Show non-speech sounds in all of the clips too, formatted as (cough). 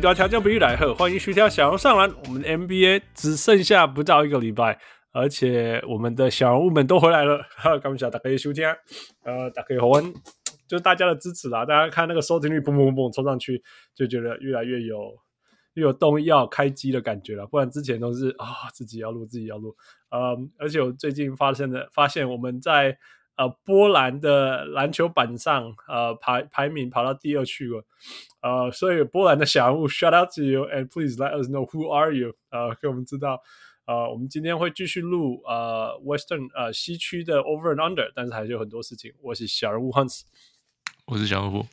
位乡亲，喜多条件不来贺，欢迎收听小人物上篮。我们 NBA 只剩下不到一个礼拜。而且我们的小人物们都回来了，哈，感谢大家收听，呃，大家好，就是大家的支持啦。大家看那个收听率砰砰砰冲上去，就觉得越来越有越有动力要开机的感觉了。不然之前都是啊、自己要录，自己要录。嗯，而且我最近发现的发现，我们在呃波兰的篮球板上，呃排排名跑到第二去了。呃，所以波兰的小人物，shout out to you and please let us know who are you，呃，给我们知道。呃，我们今天会继续录呃，Western 呃西区的 Over and Under，但是还是有很多事情。我是小人物 Hans，我是小人物，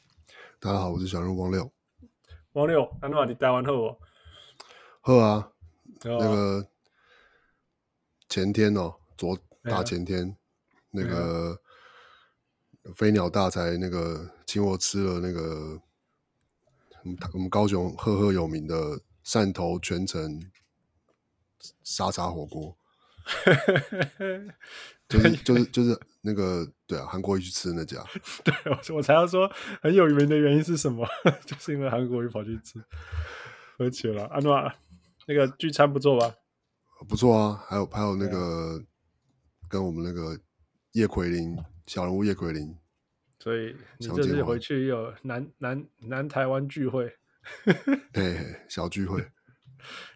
大家好，我是小人物王六。王六，那你待完后哦？后啊，那个前天哦，昨大前天，啊、那个、啊、飞鸟大才那个请我吃了那个我们我们高雄赫赫有名的汕头全城。沙茶火锅，(laughs) 就是就是就是那个对啊，韩国瑜去吃那家。(laughs) 对，我才要说很有名的原因是什么？(laughs) 就是因为韩国瑜跑去吃，而且了。安诺，那个聚餐不错吧？不错啊，还有还有那个跟我们那个叶奎林小人物叶奎林，所以你这次回去有南南南台湾聚会，对，小聚会。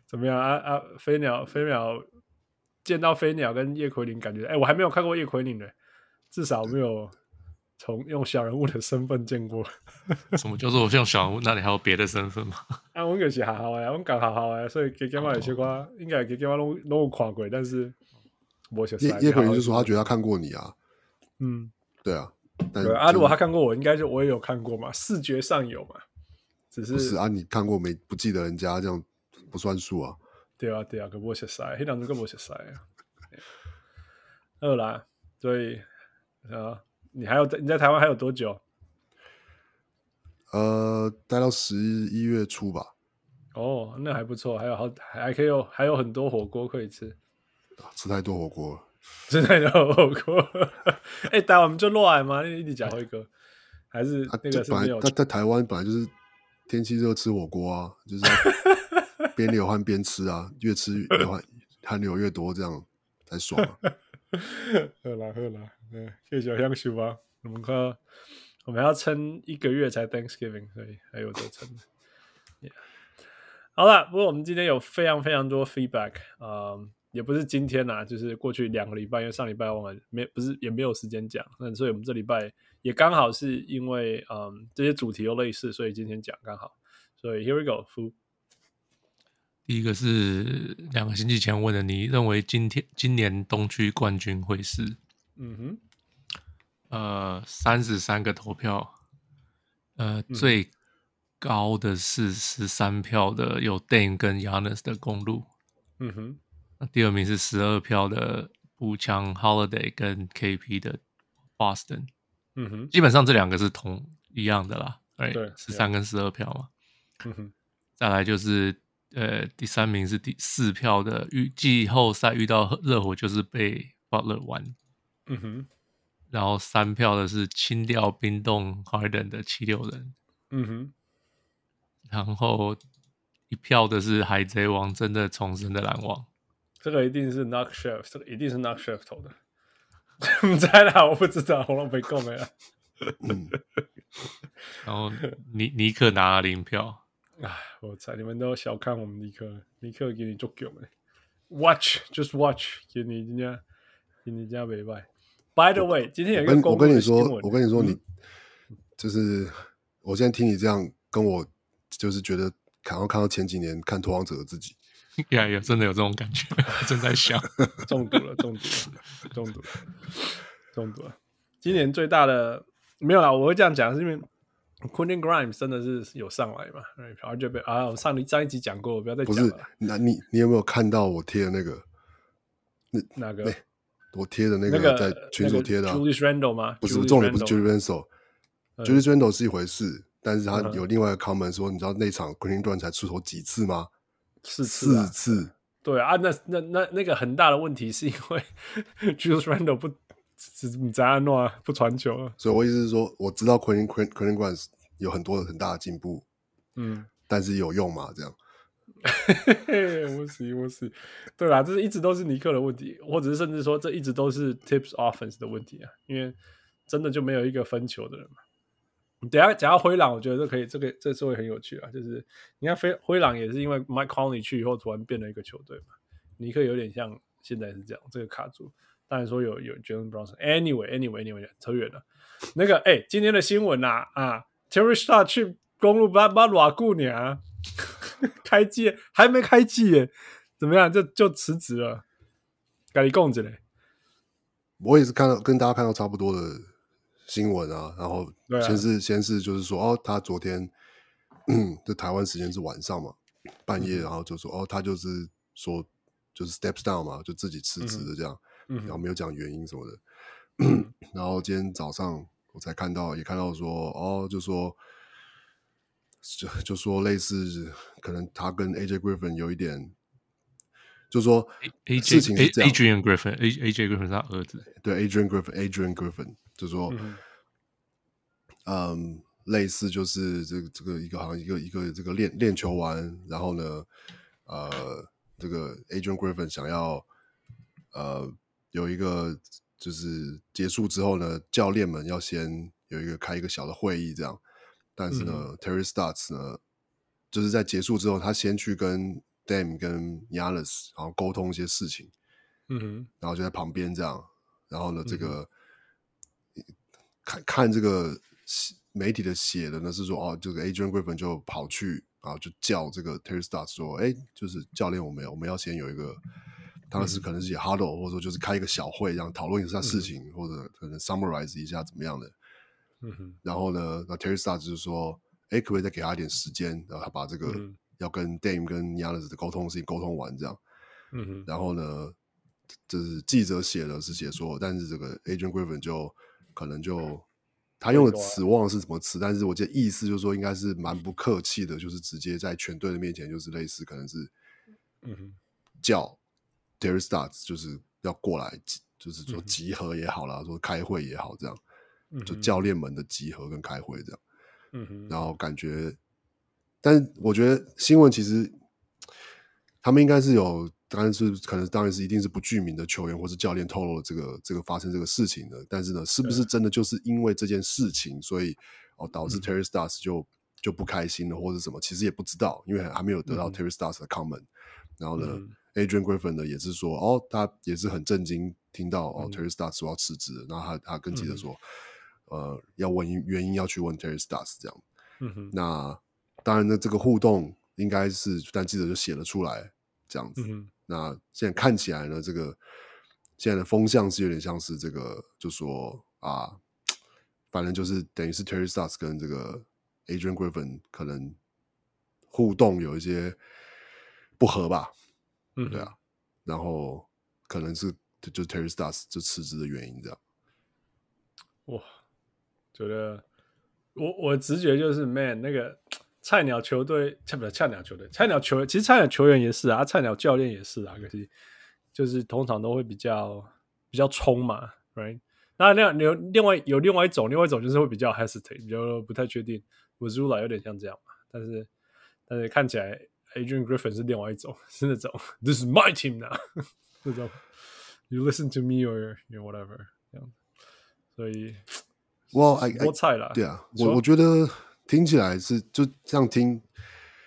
怎么样啊啊！飞鸟飞鸟见到飞鸟跟叶奎林，感觉哎，我还没有看过叶奎林呢，至少没有从用小人物的身份见过。(laughs) 什么叫做我用小人物？那你还有别的身份吗？啊，我就是好好哎，我讲好好哎，所以给给我有些瓜，应该给给我拢拢有看过，但是我叶叶奎林就说他觉得他看过你啊，嗯，对啊，对啊，如果他看过我，应该就我也有看过嘛，视觉上有嘛，只是不是啊？你看过没？不记得人家这样。不算数啊，对啊对啊，可不熟悉，那两个不熟悉啊。二啦，所以啊，你还有你在台湾还有多久？呃，待到十一月初吧。哦，那还不错，还有好还可以有还有很多火锅可以吃。吃太多火锅了，吃太多火锅。(laughs) 哎、欸，待我们就落来吗？你你讲一个，还是那个是没有？在、啊、在台湾本来就是天气热吃火锅啊，就是。(laughs) 边流汗边吃啊，越吃流汗汗流越多，这样才爽啊！喝 (laughs) 啦喝啦，嗯，谢谢享受吧。我们看，我们要撑一个月才 Thanksgiving，所以还有得撑。Yeah. 好了，不过我们今天有非常非常多 feedback，嗯，也不是今天啦，就是过去两个礼拜，因为上礼拜忘了没，不是也没有时间讲，那所以我们这礼拜也刚好是因为嗯这些主题又类似，所以今天讲刚好。所以 Here we go，夫。第一个是两个星期前问的，你认为今天今年东区冠军会是？嗯哼，呃，三十三个投票，呃，嗯、最高的是十三票的有 Dane 跟 Giannis 的公路。嗯哼，那第二名是十二票的步枪 Holiday 跟 KP 的 Boston。嗯哼，基本上这两个是同一样的啦，对，十三跟十二票嘛。嗯哼，再来就是。呃，第三名是第四票的，预季后赛遇到热火就是被 Butler 玩，嗯哼，然后三票的是清掉冰冻 Harden 的七六人，嗯哼，然后一票的是海贼王真的重生的篮网，这个一定是 Knock Chef，这个一定是 Knock Chef 投的，(laughs) 你猜啦，我不知道，我都没够没了，(laughs) 然后尼尼克拿了零票。哎，我猜你们都小看我们尼克，尼克给你足够没？Watch，just watch，给你人家，给你家没败。By the way，今天有一个我跟你说，我跟你说，你就是我现在听你这样跟我，就是觉得看到看到前几年看拓荒者的自己，呀呀，真的有这种感觉，正在想 (laughs) 中毒了，中毒了，中毒了，中毒了。今年最大的没有啦，我会这样讲，是因为。Quentin Grimes 真的是有上来嘛？而且被啊，我上上一集讲过，不要再讲了。不是，那你你有没有看到我贴的那个？那哪个？我贴的那个在群组贴的、啊那个、Julius Randle 吗？不是，Julius 重点不是 Julius Randle，Julius Randle 是一回事，但是他有另外一个 comment 说，你知道那场 Quentin Grimes 才出手几次吗？四次、啊。四次。对啊，那那那那个很大的问题是因为 (laughs) Julius Randle 不。你在安诺不传球啊？所以我意思是说，我知道 Quentin Quentin Grimes 有很多很大的进步，嗯，但是有用吗？这样？(laughs) 我死我死，对啦，这是一直都是尼克的问题，或者是甚至说这一直都是 Tips Offense 的问题啊，因为真的就没有一个分球的人嘛。等下讲到灰狼，我觉得这可以，这个这次会很有趣啊。就是你看灰灰狼也是因为 Mike Conley 去以后，突然变了一个球队嘛。尼克有点像现在是这样，这个卡住。当然说有有 Jalen Brunson，Anyway，Anyway，Anyway，扯远了。那个哎、今天的新闻啊啊，Terry Stotts 去公路巴巴瓦固年，(laughs) 开季还没开季耶，怎么样？就就辞职了，赶紧供着嘞。我也是看到跟大家看到差不多的新闻啊，然后先是、啊、先是就是说哦，他昨天嗯，(clears throat) 就台湾时间是晚上嘛，半夜，然后就说哦，他就是说就是 steps down 嘛，就自己辞职的这样。嗯然后没有讲原因什么的，嗯、(clears throat) 然后今天早上我才看到，也看到说，哦，就说就就说类似，可能他跟 AJ Griffin 有一点，就说 AJ 事情是这样 Adrian Griffin，AJ Griffin 是他儿子，对，Adrian Griffin，Adrian Griffin，就说，嗯，嗯，类似就是这个这个一个好像一个一个这个练练球完，然后呢，呃，这个 Adrian Griffin 想要，呃。有一个就是结束之后呢，教练们要先有一个开一个小的会议，这样。但是呢、嗯、Terry Stotts 呢，就是在结束之后，他先去跟 Dame 跟 Giannis 然后沟通一些事情，嗯哼，然后就在旁边这样。然后呢，这个、嗯、看看这个媒体的写的呢是说，哦，这个 Adrian Griffin 就跑去啊，就叫这个 Terry Stotts 说，哎，就是教练，我们我们要先有一个。当时可能是写 huddle，或者说就是开一个小会，这样讨论一下事情，嗯、或者可能 summarize 一下怎么样的。嗯哼。然后呢，那 Terry Stotts 就是说，哎，可不可以再给他一点时间？然后他把这个要跟 Dame 跟 Giannis 的沟通的事情沟通完，这样。嗯哼。然后呢，就是记者写的是写说，但是这个 Adrian Griffin 就可能就他用的词忘了是什么词，但是我记得意思就是说，应该是蛮不客气的，就是直接在全队的面前，就是类似可能是，嗯，叫。Terry Stars 就是要过来，就是说集合也好啦，嗯、说开会也好，这样，嗯、就教练们的集合跟开会这样，嗯哼，然后感觉，但是我觉得新闻其实他们应该是有，当然是可能当然是一定是不具名的球员或是教练透露了这个这个发生这个事情的，但是呢，是不是真的就是因为这件事情，所以哦导致 Terry Stotts 就、嗯、就不开心了，或者什么，其实也不知道，因为还没有得到 Terry Stotts 的 comment，、嗯、然后呢。嗯。Adrian Griffin 呢也是说，哦，他也是很震惊，听到哦、嗯、Terry Stars 说要辞职，然后他他跟记者说，嗯、呃，要问原因，要去问 Terry Stotts 这样。嗯哼。那当然呢，这个互动应该是，但记者就写了出来这样子。嗯、那现在看起来呢，这个现在的风向是有点像是这个，就说啊，反正就是等于是 Terry Stotts 跟这个 Adrian Griffin 可能互动有一些不合吧。嗯，对啊，然后可能是就，就 Terry Stotts 就辞职的原因这样。哇，觉得我我直觉就是 Man 那个菜鸟球队，差不多菜鸟球队，菜鸟球员其实菜鸟球员也是啊，菜鸟教练也是啊，可是就是通常都会比较比较冲嘛，Right？那那有另外有另外一种，另外一种就是会比较 hesitate，比较不太确定。Mazzulla 有点像这样嘛，但是但是看起来。Adrian Griffin 是另外一种，(laughs) 是那种 This is my team now，(laughs) 这种 You listen to me or you whatever 这样，所以我多菜了。对啊，我我觉得听起来是就这样听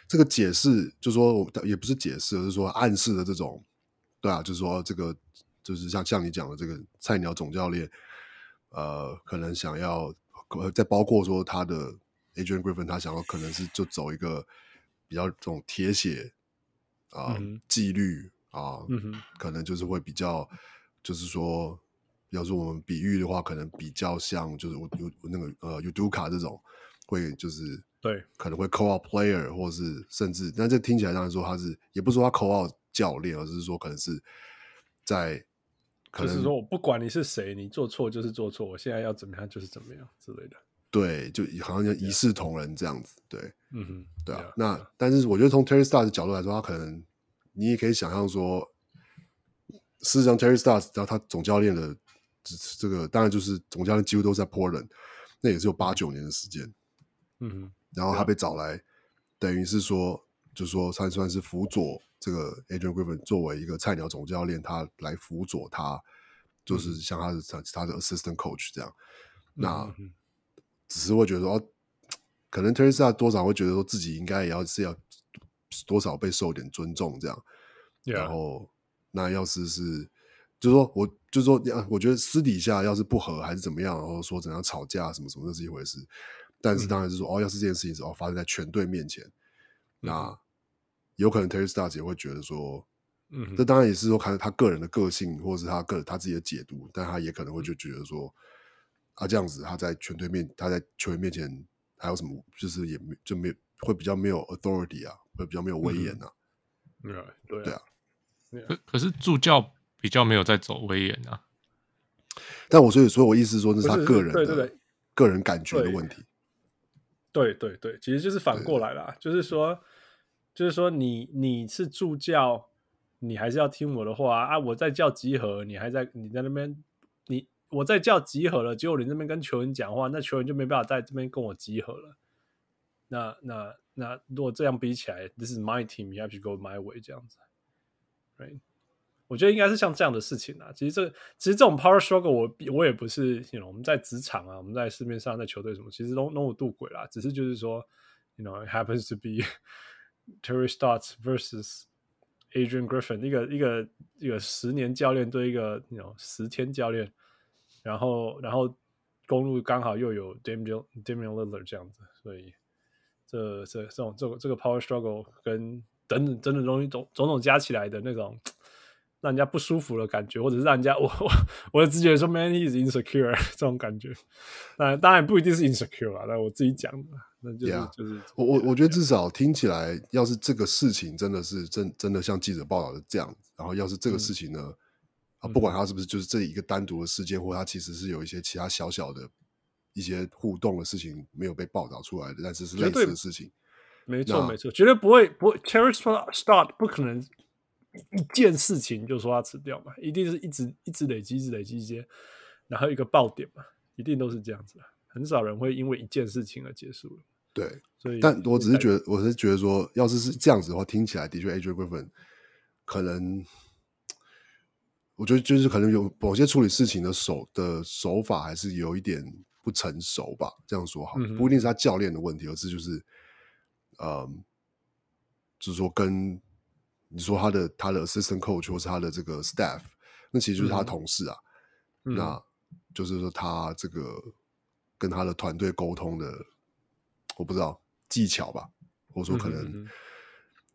这个解释，就说我也不是解释，而是说暗示的这种，对啊，就是说这个就是像像你讲的这个菜鸟总教练，呃，可能想要再包括说他的 Adrian Griffin，他想要可能是就走一个。比较这种铁血啊，纪、呃嗯、律啊，嗯、可能就是会比较，就是说，要是我们比喻的话，可能比较像就是我有那个呃，Udoka 这种，会就是对可能会 call out player，或是甚至但这听起来当然说他是也不是说他 call out 教练，而是说可能是在可能就是说我不管你是谁，你做错就是做错，我现在要怎么样就是怎么样之类的。对，就好像一视同仁这样子。对，嗯哼，对啊。Yeah, 那 yeah. 但是我觉得从 Terry Stars 的角度来说，他可能你也可以想象说，事实上 Terry Stars 然后他总教练的这个当然就是总教练几乎都在 Portland，那也是有八九年的时间。嗯哼，然后他被找来，等于是说，就是说他算是辅佐这个 Adrian Griffin 作为一个菜鸟总教练，他来辅佐他，就是像他的他他的 assistant coach 这样。那只是会觉得说，哦，可能 Stotts 多少会觉得说自己应该也要是要多少被受点尊重这样。然后，那要是是，就是说我就是说，我觉得私底下要是不和还是怎么样，然后说怎样吵架什么什么，那是一回事。但是当然是说，嗯、哦，要是这件事情是哦发生在全队面前，嗯、那有可能 Terry Stotts 也会觉得说，嗯，这当然也是说看他个人的个性，或者是他个人他自己的解读，但他也可能会就觉得说。嗯他这样子，他在全队面，他在球员面前还有什么？就是也没就没有会比较没有 authority 啊，会比较没有威严啊。对、嗯、对啊，对啊可可是助教比较没有在走威严啊。但我所以说我意思说，那是他个人的对对对个人感觉的问题。对对对，其实就是反过来啦，就是说，就是说你你是助教，你还是要听我的话啊。我在叫集合，你还在你在那边你。我在叫集合了，结果你那边跟球员讲话，那球员就没办法在这边跟我集合了。那那那，如果这样比起来，This is my team, you have to go my way，这样子，right？我觉得应该是像这样的事情啊。其实这其实这种 power struggle，我我也不是，you know，我们在职场啊，我们在市面上，在球队什么，其实都都有渡轨啦。只是就是说，you know，it happens to be (laughs) Terry Stotts versus Adrian Griffin，一个一个一个十年教练对一个，you know，十天教练。然后，然后公路刚好又有 Damian Damian Lillard 这样子，所以这这这种这个这个 power struggle 跟等等等等东西种种种加起来的那种让人家不舒服的感觉，或者是让人家我我我的直觉说 Man is insecure (laughs) 这种感觉，当然当然不一定是 insecure 啊，那我自己讲的，那就是、yeah, 就是我我我觉得至少听起来，要是这个事情真的是真真的像记者报道的这样，然后要是这个事情呢？嗯不管他是不是就是这一个单独的事件，或他其实是有一些其他小小的一些互动的事情没有被报道出来的，但是是类似的事情。没错，没错，绝对不会不会。Terry Stotts 不可能一件事情就说他辞掉嘛，一定是一直一直累积，一直累积一些，然后一个爆点嘛，一定都是这样子的。很少人会因为一件事情而结束了。对，所以，但我只是觉得，我是觉得说，要是是这样子的话，听起来的确，Adrian Griffin 可能。我觉得就是可能有某些处理事情的手的手法还是有一点不成熟吧，这样说好，嗯、不一定是他教练的问题，而是就是，嗯，就是说跟你说他的他的 assistant coach 或是他的这个 staff，那其实就是他同事啊，嗯、那就是说他这个跟他的团队沟通的，我不知道技巧吧，或者说可能，嗯、哼哼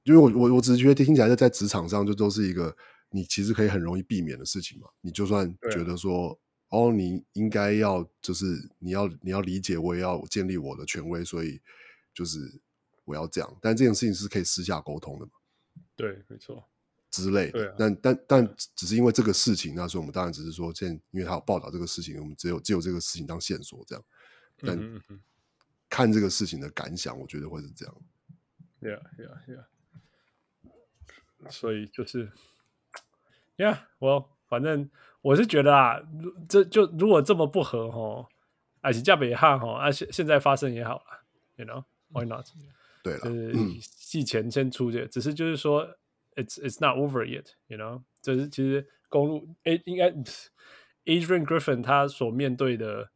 因为我我我只是觉得听起来在职场上就都是一个。你其实可以很容易避免的事情嘛？你就算觉得说，哦，你应该要就是你要你要理解，我也要建立我的权威，所以就是我要这样。但这件事情是可以私下沟通的嘛？对，没错，之类的。对啊，但但但只是因为这个事情，那所以我们当然只是说，现因为他有报道这个事情，我们只有只有这个事情当线索这样。但看这个事情的感想，我觉得会是这样。Yeah, yeah, yeah. 所以就是。呀，我反正我是觉得啊，这就如果这么不合吼，而且价别也哈吼，啊现现在发生也好了，you know why not？对了，就是季前先出去，只是就是说，it's it's not over yet，you know，这是其实公路诶应该 Adrian Griffin 他所面对的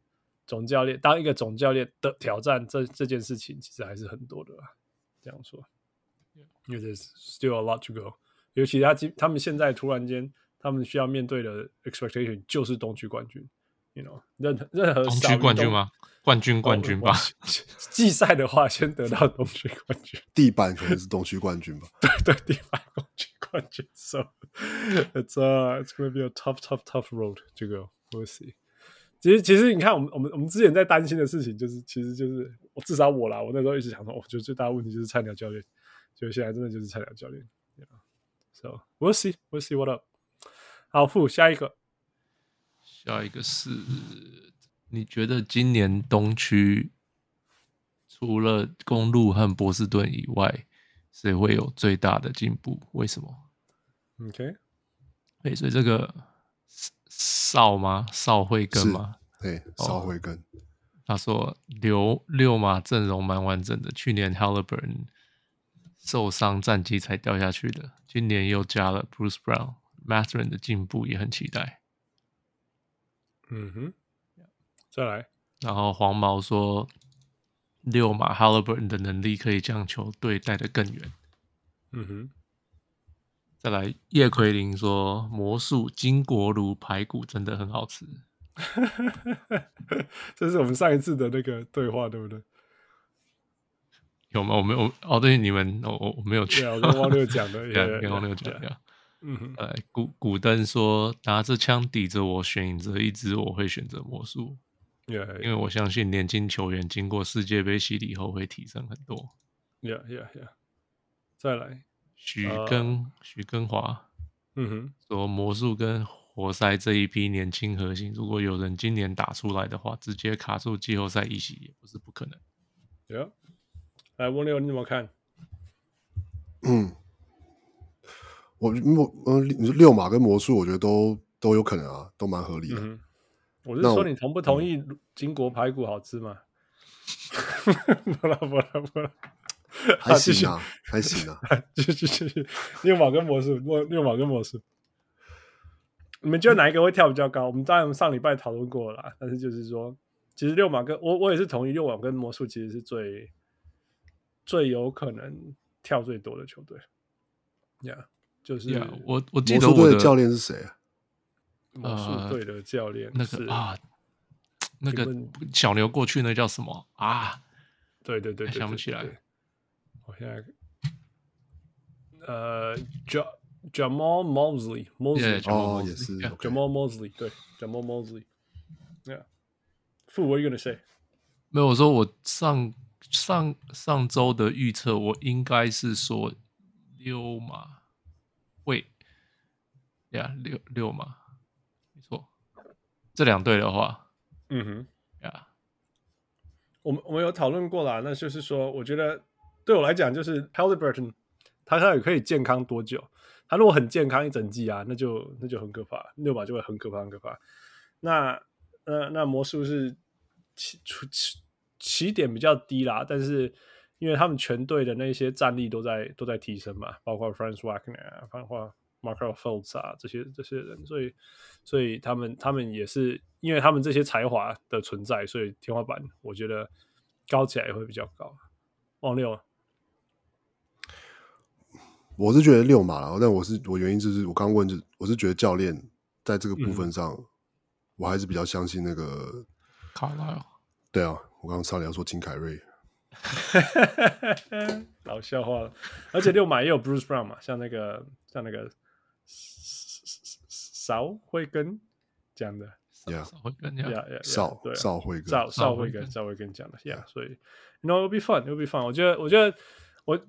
总教练，当一个总教练的挑战，这这件事情其实还是很多的，这样说，因为 there's still a lot to go。尤其他今他们现在突然间，他们需要面对的 expectation 就是东区冠军，you know，任任何东区冠军吗？冠军冠军吧。季赛的话，先得到东区冠军。(laughs) 地板可能是东区冠军吧。(laughs) 对对，地板东区冠军。So it's a it's gonna be a tough tough tough road to go. We'll see. 其实其实你看，我们我们我们之前在担心的事情，就是其实就是我至少我啦，我那时候一直想说，我觉得最大的问题就是菜鸟教练，就现在真的就是菜鸟教练。So we'll see, we'll see what up。好，付下一个，下一个是你觉得今年东区除了公路和波士顿以外，谁会有最大的进步？为什么？OK，对，所以这个。少吗？少慧根吗？对，少慧根。Oh, 他说留六马阵容蛮完整的，去年 Haliburton 受伤战绩才掉下去的，今年又加了 Bruce Brown，Mathurin 的进步也很期待。嗯哼，再来。然后黄毛说六马 Haliburton 的能力可以将球队带得更远。嗯哼。再来，叶奎林说：“魔术金国炉排骨真的很好吃。(laughs) ”这是我们上一次的那个对话，对不对？有吗？我没有。哦，对，你们，我我没有去。对啊，我跟王六讲的，(laughs) 对，跟王六讲的。嗯哼。呃，古古登说：“拿着枪抵着我，选择一支，我会选择魔术。” Yeah, 因为我相信年轻球员经过世界杯洗礼后会提升很多。Yeah, yeah, yeah。再来。许根许根华，嗯哼，说魔术跟活塞这一批年轻核心，如果有人今年打出来的话，直接卡住季后赛一席也不是不可能。对啊，来，温六你怎么看？嗯，我我嗯，六马跟魔术，我觉得都都有可能啊，都蛮合理的。嗯、我是说，你同不同意金国排骨好吃吗？(laughs) 不了不了不了。还行啊，还行啊，(laughs) 继续继续。六马跟魔术，六六马跟魔术，你们觉得哪一个会跳比较高？我们当然上礼拜讨论过了啦，但是就是说，其实六马跟我我也是同意，六马跟魔术其实是最最有可能跳最多的球队。呀、yeah，就是 yeah, 我我记得魔术队的教练是谁啊？魔术队的教练、呃、那个啊，那个小牛过去那叫什么啊？对对对，对，对，对，想不起来。我现在，呃，Jamahl Mosley，Mosley 哦，也是 Jamahl Mosley，对，Jamahl Mosley，Yeah，傅，What are you gonna say？没有，我说我上上上周的预测，我应该是说溜马，喂，呀，六六嘛，没错，这两队的话，嗯哼，呀，我们我们有讨论过啦，那就是说，我觉得。对我来讲，就是 Haliburton，他他也可以健康多久？他如果很健康一整季啊，那就那就很可怕，六马就会很可怕很可怕。那那那魔术是起起起起点比较低啦，但是因为他们全队的那些战力都在都在提升嘛，包括 Franz Wagner 啊，包括 Markelle Fultz 啊这些这些人，所以所以他们他们也是因为他们这些才华的存在，所以天花板我觉得高起来也会比较高。王六。我是觉得六马了，但我是我原因就是我刚问，就我是觉得教练在这个部分上，嗯、我还是比较相信那个卡拉。对啊，我刚刚差点要说金凯瑞，(laughs) 老笑话了。而且六马也有 Bruce Brown 嘛，像那个像那个邵慧根讲的，呀，邵慧根，呀呀，邵对，邵慧根，邵邵慧根，邵慧根讲的，呀，所以，you know it'll be fun，it'll be fun。我觉得，我觉得我。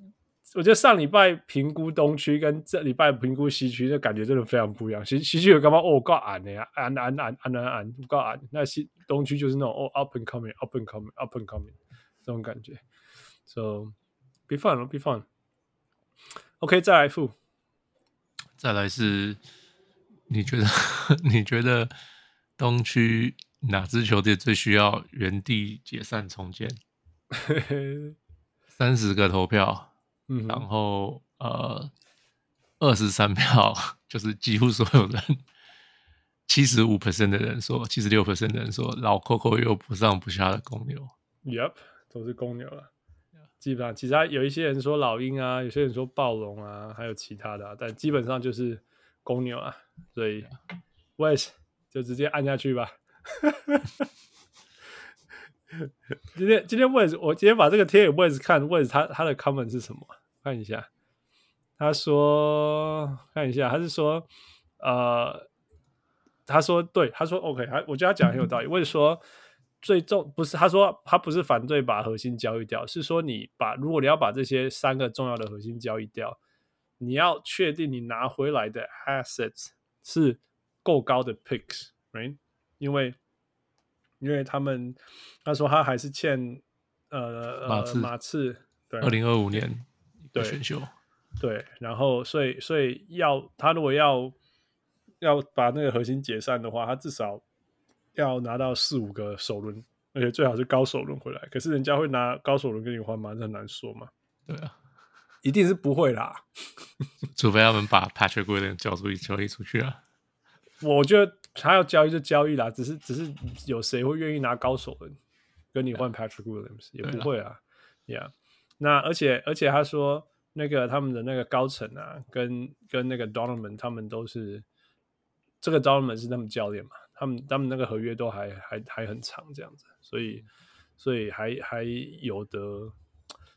我觉得上礼拜评估东区跟这礼拜评估西区，的感觉真的非常不一样。西西区有干嘛？哦，够暗的呀，暗暗暗暗暗暗，够暗。那西东区就是那种哦，up and coming，up and coming，up and coming 这种感觉。So be fun，be fun。OK，再来一副，再来是你觉得 (laughs) 你觉得东区哪支球队最需要原地解散重建？三十个投票。(laughs) 嗯，然后呃，二十三票 (laughs) 就是几乎所有人，七十五 percent 的人说，七十六 percent 的人说老 Coco 又不上不下的公牛，Yep，都是公牛了。基本上，其他有一些人说老鹰啊，有些人说暴龙啊，还有其他的，啊，但基本上就是公牛啊。所以，Wes 就直接按下去吧。(laughs) 今天今天 Wes 我今天把这个贴给 Wes 看，Wes 他他的 comment 是什么？看一下，他说看一下，他是说呃他说对，他说 OK，他我觉得他讲很有道理。w e s 说最重不是他说他不是反对把核心交易掉，是说你把如果你要把这些三个重要的核心交易掉，你要确定你拿回来的 assets 是够高的 picks，right？因为因为他们他说他还是欠呃马刺马刺对二零二五年的选秀对，对，然后所以所以要他如果要要把那个核心解散的话，他至少要拿到四五个首轮，而且最好是高首轮回来。可是人家会拿高首轮跟你换吗？这很难说嘛。对啊，一定是不会啦，(laughs) 除非他们把 Patrick Williams 交出去交易出去啊。我觉得他要交易就交易啦，只是只是有谁会愿意拿高手轮跟你换 Patrick Williams？也不会啊，Yeah。那而且而且他说那个他们的那个高层啊，跟跟那个 Donovan 他们都是。这个 Donovan 是他们教练嘛？他们他们那个合约都还还还很长，这样子，所以所以还还有得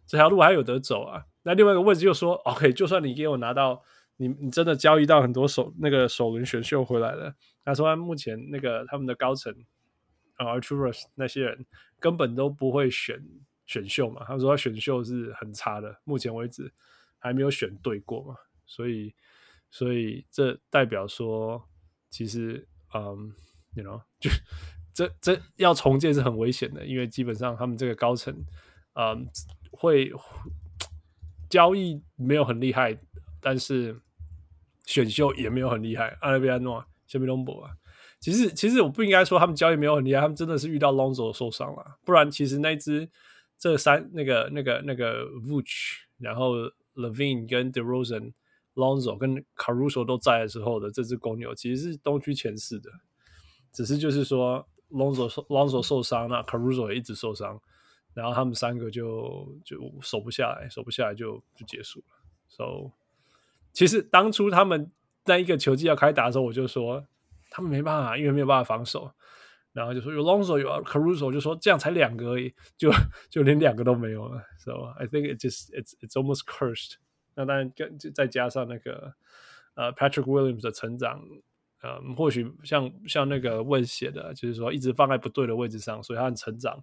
这条路还有得走啊。那另外一个位置又说，OK，就算你给我拿到你你真的交易到很多首那个首轮选秀回来了，他说他目前那个他们的高层啊 a r t u r u s 那些人根本都不会选选秀嘛。他说他选秀是很差的，目前为止还没有选对过嘛。所以所以这代表说。其实，嗯，you know，(laughs) 就这这要重建是很危险的，因为基本上他们这个高层，嗯，会交易没有很厉害，但是选秀也没有很厉害。阿拉比安诺、谢米隆博啊，其实其实我不应该说他们交易没有很厉害，他们真的是遇到 Lonzo 受伤了，不然其实那支这三那个那个那个 Vooch，然后 Levine 跟 DeRozan。Lonzo 跟 Caruso 都在的时候的这支公牛其实是东区前四的，只是就是说 Lonzo Lonzo 受伤，那 Caruso 也一直受伤，然后他们三个就就守不下来，守不下来就就结束了。So 其实当初他们在一个球季要开打的时候，我就说他们没办法，因为没有办法防守，然后就说有 Lonzo 有 Caruso，就说这样才两个而已，就就连两个都没有了。So I think it just it's it's almost cursed. 那当然，跟再加上那个呃，Patrick Williams 的成长，嗯，或许像像那个问写的，就是说一直放在不对的位置上，所以他的成长，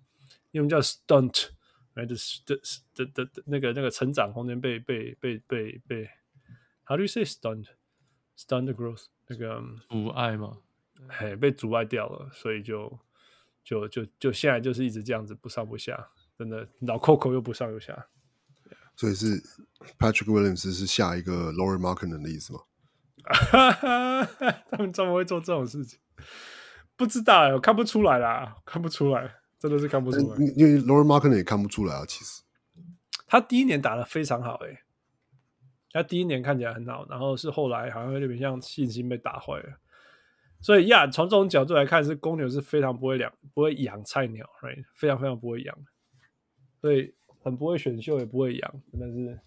因为叫 stunt，来的的的的的那个那个成长空间被被被被被，How do you say stunt？stunt growth 那个阻碍吗？嘿，被阻碍掉了，所以就就就就现在就是一直这样子不上不下，真的老 Coco 又不上又下。所以是 Patrick Williams 是下一个 Lauri Markkanen 的意思吗？(laughs) 他们专门会做这种事情，不知道哎，我看不出来啦，看不出来，真的是看不出来。因为 Lauri Markkanen 也看不出来啊，其实他第一年打的非常好哎，他第一年看起来很好，然后是后来好像有点像信心被打坏了。所以呀，从这种角度来看，是公牛是非常不会养不会养菜鸟，right？非常非常不会养，所以。很不会选秀，也不会养，真的是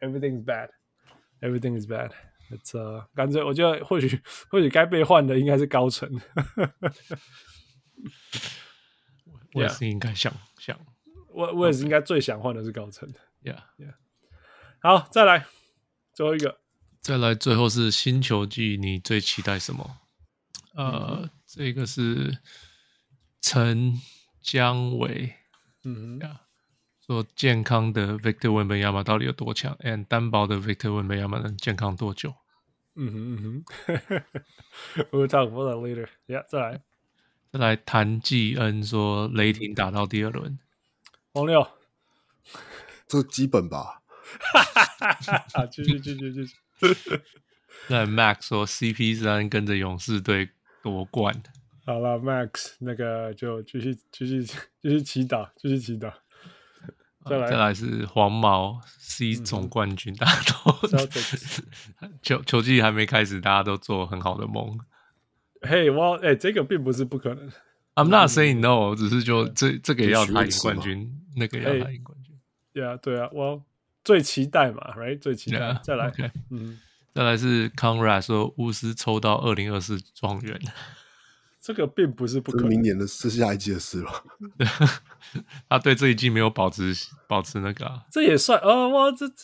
everything is bad，everything is bad。It's 呃，干脆我觉得或许或许该被换的应该是高层。我也是应该想想，我我也是应该最想换的是高层。Yeah yeah。好，再来最后一个，再来最后是新球季，你最期待什么？呃，嗯、这个是陈江伟，嗯呀。说健康的 Victor Wembanyama 到底有多强？and 单薄的 Victor Wembanyama 能健康多久？嗯哼嗯哼，(laughs) We'll talk about that later. Yeah，再来，再来谭继恩说雷霆打到第二轮。王六，这基本吧。哈哈哈哈哈！继续继续继续。(laughs) 那 Max 说 CP 三跟着勇士队夺冠。好了，Max，那个就继续继续继续祈祷，继续祈祷。再来，再来是黄毛 C 总冠军，嗯、大家都 (laughs) 球球季还没开始，大家都做很好的梦。嘿，我哎，这个并不是不可能。I'm not saying no，只是就这这个也要他赢冠军，那个也要他赢冠军。对啊，对啊，我最期待嘛，right？最期待。Yeah, 再来，okay. 嗯，再来是 Conrad 说巫师抽到二零二四状元。这个并不是不可能，明年的是下一季的事了。(laughs) 他对这一季没有保持保持那个、啊，这也算哦，哇，这这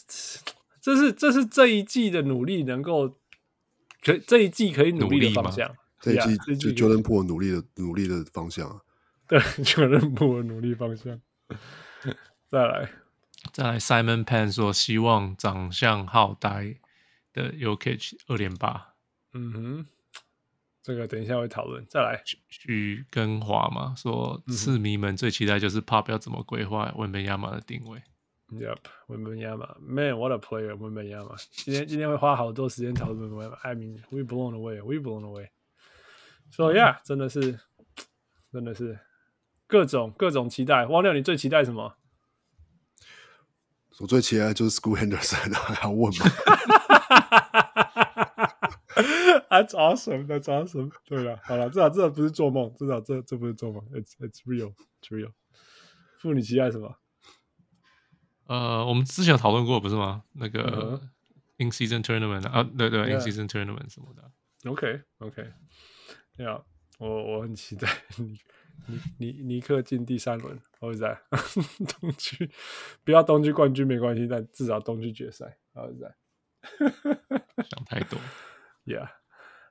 这是这是这一季的努力能够可这一季可以努力的方向，这一季就 Jordan Poole 努力的努力的方向。对，Jordan Poole 的努力方向。再来，(laughs) 再来，Simon Pan 说希望长相好呆的 Jokic 二点八。嗯哼，这个等一下会讨论。再来，许根华嘛说，市迷们最期待就是 Pop 要怎么规划文本亚马的定位。Yep，文本亚马，Man，what a player，文本亚马。今天今天会花好多时间讨论文本亚马。I mean，we blown away，we blown away。So yeah，真的是，真的是各种各种期待。汪六，你最期待什么？我最期待就是 School Henderson，还要问吗 (laughs)？That's awesome，That's awesome。对了，好了，至少这不是做梦，至少这这不是做梦，It's It's real，It's real。父，你期待什么？呃，我们之前有讨论过，不是吗？那个、uh. In Season Tournament 啊，对对 Yeah.，In Season Tournament 什么的。OK，OK。对啊，我我很期待你。尼尼尼克进第三轮，好在东区不要东区冠军没关系，但至少东区决赛，好在想太多，Yeah，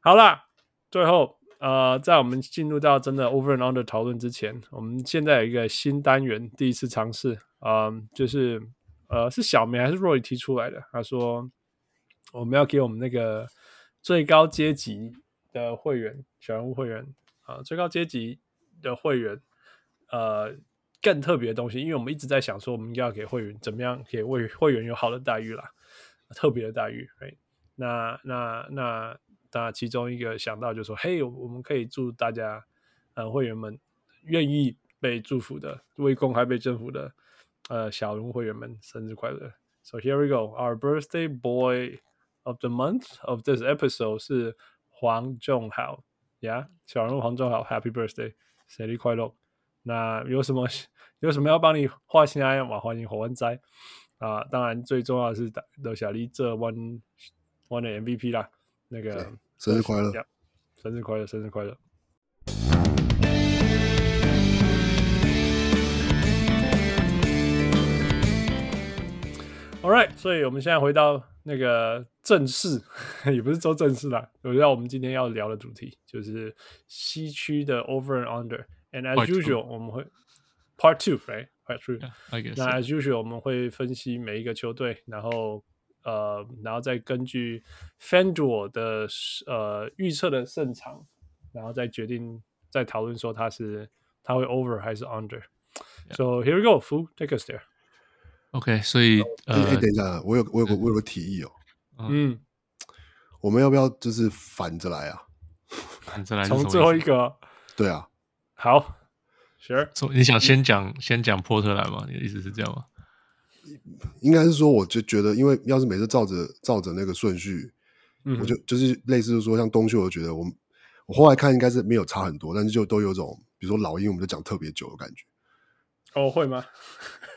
好啦，最后呃，在我们进入到真的 Over and Under 讨论之前，我们现在有一个新单元，第一次尝试，嗯、就是呃，是小梅还是 Roy 提出来的？他说我们要给我们那个最高阶级的会员，小人物会员啊、最高阶级。的会员，呃，更特别的东西，因为我们一直在想说，我们应该要给会员怎么样给会会员有好的待遇啦，特别的待遇。哎，那那那那其中一个想到就是说，嘿，我们可以祝大家，呃，会员们愿意被祝福的，未公开被征服的，呃，小人物会员们生日快乐。So here we go, our birthday boy of the month of this episode 是黄仲豪，Yeah，小人物黄仲豪，Happy birthday。生日快乐！那有什么有什么要帮你画心爱嘛？欢迎火湾仔啊！当然最重要的是留下你这 one one 的 MVP 啦。那个生日快乐，生日快乐，生日快乐！All right，所以我们现在回到那个正式，(laughs) 也不是说正式啦。回到我们今天要聊的主题，就是西区的 Over and Under。And as usual，我们会 Part Two，right？Part Two。那 as usual，我们会分析每一个球队，然后呃，然后再根据 FanDuel 的呃预测的胜场，然后再决定再讨论说他是他会 Over 还是 Under。So here we go，Fu，take us there。OK，所以呃，哎，等一下，我有我有个我有个提议哦。嗯，我们要不要就是反着来啊？(laughs) 反着来，从最后一个。对啊。好，Sure。你想先讲先讲波特兰吗？你的意思是这样吗？应该是说，我就觉得，因为要是每次照着照着那个顺序，嗯、我就就是类似说，像东秀，我觉得我我后来看应该是没有差很多，但是就都有种，比如说老鹰，我们就讲特别久的感觉。哦，会吗？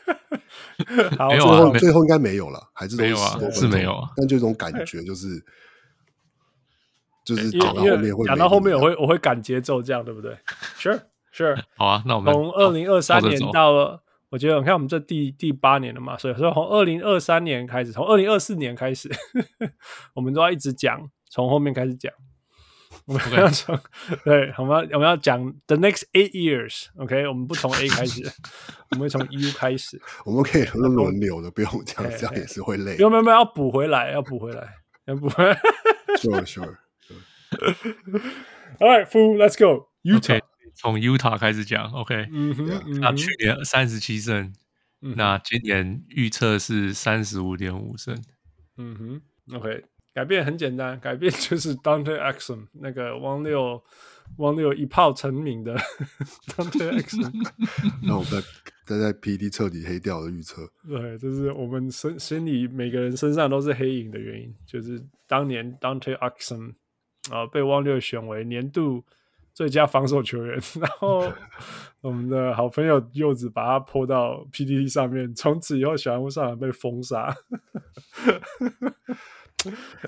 (laughs) 好，最后最后应该没有了，还是没有啊，是没有啊，但就这种感觉就是。就是讲到后面会讲到后面，我会我会赶节奏，这样对不对？(laughs) Sure, sure。好啊，那我们从二零二三年到了，我觉得你看我们这第第八年了嘛，所以说从二零二三年开始，从二零二四年开始，(laughs) 我们都要一直讲，从后面开始讲。我们要从对，我们要我们要讲 the next eight years，OK？我们不从 A 开始，(laughs) 我们会从 U 开始。我们可以轮流的，不用这样，这样也是会累。不用不用不，要补回来，要补回来，要补回来。Sure, sure. (laughs) All right, fool, let's go. Utah，从 Utah 开始讲。OK，(laughs) 那去年三十七胜，那今年预测是三十五点五胜。嗯哼，OK，改变很简单，改变就是 Dante Exum 那个汪六汪六一炮成名的 (laughs) Dante Exum。(laughs) 那我在在在 PD 彻底黑掉的预测。对，就是我们身心里每个人身上都是黑影的原因，就是当年 Dante Exum。啊，被汪六选为年度最佳防守球员，(laughs) 然后我们的好朋友柚子把他 po 到 PDD 上面，从此以后小人物上篮被封杀。(laughs)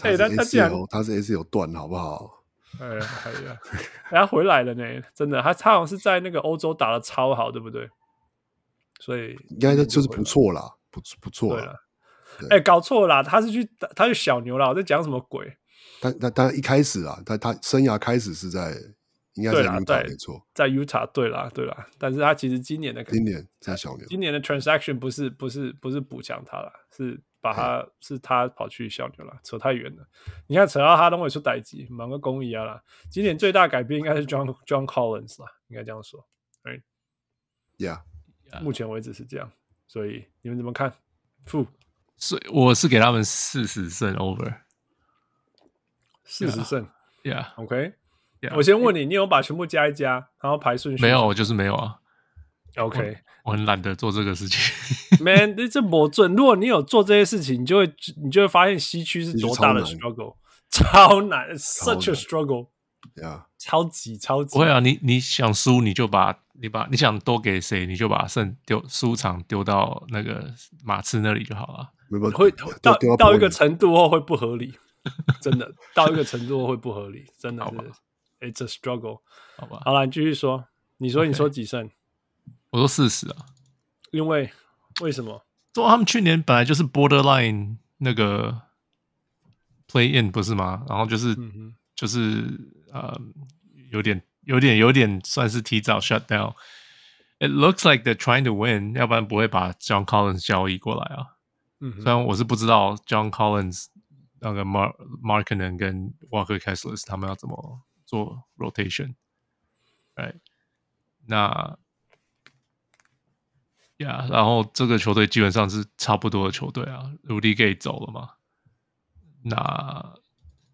哎，他他竟然他是 S 有断，好不好？哎呀，哎呀，他回来了呢，真的，他他好像是在那个欧洲打的超好，对不对？所以应该就是不错啦，不不错啦。哎，搞错啦，他是去他去小牛啦，我在讲什么鬼？他他他一开始啊，他他生涯开始是在应该在 Utah 没错，在 Utah 对啦对啦，但是他其实今年的今年在小牛，今年的 transaction 不是不是不是补强他了，是把他、嗯、是他跑去小牛了，扯太远了。你看扯到他都会出代级，忙个公益啊啦。今年最大改变应该是 John (laughs) John Collins 啦，应该这样说，Right？Yeah，目前为止是这样，所以你们怎么看？负，所以我是给他们四十胜 over，四十胜，Yeah，OK。我先问你，你有把全部加一加，然后排顺序？没有，我就是没有啊。OK，我，我很懒得做这个事情。Man，(laughs) 这魔准。如果你有做这些事情，你就会你就会发现西区是多大的 struggle，超难，such a struggle，超级超级。不会啊，你你想输，你就把你把你想多给谁，你就把胜丢输场丢到那个马刺那里就好了。会到 (laughs) 到一个程度后会不合理，真的到一个程度后会不合理，真的是。It's a struggle，好吧。好了，你继续说。你说，你说几胜.我说四十啊。因为为什么？说他们去年本来就是 borderline 那个 play in 不是吗？然后就是、嗯、就是呃，有点有点有点算是提早 shut down。It looks like they're trying to win，要不然不会把 John Collins 交易过来啊。嗯，虽然我是不知道 John Collins 那个 Mark Markkanen 跟 Walker Kessler 他们要怎么。做 rotation，right？那呀然后这个球队基本上是差不多的球队啊。Rudy Gay 走了嘛？那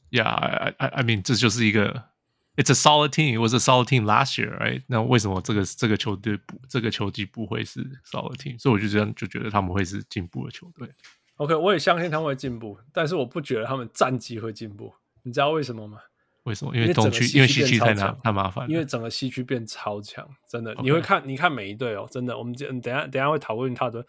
呀，I I I mean，这就是一个 It's a solid team. It was a solid team last year, right？那为什么这个这个球队不这个球季不会是 solid team？所以我就这样就觉得他们会是进步的球队。OK，我也相信他们会进步，但是我不觉得他们战绩会进步。你知道为什么吗？为什么？因为东区，因为西区太难，太麻烦。因为整个西区变超强，真的。Okay. 你会看，你看每一队哦，真的。我们等下等下会讨论他的，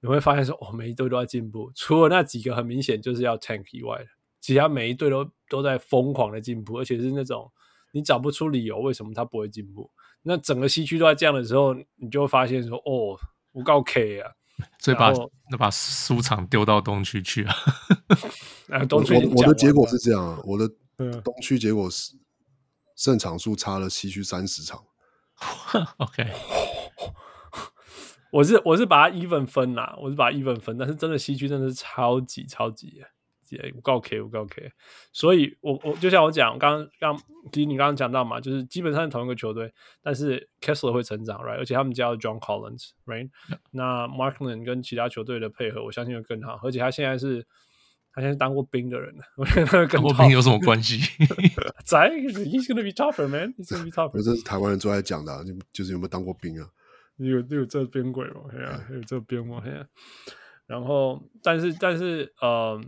你会发现说，哦，每一队都在进步，除了那几个很明显就是要 tank 以外的，其他每一队都都在疯狂的进步，而且是那种你找不出理由为什么他不会进步。那整个西区都在这样的时候，你就会发现说，哦，我告 K 啊，所以把那把书场丢到东区去啊。(laughs) 啊，东区我，我的结果是这样，我的。东区结果是胜场数差了西区三十场。(laughs) OK，(laughs) 我是我是把它 even 分啦，我是把它 even 分，但是真的西区真的是超级超级，我告 K 我告 K，所以我我就像我讲，刚刚其实你刚刚讲到嘛，就是基本上是同一个球队，但是 Kessler 会成长，right？而且他们加了 John Collins，right？Yeah. 那 Markkanen 跟其他球队的配合，我相信会更好，而且他现在是。他现在当过兵的人了，我觉得跟当过兵有什么关系？(laughs) 在，He's gonna be tougher, man. He's gonna be (laughs) tougher. 这是台湾人最爱讲的，你就是有没有当过兵啊？有有这边鬼吗？嘿啊，有这边吗？嘿啊。然后，但是但是，呃，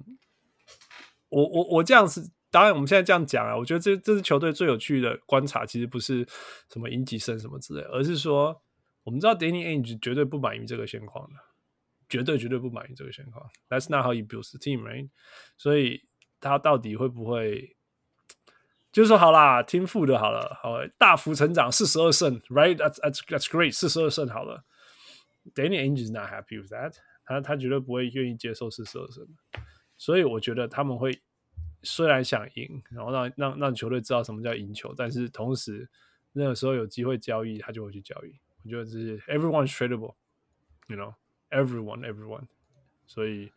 我我我这样子，当然我们现在这样讲啊，我觉得这这支球队最有趣的观察，其实不是什么赢几胜什么之类，而是说，我们知道 Danny Ainge 绝对不满意这个现况的。绝对绝对不满意这个情况。That's not how you build a team, right？所以他到底会不会，就是说好啦，听负的好了，好，大幅成长四十二胜，right？That's that's great，四十二胜好了。Danny Ainge is not happy with that，他他绝对不会愿意接受四十二胜。所以我觉得他们会虽然想赢，然后让让让球队知道什么叫赢球，但是同时那个时候有机会交易，他就会去交易。我觉得这是 everyone's tradable，you know。Everyone, everyone，所以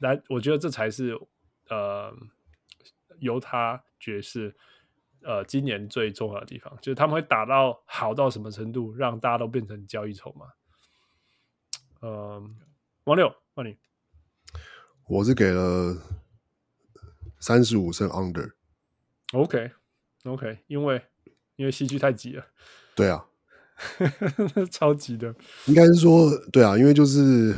来，我觉得这才是呃，犹他爵士呃今年最重要的地方，就是他们会打到好到什么程度，让大家都变成交易筹码。呃，王六，换你，我是给了三十五胜 under。Okay, 因为因为西区太挤了。对啊。(laughs) 超级的，应该是说，对啊，因为就是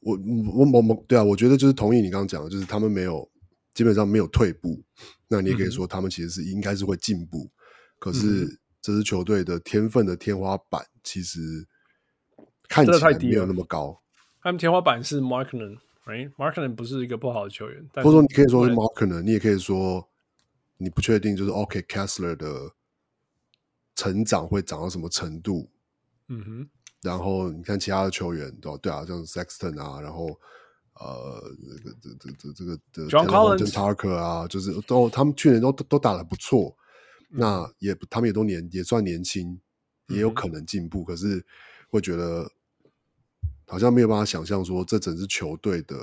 我我我我，对啊，我觉得就是同意你刚刚讲的，就是他们没有基本上没有退步，那你也可以说他们其实是应该是会进步，嗯、可是这支球队的天分的天花板其实看起来没有那么高。他们天花板是 Markkanen，right？Markkanen 不是一个不好的球员，或者说你可以说是 Markkanen，你也可以说你不确定，就是 OK Kessler 的。成长会长到什么程度？嗯哼，然后你看其他的球员，对对啊，像 Sexton 啊，然后呃，这个这这这这个的 John Collins、Tucker 啊，就是都他们去年都都打得不错，嗯、那也他们也都年也算年轻，也有可能进步，嗯、可是会觉得好像没有办法想象说这整支球队的，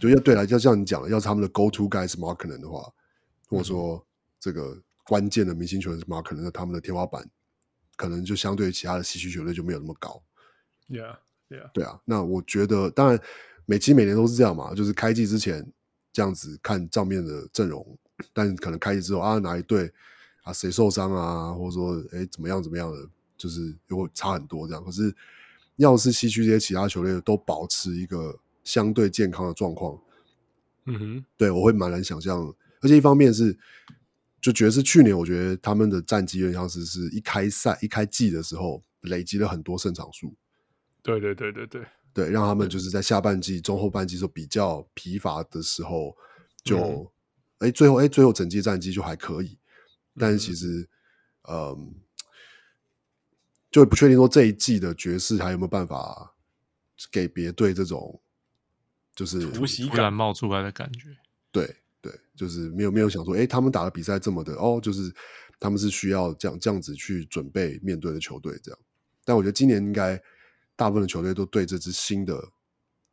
就要对来就像你讲的，要是他们的 Go To Guy 是 Markkanen 的话，或者说这个关键的明星球员是 Markkanen，那他们的天花板可能就相对于其他的西区球队就没有那么高。Yeah, yeah. 对啊，那我觉得当然。每期每年都是这样嘛，就是开季之前这样子看账面的阵容，但可能开季之后啊，哪一队啊谁受伤啊，或者说哎怎么样怎么样的，就是又会差很多这样。可是要是西区这些其他球队都保持一个相对健康的状况，嗯哼，对我会蛮难想象。而且一方面是就觉得是去年，我觉得他们的战绩有点像是是一开赛一开季的时候累积了很多胜场数。对对对对对。对，让他们就是在下半季、中后半季时候比较疲乏的时候，就哎、嗯，最后哎，最后整季战绩就还可以，但是其实，嗯，嗯，就不确定说这一季的爵士还有没有办法给别队这种就是突袭感冒出来的感觉。对对，就是没有没有想说，哎，他们打的比赛这么的哦，就是他们是需要这样这样子去准备面对的球队这样，但我觉得今年应该。大部分的球队都对这支新的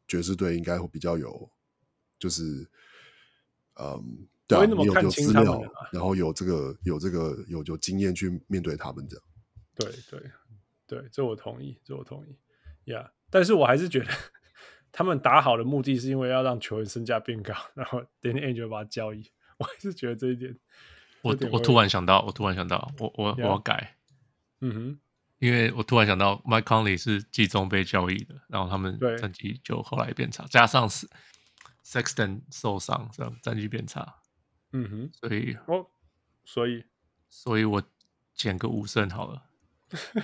爵士队应该会比较有，就是，嗯，对啊，有有资料，然后有这个有这个有有经验去面对他们这样。对对对，这我同意，这我同意，呀、yeah。但是我还是觉得他们打好的目的是因为要让球员身价变高，然后 Danny Ainge 就把他交易。(laughs) 我还是觉得这一点，我点我突然想到，我突然想到，我我.我要改，嗯哼。因为我突然想到，Mike Conley 是季中被交易的，然后他们战绩就后来变差，加上是 Sexton 受伤，这样战绩变差。嗯哼，所以哦，所以，所以我减个五胜好了。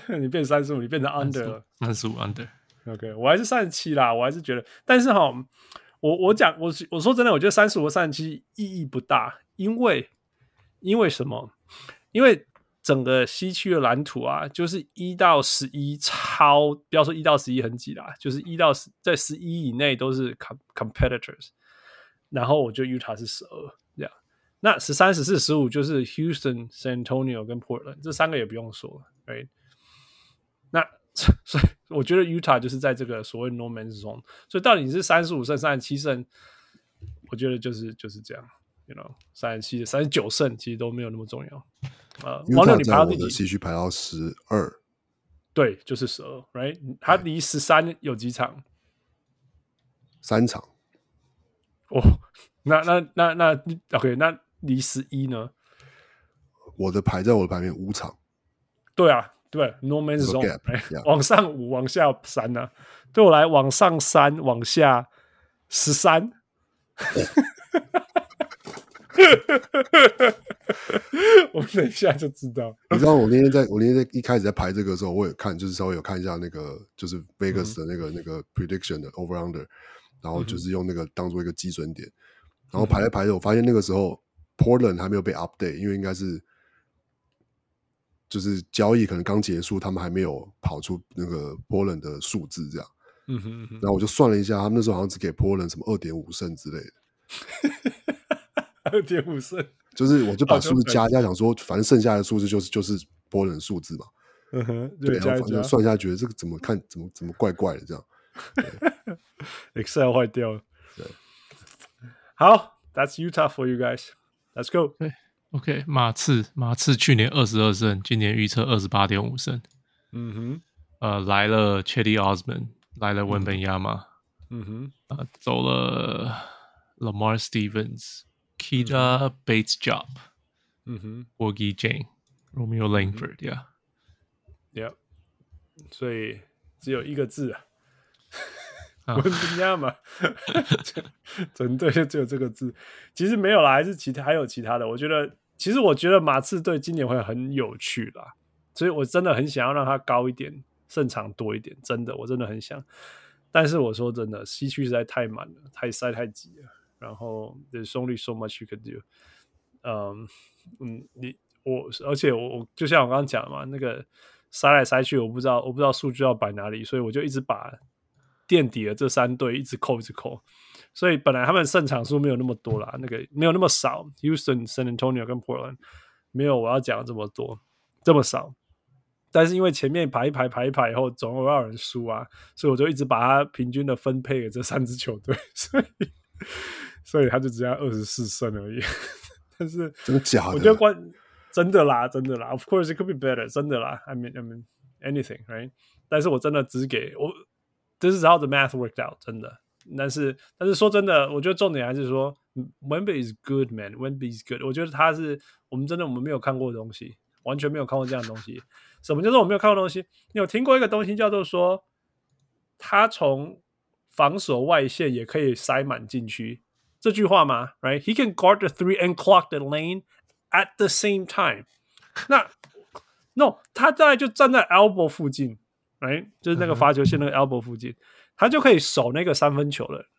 (laughs) 你变三十五，你变成 under 了，三十五 under。OK，我还是三十七啦，我还是觉得，但是哈，我我讲我我说真的，我觉得三十五和三十七意义不大，因为因为什么？因为。整个西区的蓝图啊，就是一到十一超，不要说一到十一很挤啦，就是一到十在十一以内都是 competitors，。然后我就 Utah 是十二这样，那十三、十四、十五就是 Houston、San Antonio 跟 Portland 这三个也不用说了，right？那所以我觉得 Utah 就是在这个所谓 No Man's Zone。所以到底你是三十五胜、三十七胜，我觉得就是就是这样，you know，三十七、三十九胜其实都没有那么重要。呃，王六，你排到第几？继续排到十二，对，就是十二，right？他离十三有几场？三场。哦，那那那那，OK，那离十一呢？我的排在我的排面五场。对啊，对，No Man's Zone，往上五，往下三呢、啊？对我来，往上三，往下十三。(laughs) 我们等一下就知道。你知道我那天在我那天在一开始在排这个的时候，我有看，就是稍微有看一下那个就是 Vegas 的那个、嗯、那个 prediction 的 over under，然后就是用那个当做一个基准点，然后排来排去，我发现那个时候 Portland 还没有被 update，因为应该是就是交易可能刚结束，他们还没有跑出那个 Portland 的数字这样。嗯哼，嗯哼，然后我就算了一下，他们那时候好像只给 Portland 什么二点五胜之类的。(laughs) 二点五胜，就是我就把数字加加，想说反正剩下的数字就是就是波人数字嘛。嗯哼，对，然后反正算一下，觉得这个怎么看怎么怎么怪怪的这样。(laughs) Excel 坏掉了。对，好，That's Utah for you guys. Let's go. OK，马刺，马刺去年二十二胜，今年预测二十八点五胜。嗯哼，呃，来了 Cedi Osman，来了文本亚马。嗯哼，呃，走了 Lamar Stevens。Keita Bates-Diop，嗯哼，Gorgui Dieng，Romeo Langford，Yeah，Yeah，所以只有一个字啊，文本亚马，(laughs) 整队 (laughs) 就只有这个字。其实没有啦，还是其他还有其他的。我觉得，其实我觉得马刺队今年会很有趣啦，所以我真的很想要让它高一点，胜场多一点。真的，我真的很想。但是我说真的，西区实在太满了，太塞太挤了。然后 There's only so much you can do。嗯嗯，你我而且我我就像我刚刚讲的嘛，那个塞来塞去，我不知道我不知道数据要摆哪里，所以我就一直把垫底的这三队一直扣一直扣，所以本来他们胜场数没有那么多啦，那个没有那么少，Houston、San Antonio 跟 Portland 没有我要讲的这么多这么少，但是因为前面排一排排一排以后总有要人输啊，所以我就一直把它平均的分配给这三支球队，所以所以他就只要二十四胜而已。但是真的假的？我觉得关真的啦，真的啦。Of course it could be better，真的啦。I mean, I mean anything, right？但是我真的只给我，This is how the math worked out，真的。但是但是说真的，我觉得重点还是说，Wemby is good, man. Wemby is good。我觉得他是我们真的我们没有看过的东西，完全没有看过这样的东西。什么叫做我没有看过东西？你有听过一个东西叫做说，他从防守外线也可以塞满禁区。这句话吗？Right? He can guard the three and clock the lane at the same time 那。那 No，他大概就站在 elbow 附近，Right？就是那个罚球线那个 elbow 附近，他就可以守那个三分球了。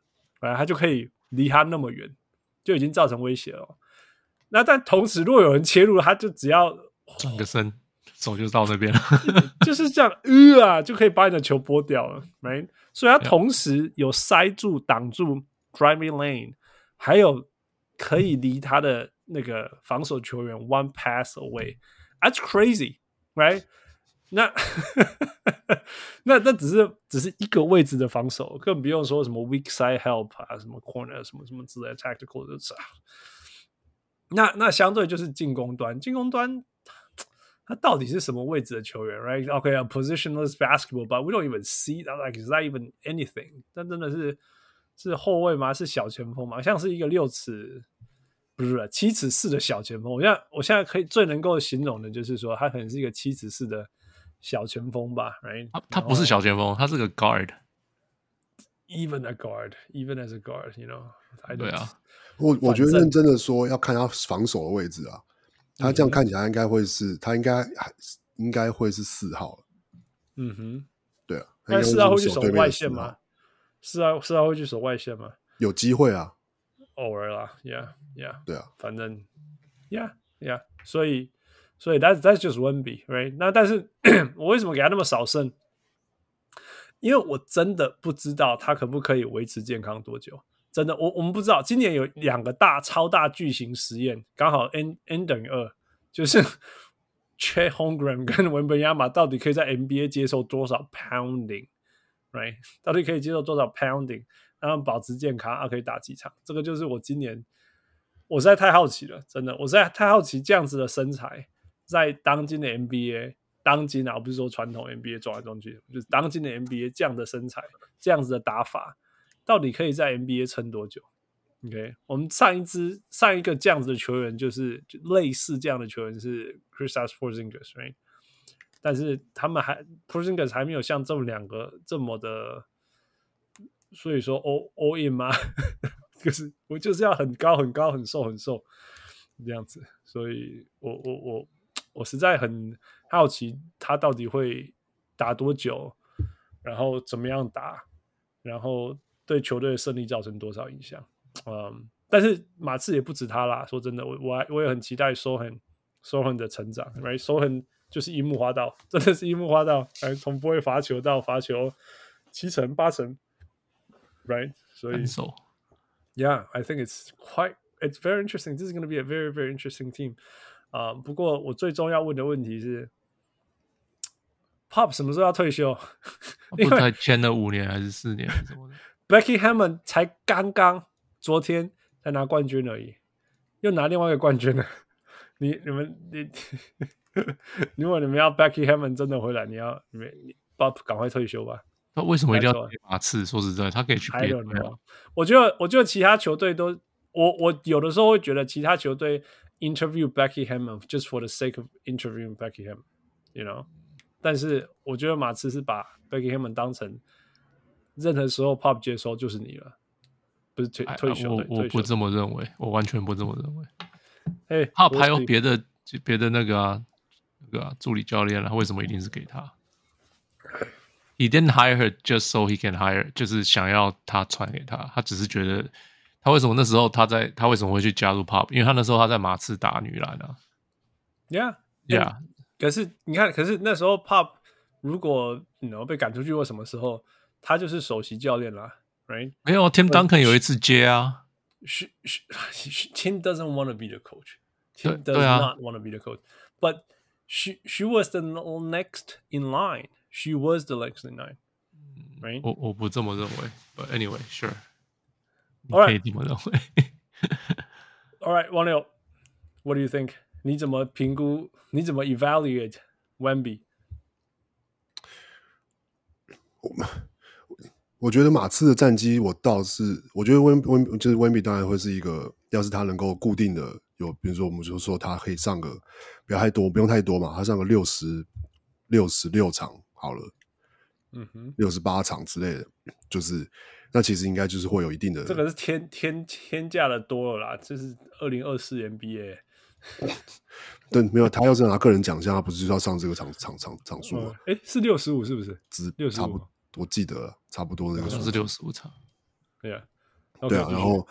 Right？他就可以离他那么远，就已经造成威胁了。那但同时，如果有人切入，他就只要转个身，手就到那边了，(laughs) 就是这样，呃啊，就可以把你的球拨掉了。Right？所以他同时有塞住、挡住 driving lane。还有可以离他的那个防守球员 one pass away，that's crazy，right？那那那只是只是一个位置的防守，更不用说什么 weak side help 啊，什么 corner 什么什么之类的 tactical 的。那那相对就是进攻端，进攻端他到底是什么位置的球员？Right？OK，a、okay, positionless basketball，but we don't even see that，like is that even anything？但真的是。是后卫吗？是小前锋吗？像是一个六尺，不是七尺四的小前锋。我现在我现在可以最能够形容的就是说，他可能是一个七尺四的小前锋吧，right？他他不是小前锋，他是个 guard，even a guard，even as a guard，you know？对啊，我我觉得认真的说，要看他防守的位置啊。他这样看起来应该会是，他应该还应该会是四号。嗯哼，对啊，但是四号会去守外线吗？四号四号，会去守外线吗？有机会啊，偶尔啦，Yeah，Yeah，对啊，反正，Yeah，Yeah，所以，所以 That's That's just Wemby，right？那但是 (clears throat) 我为什么给他那么少胜？因为我真的不知道他可不可以维持健康多久。真的，我我们不知道。今年有两个大超大巨型实验，刚好 N N 等于二，就是 (laughs) Chet Holmgren 跟文本亚马到底可以在 NBA 接受多少 pounding？Right，(laughs) 到底可以接受多少 pounding，然后保持健康啊？可以打几场？这个就是我今年我实在太好奇了，真的，我实在太好奇这样子的身材，在当今的 NBA，当今啊，我不是说传统 NBA 撞来撞去，就是当今的 NBA 这样的身材，这样子的打法，到底可以在 NBA 撑多久？OK，我们上一支上一个这样子的球员，就是就类似这样的球员是 Chrisas Porzingis，但是他们还 Porzingis 还没有像这么两个这么的，所以说 all all in 吗？(laughs) 就是我就是要很高很高很瘦很瘦这样子，所以我我我我实在很好奇他到底会打多久，然后怎么样打，然后对球队的胜利造成多少影响？嗯，但是马刺也不止他啦，说真的，我我还我也很期待 Sochan Sochan 的成长，right？Sochan 就是樱木花道，真的是樱木花道，哎，从不会罚球到罚球七成八成，right？所以，Yeah，I think it's quite, it's very interesting. This is going to be a very, very interesting team. 啊、uh，不过我最终要问的问题是，Pop 什么时候要退休？因为才签了五年还是四年什么的？(laughs) Becky Hammon 才刚刚昨天才拿冠军而已，又拿另外一个冠军了。你、你们、你。(laughs) 如果你们要 Becky Hammon 真的回来，你要你们 Bob 赶快退休吧。他为什么一定要马刺？说实在，他可以去别的。我觉得，我觉得其他球队都，我我有的时候会觉得其他球队 interview Becky Hammon just for the sake of interviewing Becky Hammon，you know。但是我觉得马刺是把 Becky Hammon 当成任何时候 Pop 接收就是你了，不是退退休。我我不这么认为，我完全不这么认为。哎，Pop 还有别的别的那个啊。对啊，助理教练了，为什么一定是给他？He didn't hire her just so he can hire，就是想要他传给他。他只是觉得， 他为什么那时候他在，他为什么会去加入 Pop？因为他那时候他在马刺打女篮啊。Yeah，Yeah。可是你看，可是那时候 Pop 如果然后被赶出去或什么时候，他就是首席教练啦，right？没有，Tim Duncan 有一次接啊。Tim doesn't want to be the coach. Tim does not want to be the coach. But she she was the next in line. She was the next in line, right? 我我不这么认为，But anyway, sure. All right. 可以这么认为。All right，王六，What do you think？你怎么评估？你怎么 evaluate Wemby？我觉得马刺的战绩，我倒是我觉得温温就是温比当然会是一个，要是他能够固定的有，比如说我们就说他可以上个不要太多，不用太多嘛，他上个六十六十六场好了，嗯哼，六十八场之类的，就是那其实应该就是会有一定的，这个是天天天价的多了啦，这是二零二四 NBA，(laughs) 对，没有他要是拿个人奖项，他不是就要上这个场场场场数吗？哎、嗯，是六十五是不是？只六十五。我记得，差不多那个数是六十五场，(laughs) 对啊，对啊，然后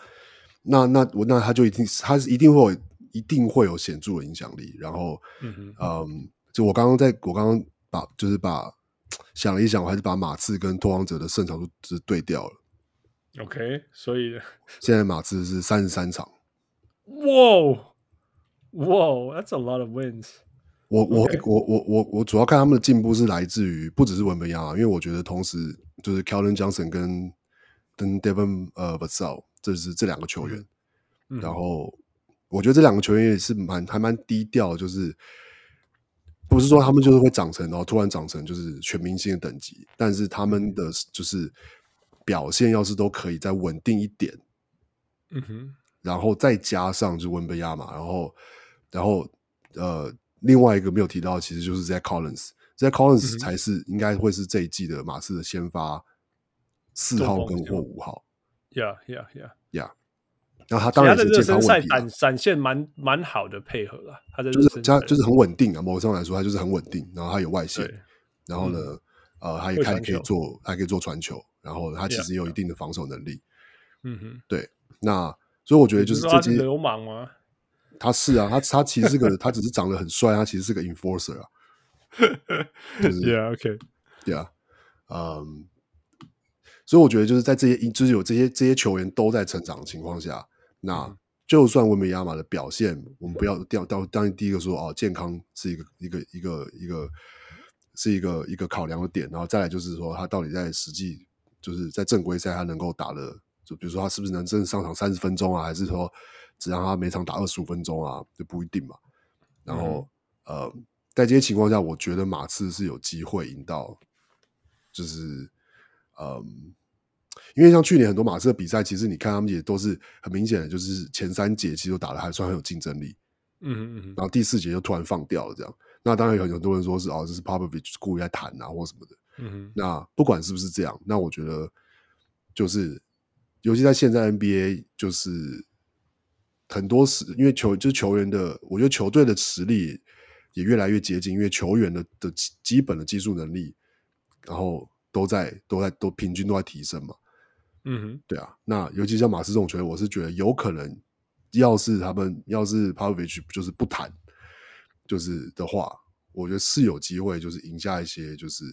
那那我那他就一定他是一定会有一定会有显著的影响力，然后嗯，嗯就我刚刚在我刚刚把就是把 (tsk) 想了一想，我还是把马刺跟拓荒者的胜场数是对掉了。OK，所以现在马刺是三十三场。哇哇，That's a lot of wins。我我我我我我主要看他们的进步是来自于不只是文本亚马，因为我觉得同时就是 Keldon Johnson 跟跟 Devin 呃 Vassell 这是这两个球员，嗯、然后我觉得这两个球员也是蛮还蛮低调，就是不是说他们就是会长成然后突然长成就是全明星的等级，但是他们的就是表现要是都可以再稳定一点，嗯哼，然后再加上就温贝亚嘛，然后然后呃。另外一个没有提到，其实就是 Zach Collins，Zach Collins 才是应该会是这一季的马刺的先发四号跟或五号。Yeah, yeah, yeah, yeah。然后他当然是健康问题，展展现蛮蛮好的配合了。他的就是他就是很稳定啊，某种上来说他就是很稳定。然后他有外线，然后呢，呃，他也还可以做，还可以做传球。然后他其实也有一定的防守能力。嗯哼，对。那所以我觉得就是这些流氓吗？(laughs) 他是啊，他他其实是个，他只是长得很帅，他其实是个 enforcer 啊。(laughs) 就是 Yeah，OK，Yeah，嗯，所以我觉得就是在这些，就是有这些这些球员都在成长的情况下，那就算文本亚马的表现，我们不要掉到当然第一个说哦，健康是一个一个一个一个是一个一个考量的点，然后再来就是说他到底在实际就是在正规赛他能够打的，就比如说他是不是能真的上场三十分钟啊，还是说？只让他每场打二十五分钟啊，就不一定嘛。然后，嗯、呃，在这些情况下，我觉得马刺是有机会赢到，就是，嗯，因为像去年很多马刺的比赛，其实你看他们也都是很明显的，就是前三节其实都打的还算很有竞争力。嗯嗯嗯。然后第四节就突然放掉了，这样。那当然有很多人说是哦，这是 Popovich 故意在谈啊，或什么的。那不管是不是这样，那我觉得就是，尤其在现在 NBA 就是。很多时，因为球就是球员的，我觉得球队的实力也越来越接近，因为球员的的基本的技术能力，然后都在都在都平均都在提升嘛。嗯哼，对啊。那尤其像马刺这种球员，我是觉得有可能，要是他们要是 Popovich 就是不谈，就是的话，我觉得是有机会，就是赢下一些，就是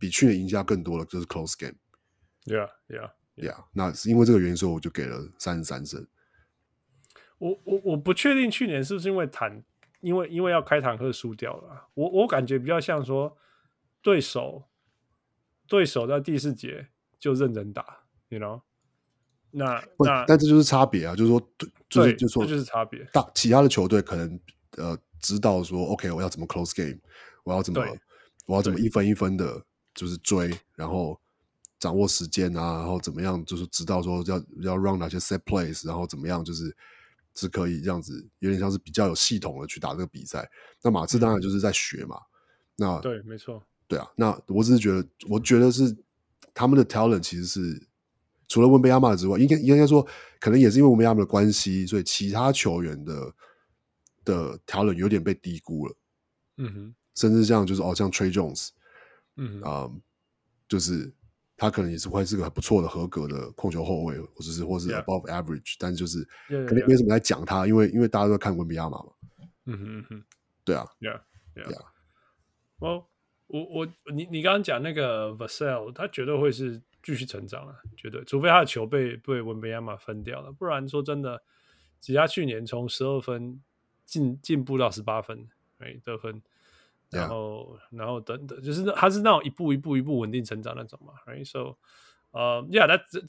比去年赢家更多的，就是 close game。Yeah, yeah, yeah. 那是因为这个原因，所以我就给了三十三胜。我我我不确定去年是不是因为坦，因为因为要开坦克输掉了。我我感觉比较像说对手对手在第四节就认真打，you know？那那但这就是差别啊，就是说对，就是就说这就是差别。大其他的球队可能呃知道说，OK，我要怎么 close game，我要怎么我要怎么一分一分的，就是追，然后掌握时间啊，然后怎么样，就是知道说要要 run 哪些 set plays，然后怎么样，就是。是可以这样子，有点像是比较有系统的去打这个比赛。那马刺当然就是在学嘛。嗯、那对，没错，对啊。那我只是觉得，我觉得是他们的 talent 其实是除了温贝亚马之外，应该应该说，可能也是因为温贝亚马的关系，所以其他球员的的 talent 有点被低估了。嗯哼，甚至像就是哦，像 Tre Jones，嗯啊、呃，就是。他可能也是会是个很不错的合格的控球后卫，或者是或是 above average，、yeah. 但是就是肯定没什么来讲他，因为因为大家都在看文比亚马嘛。嗯哼嗯哼，对啊，Yeah Yeah, yeah.。哦，我我你你刚刚讲那个 Vassell，他绝对会是继续成长了，绝对，除非他的球被被文比亚马分掉了，不然说真的，只他去年从十二分进进步到十八分，哎，得分，然后然后等等，就是他是那种一步一步一步稳定成长那种嘛，right？So，呃、uh,，Yeah，that's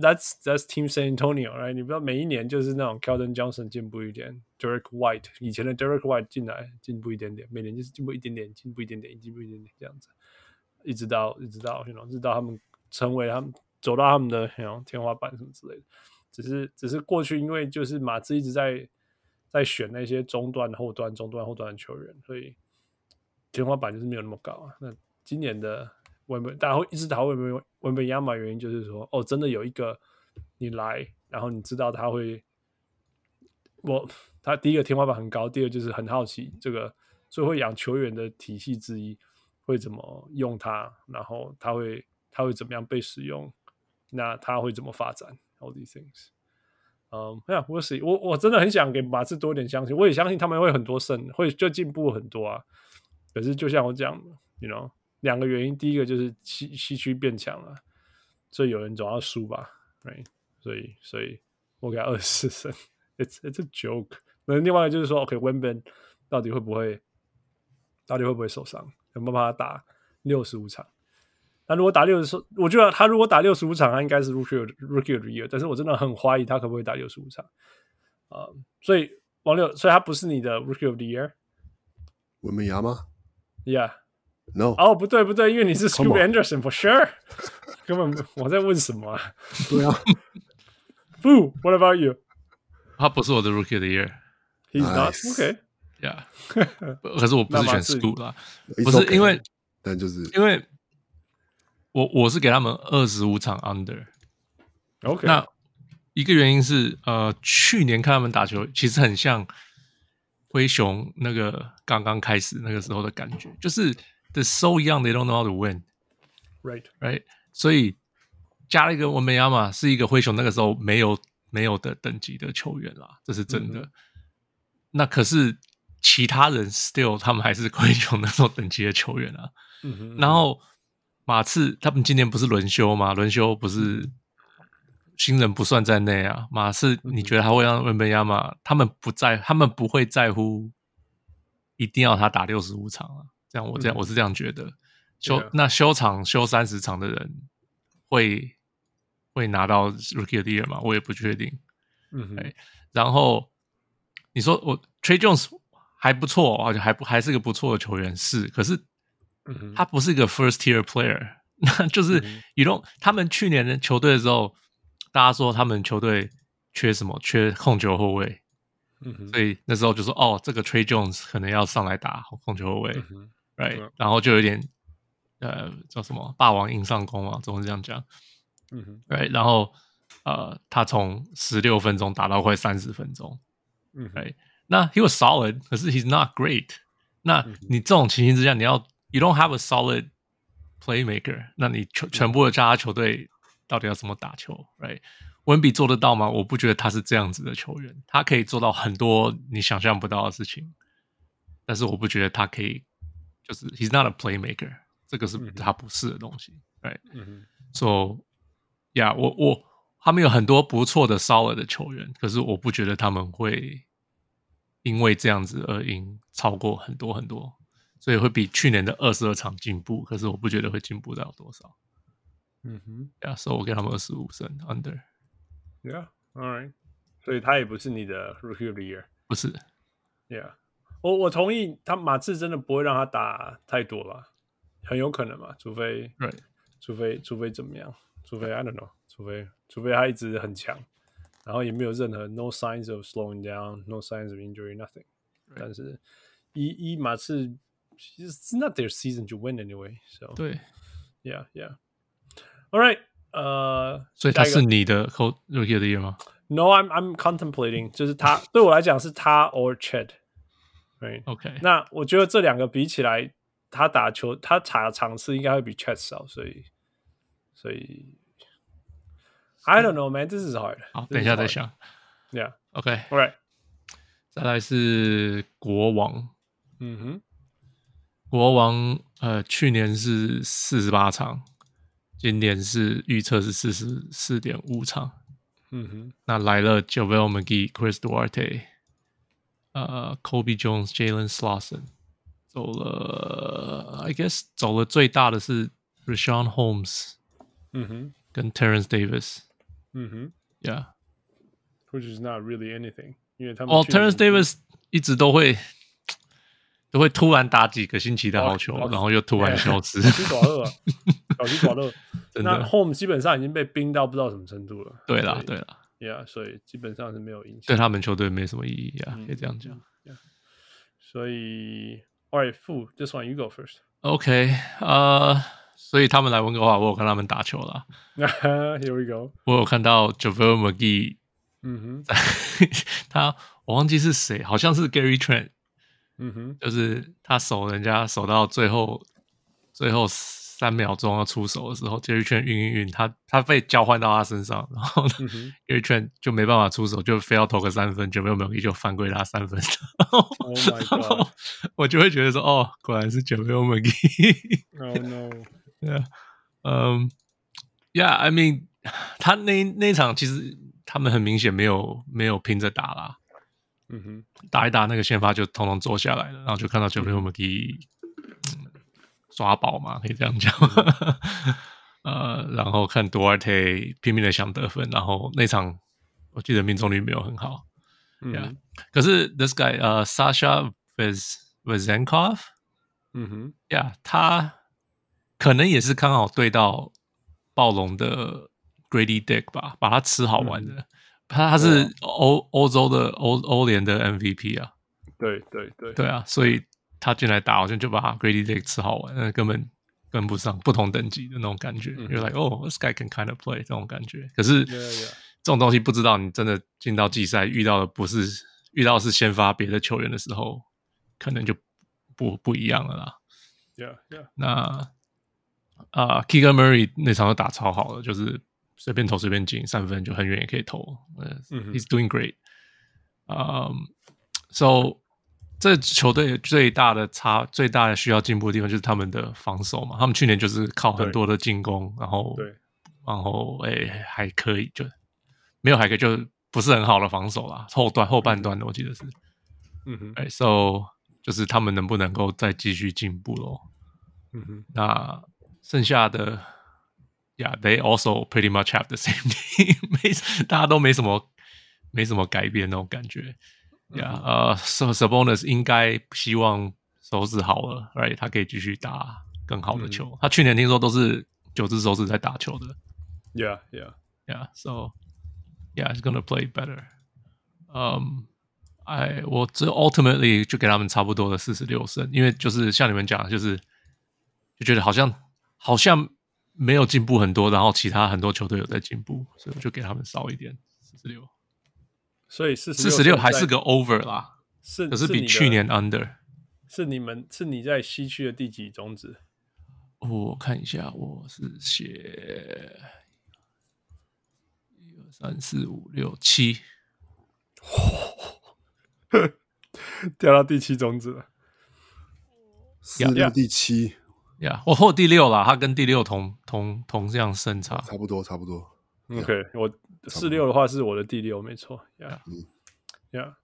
that's that's Team San Antonio，right？你不知道每一年就是那种 Keldon Johnson 进步一点，Derek White 以前的 Derek White 进来进步一点点，每年就是进步一点点，进步一点点，进步一点点这样子，一直到一直到，you know, 直到他们。成为他们走到他们的天花板什么之类的，只是只是过去因为就是马刺一直在在选那些中段后段中段后段的球员，所以天花板就是没有那么高啊。那今年的文本大家会一直讨论文文本亚马，原因就是说哦，真的有一个你来，然后你知道他会，我他第一个天花板很高，第二就是很好奇这个所以会养球员的体系之一会怎么用他，然后他会。他会怎么样被使用？那他会怎么发展？All these things，嗯，哎呀，我是我我真的很想给马刺多一点相信，我也相信他们会很多胜，会就进步很多啊。可是就像我讲的，you know，两个原因，第一个就是西西区变强了，所以有人总要输吧，right？所以所以我给二十四胜，it's it's a joke。那另外就是说，OK，Wembanyama 到底会不会，到底会不会受伤？有没有办法打六十五场？那如果打六十，我觉得他如果打六十五场，他应该是 rookie rookie of the year。但是我真的很怀疑他可不可以打六十五场啊、所以王六，所以他不是你的 rookie of the year。文本牙吗？Yeah，No。哦，不对不对，因为你是 Scoop Anderson for sure。根本我在问什么啊？对啊。Boo，What about you？他不是我的 rookie of the year。He's not okay。Yeah。可是我不是选 Scoop 啦，不是因为，但就是因为。我我是给他们二十五场 under，OK。那一个原因是，呃，去年看他们打球，其实很像灰熊那个刚刚开始那个时候的感觉，就是 they're so young they don't know how to win，right right。所以加了一个文梅亚马是一个灰熊那个时候没有没有的等级的球员啦，这是真的。嗯、那可是其他人 still 他们还是灰熊那种等级的球员啊，嗯哼嗯然后。马刺他们今年不是轮休吗？轮休不是新人不算在内啊。马刺，你觉得他会让文本亚马？他们不在，他们不会在乎，一定要他打六十五场啊。这样我这样我是这样觉得。休那休场休三十场的人会会拿到 Rookie of the Year 吗？我也不确定。嗯，哎，然后你说我 Trey Jones 还不错，而且还不还是个不错的球员，是可是。他不是一个 first tier player，那 (laughs) 就是 you don't。他们去年的球队的时候，大家说他们球队缺什么？缺控球后卫。嗯，所以那时候就说哦，这个 Trey Jones 可能要上来打控球后卫，right？然后就有点呃叫什么霸王硬上弓嘛，总是这样讲。嗯哼，right？然后呃，他从十六分钟打到快三十分钟。嗯，right？那 he was solid，可是 he's not great。那你这种情形之下，你要 You don't have a solid playmaker，那你全全部的其他球队到底要怎么打球？Right？文比做得到吗？我不觉得他是这样子的球员，他可以做到很多你想象不到的事情，但是我不觉得他可以，就是 he's not a playmaker，这个是他不是的东西。Right？So yeah，我我他们有很多不错的 solid 的球员，可是我不觉得他们会因为这样子而赢超过很多很多。所以会比去年的二十二场进步，可是我不觉得会进步到多少。嗯哼，呀，所以我给他们二十五胜 under。Yeah，all right。所以他也不是你的 Rookie of the Year，不是。Yeah，我我同意，他马刺真的不会让他打太多吧？很有可能嘛，除非，Right，除非除非怎么样？除非 I don't know，除非除非他一直很强，然后也没有任何 no signs of slowing down，no signs of injury，nothing。但是，一一马刺。It's not their season to win anyway. So 对，Yeah, yeah. All right. 呃，所以他是你的 Rookie of the Year 吗？No, I'm I'm contemplating. 就是他对我来讲是他 or Chad Right. OK. 那我觉得这两个比起来，他打球他打场次应该会比 Chad 少，所以所以 I don't know, man. This is hard. 好，等一下再想。Yeah. OK. All right. 再来是国王。嗯哼。国王呃，去年是四十八场，今年是预测是四十四点五场。嗯哼，那来了 JaVale McGee、Chris Duarte、呃、uh,，Kobe Jones、Jalen Slauson，走了，I guess 走了最大的是 Rashawn Holmes，嗯哼，跟 Terence Davis，嗯哼，Yeah，which is not really anything，因为他们哦、oh,，Terence Davis 一直都会都会突然打几个星期的好球，oh, 然后又突然消失，搞七寡二，搞七寡二。那 Home 基本上已经被冰到不知道什么程度了。对啦，对啦，Yeah，所以基本上是没有影响。对他们球队没什么意义啊，嗯、可以这样讲。Yeah. 所以，All right, Fu, this one you go first. OK，呃、uh,，所以他们来温哥华，我有看他们打球了。(laughs) Here we go。我有看到 JaVale McGee，嗯哼，(laughs) 他我忘记是谁，好像是 Gary Trent，嗯哼，就是他守人家守到最后，最后。三秒钟要出手的时候，Gary Trent 运运运，他他被交换到他身上，然后呢、嗯、Gary Trent 就没办法出手，就非要投个三分，就没有没有就犯规他三分。(laughs) Oh my god！我就会觉得说，哦，果然是 JaVale McGee。Oh no！(laughs) 对啊，嗯，Yeah，I mean，他那那场其实他们很明显没有没有拼着打啦。嗯哼，打一打那个先发就统统坐下来了，然后就看到 JaVale McGee。抓宝嘛，可以这样讲。(laughs) 呃，然后看 Duarte 拼命的想得分，然后那场我记得命中率没有很好。嗯、yeah，可是 this guy 呃、uh, Sasha Vezenkov，嗯哼，Yeah，他可能也是刚好对到暴龙的 Grady Dick 吧，把他吃好玩的。嗯、他他是欧欧洲的欧欧联的 MVP 啊。对对对，对啊，所以。他进来打，好像就把 Grady Dick 吃好玩，那根本跟不上不同等级的那种感觉。就、嗯、like 哦、oh,，this guy can kind of play 这种感觉。可是 yeah, yeah. 这种东西不知道你真的进到季赛遇到的不是遇到的是先发别的球员的时候，可能就不不一样了啦。Yeah, yeah. 那啊、uh,，Keegan Murray 那场都打超好了，就是随便投随便进三分，就很远也可以投。嗯、uh,，He's doing great。嗯、um,，So。这球队最大的差，最大的需要进步的地方就是他们的防守嘛。他们去年就是靠很多的进攻，然后，对，然后哎还可以，就没有还可以，就不是很好的防守啦。后段后半段的，我记得是，嗯哼，哎，so 就是他们能不能够再继续进步咯？嗯哼，那剩下的，Yeah，they also pretty much have the same (laughs) thing，没，大家都没什么没什么改变那种感觉。呀，呃，Sabonis 应该希望手指好了，right？他可以继续打更好的球。Mm -hmm. 他去年听说都是九只手指在打球的。Yeah, yeah, yeah. So, yeah, he's gonna play better. Um, I 我这 ultimately 就给他们差不多的四十六胜，因为就是像你们讲的，就是就觉得好像好像没有进步很多，然后其他很多球队有在进步，所以我就给他们少一点，四十六。所以四十六还是个 over 啦，是可是比去年 under。是你们是你在西区的第几种子？我看一下，我是写一二三四五六七，(laughs) 掉到第七种子了。四六第七呀，我后第六啦，他跟第六同同同这样胜差，差不多差不多。OK，我。四六的话是我的第六，没错。呀，呀，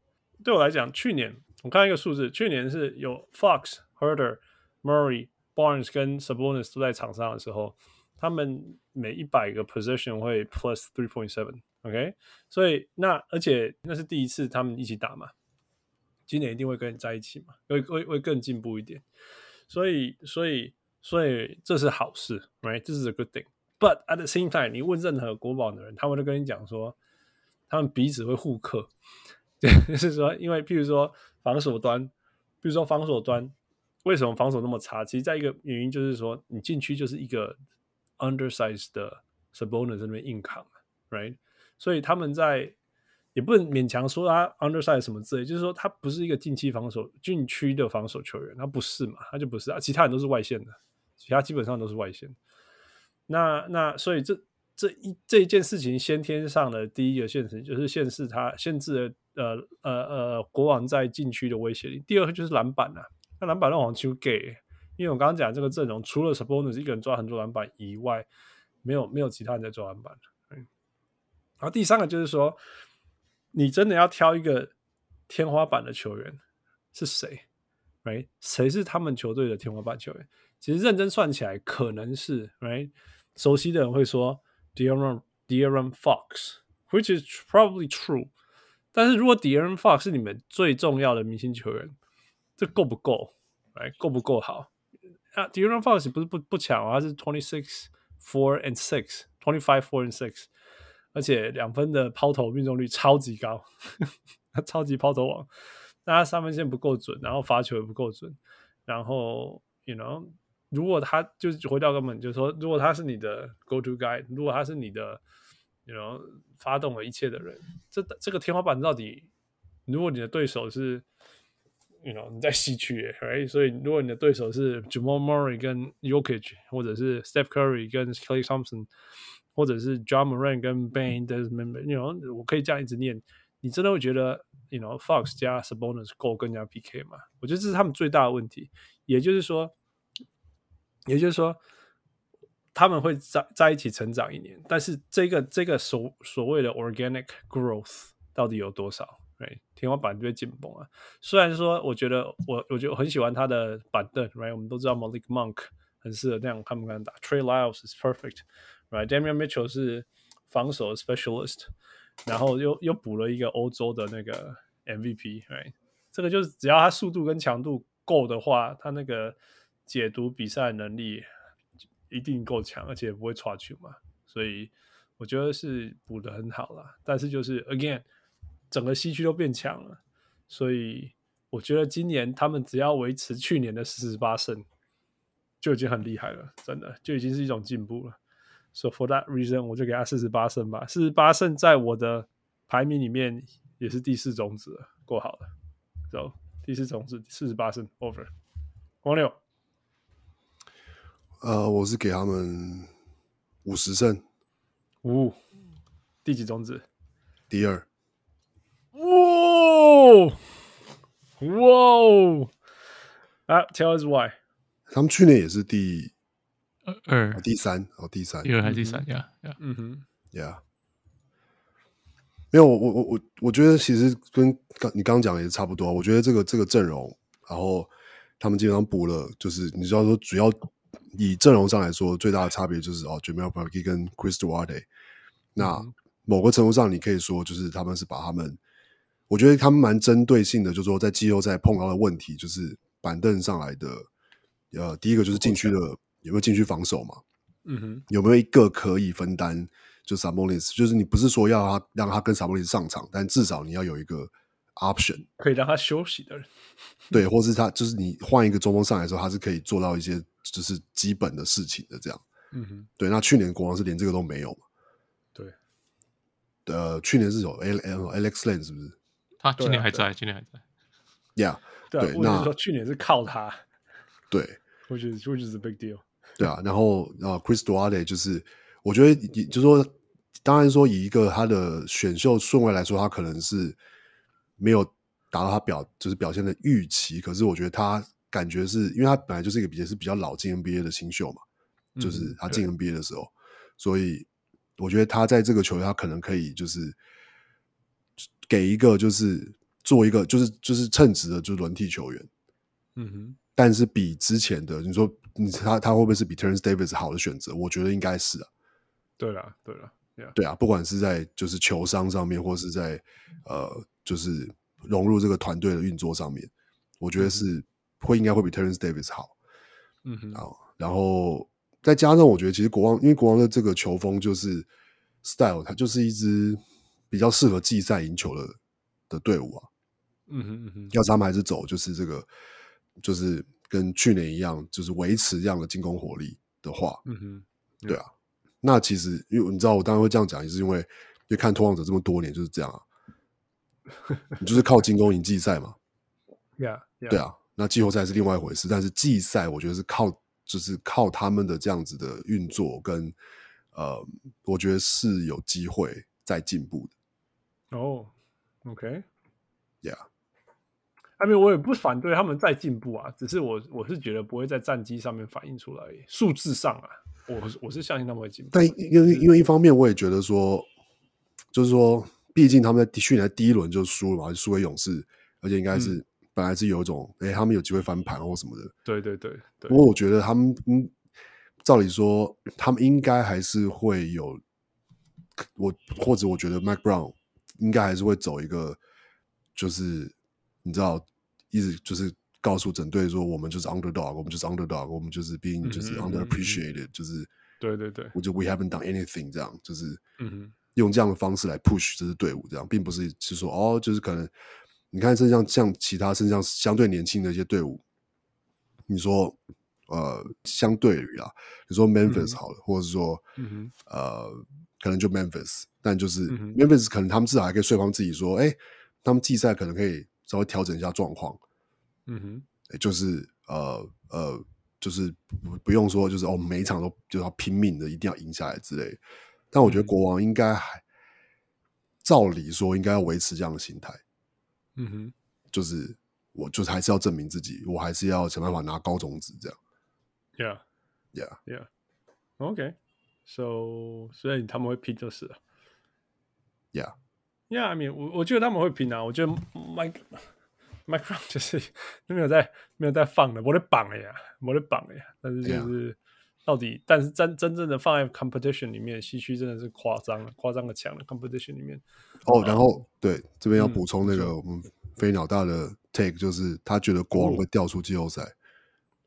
对我来讲，去年我看一个数字，去年是有 Fox、Huerter、Murray、Barnes 跟 Sabonis 都在场上的时候，他们每一百个 position 会 plus three point seven。OK，所以那而且那是第一次他们一起打嘛，今年一定会跟你在一起嘛，会会会更进步一点。所以所以所以这是好事，right？这是 a good thing。But at the same time，你问任何国宝的人，他们都跟你讲说，他们彼此会互克，(laughs) 就是说，因为譬如说防守端，比如说防守端，为什么防守那么差？其实在一个原因就是说，你禁区就是一个 undersized 的 Sabonis 在那边硬扛，right？所以他们在也不能勉强说他 undersize 什么之类，就是说他不是一个禁区防守禁区的防守球员，他不是嘛？他就不是啊，其他人都是外线的，其他基本上都是外线。那那所以这这一这一件事情先天上的第一个现实就是限制他限制了呃呃呃国王在禁区的威胁力。第二个就是篮板呐、啊，那篮板让网球给，因为我刚刚讲这个阵容除了 Sabonis 一个人抓很多篮板以外，没有没有其他人在做篮板。然后第三个就是说，你真的要挑一个天花板的球员是谁？Right？谁是他们球队的天花板球员？其实认真算起来，可能是 Right？熟悉的人会说 d e r e n d e r e n Fox，which is probably true。但是如果 d e r e n Fox 是你们最重要的明星球员，这够不够？来，够不够好？啊 d e r e n Fox 不是不不强啊，他是 twenty six four and six twenty five four and six，而且两分的抛投命中率超级高，他超级抛投王。但他三分线不够准，然后罚球也不够准，然后 you know，如果他就是回到根本就是说，如果他是你的 go to guy，如果他是你的，you know，发动了一切的人，这这个天花板到底，如果你的对手是。You know, 你在西区，right？所以如果你的对手是 Jamal Murray 跟 Jokic，或者是 Steph Curry 跟 Klay Thompson，或者是 Ja Morant 跟 Bane Desmond，you know，我可以这样一直念，你真的会觉得，you know，Fox 加 Sabonis 够跟人家 PK 吗？我觉得这是他们最大的问题。也就是说，也就是说，他们会在在一起成长一年，但是这个这个所所谓的 organic growth 到底有多少？Right, 天花板就会紧绷啊！虽然说，我觉得我我觉得很喜欢他的板凳，Right？我们都知道 Malik Monk 很适合那样看不看打，Trey Lyles is perfect，Right？Damian Mitchell 是防守 specialist，然后又又补了一个欧洲的那个 MVP，Right？这个就是只要他速度跟强度够的话，他那个解读比赛能力一定够强，而且不会差球嘛。所以我觉得是补的很好啦。但是就是 Again。整个西区都变强了，所以我觉得今年他们只要维持去年的四十八胜，就已经很厉害了，真的就已经是一种进步了。So for that reason，我就给他四十八胜吧。四十八胜在我的排名里面也是第四种子了，够好了。So 第四种子四十八胜，over。王六，呃，我是给他们五十胜，五，第几种子？第二。哇哇啊！Tell us why？他们去年也是第二、第三哦，第三，第二还是第三呀？嗯哼，呀，没有我我我我觉得其实跟刚你刚刚讲的也是差不多。我觉得这个这个阵容，然后他们基本上补了，就是你知道说，主要以阵容上来说，最大的差别就是哦，Jamal Murray 跟 Chris Duarte。那某个程度上，你可以说就是他们是把他们。我觉得他们蛮针对性的，就是说在季后赛碰到的问题，就是板凳上来的，呃，第一个就是禁区的有没有禁区防守嘛？嗯哼，有没有一个可以分担？就 Sabonis，就是你不是说要他让他跟 Sabonis 上场，但至少你要有一个 option 可以让他休息的人，对，或是他就是你换一个中锋上来的时候，他是可以做到一些就是基本的事情的这样。嗯哼，对，那去年国王是连这个都没有嘛？对，呃，去年是有 Alex Len 是不是？他今年还在，今年还在。Yeah，(laughs) 对，那说去年是靠他。对，which is which is a big deal。对啊，然后啊，Chris Duarte 就是，我觉得，就是说，当然说以一个他的选秀顺位来说，他可能是没有达到他表就是表现的预期。可是我觉得他感觉是因为他本来就是一个比较是比较老进 NBA 的新秀嘛，就是他进 NBA 的时候，所以我觉得他在这个球队，他可能可以就是。给一个就是做一个就是就是称职的就是轮替球员，嗯哼，但是比之前的你说你他他会不会是比 Terence Davis 好的选择？我觉得应该是啊。对了，对了，yeah. 对啊，不管是在就是球商上面，或是在呃就是融入这个团队的运作上面，我觉得是会应该会比 Terence Davis 好。嗯哼，好，然后再加上我觉得其实国王因为国王的这个球风就是 style，它就是一支。比较适合季赛赢球的的队伍啊，嗯哼嗯哼，要是他们还是走就是这个，就是跟去年一样，就是维持这样的进攻火力的话，嗯哼，对啊，那其实因为你知道我当然会这样讲，也是因为因为看拓荒者这么多年就是这样啊，(laughs) 你就是靠进攻赢季赛嘛，Yeah, yeah. 对啊，那季后赛是另外一回事，但是季赛我觉得是靠就是靠他们的这样子的运作跟呃，我觉得是有机会再进步的。哦、oh，OK，Yeah，还没有，我也不反对他们再进步啊，只是我我是觉得不会在战绩上面反映出来，数字上啊我我是相信他们会进步。但因为因为一方面，我也觉得说，就是说，毕竟他们在去年第一轮就输了嘛，输给勇士，而且应该是、嗯、本来是有一种，哎、欸，他们有机会翻盘或什么的。对对对。对不过我觉得他们，嗯，照理说，他们应该还是会有，我或者我觉得 Mike Brown 应该还是会走一个，就是你知道，一直就是。告诉整队说，我们就是 underdog，我们就是 underdog，我们就是 being 就是 underappreciated，、嗯、就是对对对，我就 we haven't done anything，这样就是用这样的方式来 push 这支队伍，这样并不是是说哦，就是可能你看，身上像其他身上相对年轻的一些队伍，你说呃，相对于啊，你说 Memphis 好了，嗯、或者是说、嗯、呃，可能就 Memphis，但就是 Memphis 可能他们至少还可以说服自己说，哎，他们季赛可能可以稍微调整一下状况。嗯哼，就是呃呃，就是不不用说，就是哦，每一场都就要拼命的，一定要赢下来之类。但我觉得国王应该还，照理说应该要维持这样的心态。嗯哼，就是我就是还是要证明自己，我还是要想办法拿高种子这样。Yeah, yeah, yeah. OK, so 所以他们会拼就是了。Yeah, yeah. I mean，我我觉得他们会拼啊。我觉得 Mike。(laughs) Micron 就是 (laughs) 没有在没有在放的，我的榜了呀，我的榜了呀。但是就是到底，啊、但是真真正的放在 competition 里面，西区真的是夸张了，夸张的强了。competition 里面哦，然后对这边要补充那个我们飞鸟大的 take，就是他觉得国王会掉出季后赛，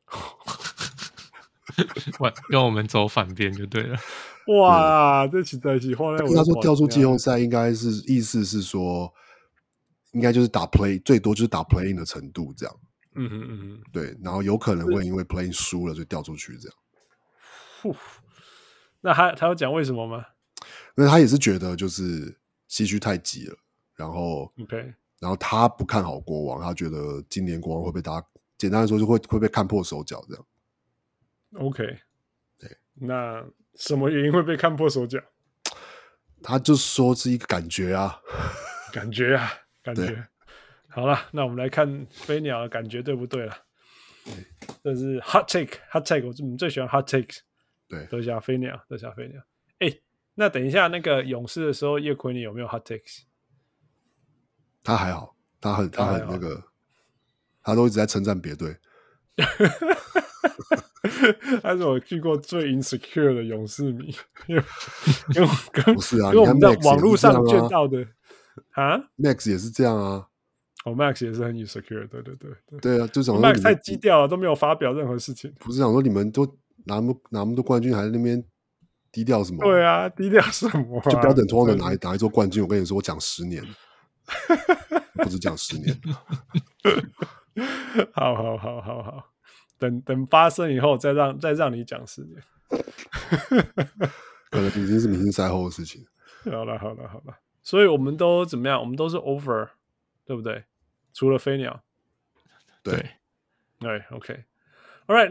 (laughs) 哇，跟我们走反边就对了。(laughs) 哇，这起在是后来他说掉出季后赛，应该是意思是说。应该就是打 play 最多就是打 playing 的程度这样，嗯哼嗯哼，对，然后有可能会因为 playing 输了就掉出去这样。那他他有讲为什么吗？因为他也是觉得就是西区太挤了，然后 OK，然后他不看好国王，他觉得今年国王会被大家简单来说就会会被看破手脚这样。OK，(laughs) 对，那什么原因会被看破手脚？(laughs) 他就说是一个感觉啊，(laughs) 感觉啊。感觉好了，那我们来看飞鸟的感觉对不对了？这是 hot take，hot take，我们最喜欢 hot takes。对，德甲飞鸟，德甲飞鸟。哎，那等一下那个勇士的时候，叶奎你有没有 hot takes？他还好，他很他很那个，他都一直在称赞别队。(laughs) 他是我去过最 insecure 的勇士迷，因为 (laughs) 因为跟不是啊，因为我们在网络上见到的。啊，Max 也是这样啊，哦，Max 也是很 insecure，对对对对，对啊，就想说 Max 太低调了，都没有发表任何事情。不是想说你们都拿那么拿那么多冠军，还在那边低调什么？对啊，低调什么？就不要等托邦拿拿一座冠军，我跟你说，我讲十年，不止讲十年。(laughs) 好好好好好，等等发生以后再让再让你讲十年，(laughs) 可能已经是明星赛后的事情。好了好了好了。所以我们都怎么样？我们都是 over，对不对？除了飞鸟，对，对，OK，All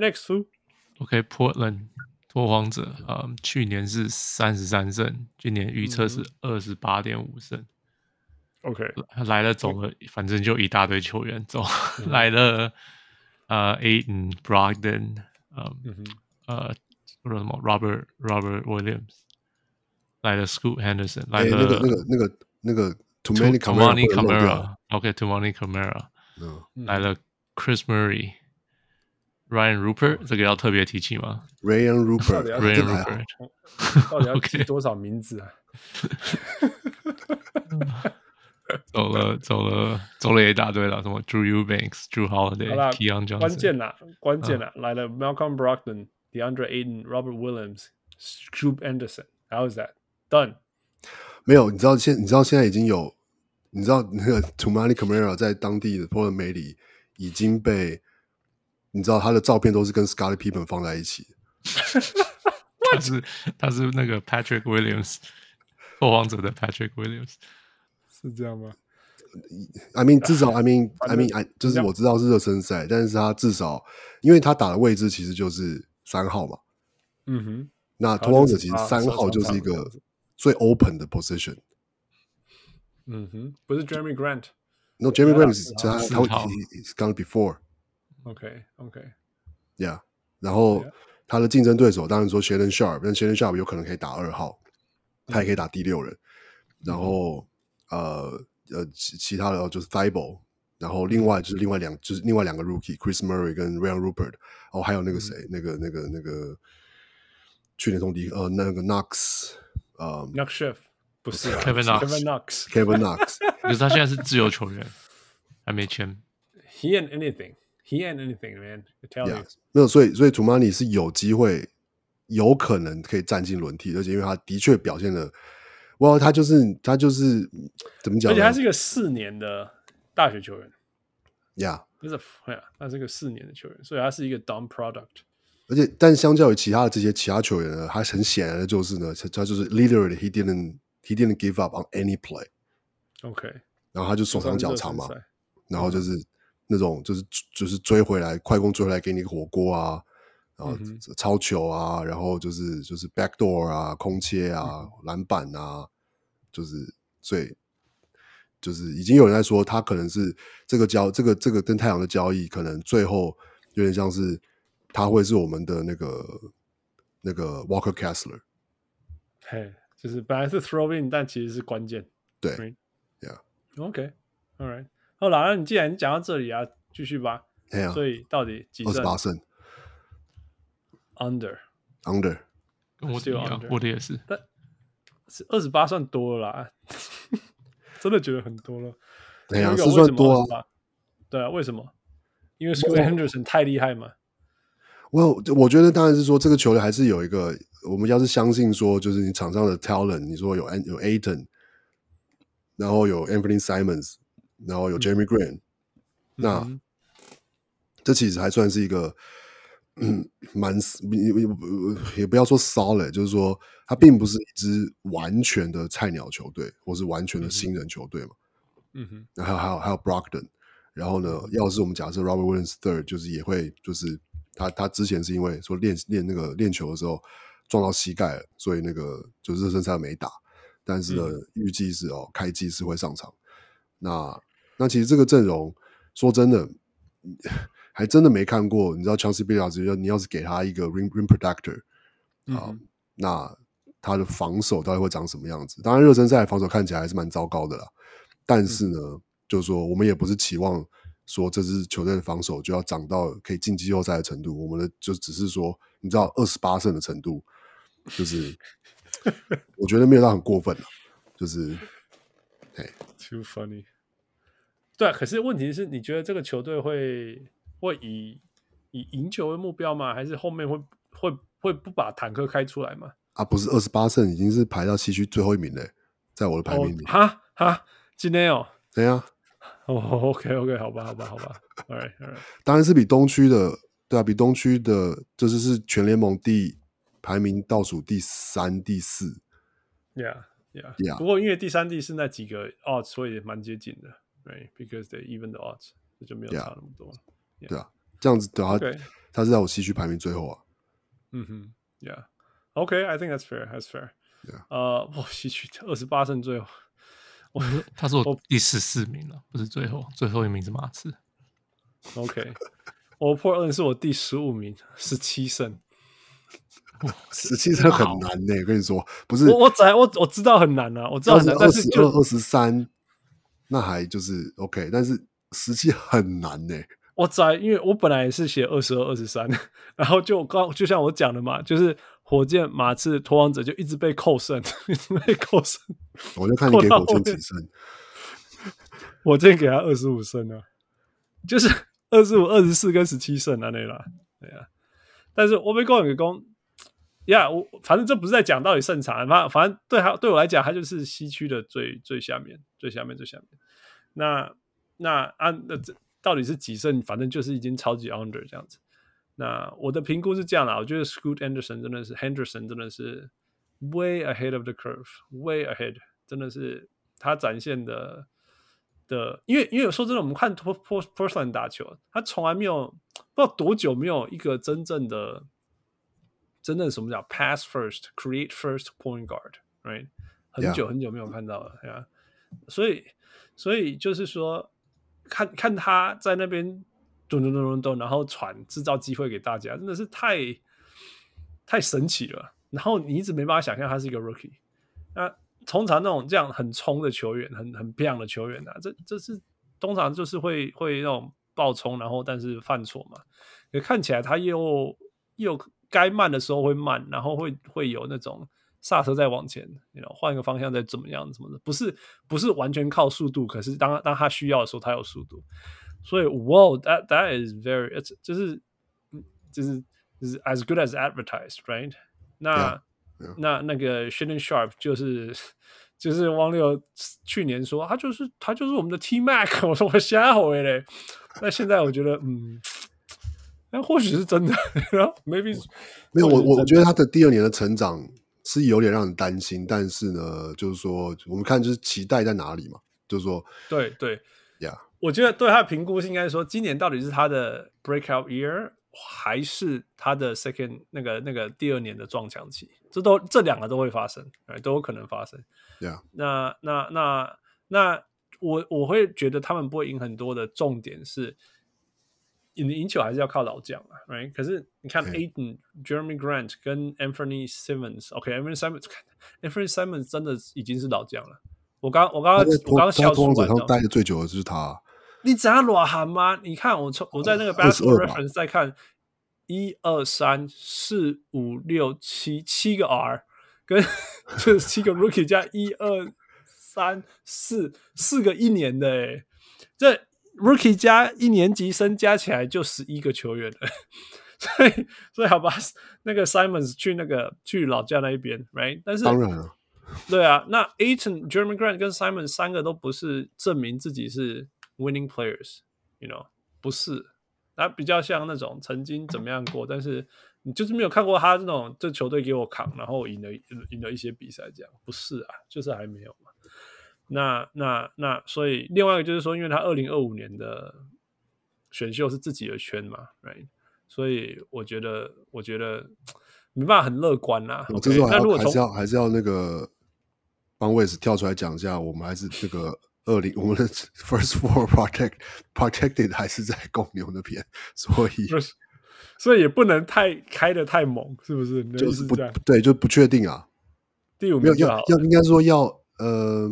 two，OK，Portland 拓荒者啊，去年是三十三胜，今年预测是二十八点五胜。OK，来了走了，反正就一大堆球员走来了，呃，Ayton Brogden，呃，呃，或者什么 Robert Robert Williams。来了，Scoot Henderson，来了那个那个那个那个 Toumani Camara，OK，Toumani Camara，来了，Chris Murray，Ryan Rupert，这个要特别提起吗？Ryan Rupert，Ryan Rupert，到底要记多少名字啊？走了走了走了一大堆了，什么 Drew Eubanks，Drew Holiday，Keon Johnson，关键啦，关键啦，来了，Malcolm Brogdon，DeAndre Ayton，Robert Williams、Scoop Anderson，How is that？Done，没有，你知道现你知道现在已经有，你知道那个 Toumani Camara 在当地的 Portland 媒体已经被，你知道他的照片都是跟 Scottie Pippen 放在一起，他是他是那个 Patrick Williams，拓荒者的 Patrick Williams，是这样吗？I mean 至少 I mean I mean I 就是我知道是热身赛，但是他至少因为他打的位置其实就是三号嘛，嗯哼，那拓荒者其实三号就是一个。最 open 的 position，嗯哼，不是 Jeremy Grant。No，Jeremy Grant 是他他 he's gone before。OK，OK，Yeah，然后他的竞争对手当然说 Shannon Sharpe，但 Shannon Sharpe 有可能可以打二号，他也可以打第六人。然后呃呃其其他的就是 Thybulle，然后另外就是另外两就是另外两个 Rookie，Chris Murray 跟 Rayan Rupert，哦还有那个谁，嗯、那个那个那个去年从第呃那个 Knox，呃 Knox Chef 不是 Kevin Knox，Kevin Knox，Kevin Knox，可是他现在是自由球员，还没签。He ain't anything. He ain't anything, man. I tell you. 没有，所以所以 Toumani 是有机会，有可能可以站进轮替，而且因为他的确表现了，哇，他就是他就是怎么讲？而且他是一个四年的大学球员。Yeah，他是个四年的球员，所以他是一个 dumb product。而且，但相较于其他的这些其他球员呢，他很显然的就是呢，他就是 literally he didn't he didn't give up on any play。OK，然后他就手长脚长嘛，然后就是。那种就是就是追回来，快攻追回来给你个火锅啊，然后超球啊，然后就是就是 backdoor 啊，空切啊，篮板啊，就是所以就是已经有人在说他可能是这个交这个这个跟太阳的交易，可能最后有点像是他会是我们的那个那个 Walker Kessler，嘿，就是本来是 throw in，但其实是关键，对 Right?，Yeah，OK，All right。好了，那你既然讲到这里啊，继续吧。啊、所以到底几胜？二十八胜。Under，Under，跟我一样，我的也是。但是二十八算多了啦，真的觉得很多了。对啊，是算多啊。对啊，为什么？因为 Scoot Henderson 太厉害嘛。我我觉得当然是说这个球队还是有一个，我们要是相信说，就是你场上的 talent，你说有 An 有 Ayton，然后有 Anthony Simons。然后有 Jeremy 嗯、那、嗯、这其实还算是一个嗯蛮也不要说 solid，就是说他并不是一支完全的菜鸟球队，或是完全的新人球队嘛。嗯哼，然后还有还有 Brogdon，然后呢，要是我们假设 Robert Williams Third，就是也会就是他他之前是因为说练练那个练球的时候撞到膝盖了，所以那个就热身赛没打，但是呢，嗯、预计是哦开季是会上场。那那其实这个阵容，说真的，(laughs) 还真的没看过。你知道，Chauncey Billups，你要是给他一个 Ring Ring protector，啊、嗯，那他的防守到底会长什么样子？当然，热身赛防守看起来还是蛮糟糕的啦。但是呢，嗯、就是说，我们也不是期望说这支球队的防守就要长到可以进季后赛的程度。我们的就只是说，你知道，二十八胜的程度，就是 (laughs) 我觉得没有到很过分了，就是。(laughs) Too funny，对啊，可是问题是，你觉得这个球队会会以以赢球为目标吗？还是后面会会会不把坦克开出来吗？啊，不是二十八胜已经是排到西区最后一名嘞，在我的排名里。哈哈，今天哦，对啊，哦，OK OK，好吧，好吧，好吧 right, (laughs) right. 当然是比东区的，对啊，比东区的，就是是全联盟第排名倒数第三、第四，Yeah。Yeah, yeah. 不过因为第三、第四那几个 odds，所以蛮接近的，right？Because they even the odds，这就没有差那么多。Yeah. Yeah. 对啊，这样子的话，Okay. 他是在我西区排名最后啊。嗯哼，Yeah，OK，I think that's fair，that's fair。呃，我，西区二十八胜最后，我他是我第十四名了，不是最后，最后一名是马刺。OK，我 Portland 是我第十五名，十七胜。十七胜很难呢、欸，我跟你说，不是我我我我知道很难啊，我知道很难，二十二、二十三，那还就是 OK，但是十七很难呢、欸。(laughs) 我在，因为我本来也是写二十二、二十三，然后就刚就像我讲的嘛，就是火箭、马刺、托王者就一直被扣胜，(laughs) 一直被扣胜。我就看你给火箭几胜，(laughs) 我这给他二十五胜啊，就是二十五、二十四跟十七胜啊，那啦，对啊，但是我没讲给攻。呀、我反正这不是在讲到底胜场，反反正对他对我来讲，他就是西区的最最下面，最下面最下面。那那按那这到底是几胜？反正就是已经超级 under 这样子。那我的评估是这样啦，我觉得 Scoot Anderson 真的是 Henderson 真的是 way ahead of the curve，way ahead，真的是他展现的的，因为因为说真的，我们看 Portland 打球，他从来没有不知道多久没有一个真正的。真正什么叫 pass first, create first point guard, right？很久很久没有看到了，对啊。所以，所以就是说，看看他在那边咚咚咚咚咚，然后传制造机会给大家，真的是太太神奇了。然后你一直没办法想象他是一个 rookie。那通常那种这样很冲的球员，很很漂亮的球员啊，这这是通常就是会会那种爆冲，然后但是犯错嘛。可看起来他又又该慢的时候会慢，然后会会有那种刹车再往前，你知道换一个方向再怎么样怎么的，不是不是完全靠速度，可是当当他需要的时候，他有速度。所以，wow, that that is very，就是就是就是 as good as advertised，right？那.那那个 Shannon Sharpe 就是就是汪六去年说他就是他就是我们的 T Mac，(laughs) 我说我瞎回嘞。那现在我觉得，嗯，那或许是真的 (laughs) 然后，maybe 没有我我我觉得他的第二年的成长是有点让人担心，但是呢，就是说我们看就是期待在哪里嘛，就是说对对呀.我觉得对他的评估是应该说今年到底是他的 breakout year。还是他的 second 那个那个第二年的撞墙期，这都这两个都会发生，都有可能发生。Yeah. 那那那那我我会觉得他们不会赢很多的重点是，你赢球还是要靠老将啊，right？可是你看 Aiden、Jeremy Grant 跟 Anthony Simmons，OK，Anthony Simmons，Anthony Simmons 真的已经是老将了。我刚我刚刚我刚刚笑出来，待的最久的就是他。你只要裸寒吗？你看我从我在那个 Basketball Reference 在看一二三四五六七七个 R，跟就是七个 Rookie 加一二三四四个一年的诶，这 Rookie 加一年级生加起来就十一个球员了，(laughs) 所以所以好吧，那个 Simons 去那个去老家那一边，right？但是当然了，对啊，那 Ayton、German Grant 跟 Simons 三个都不是证明自己是。Winning players，you know，不是，他比较像那种曾经怎么样过，但是你就是没有看过他这种这球队给我扛，然后赢了赢了一些比赛，这样不是啊，就是还没有嘛。那那那，所以另外一个就是说，因为他二零二五年的选秀是自己的圈嘛，right？所以我觉得我觉得没办法很乐观啦。我这时候还还是要还是要那个帮 Wes 跳出来讲一下，我们还是这个。二零，我们的 (laughs) first four protect (laughs) protected 还是在公牛那边，所以所以也不能太开的太猛，是不是？就是不对，就不确定啊。第五名要要应该说要呃，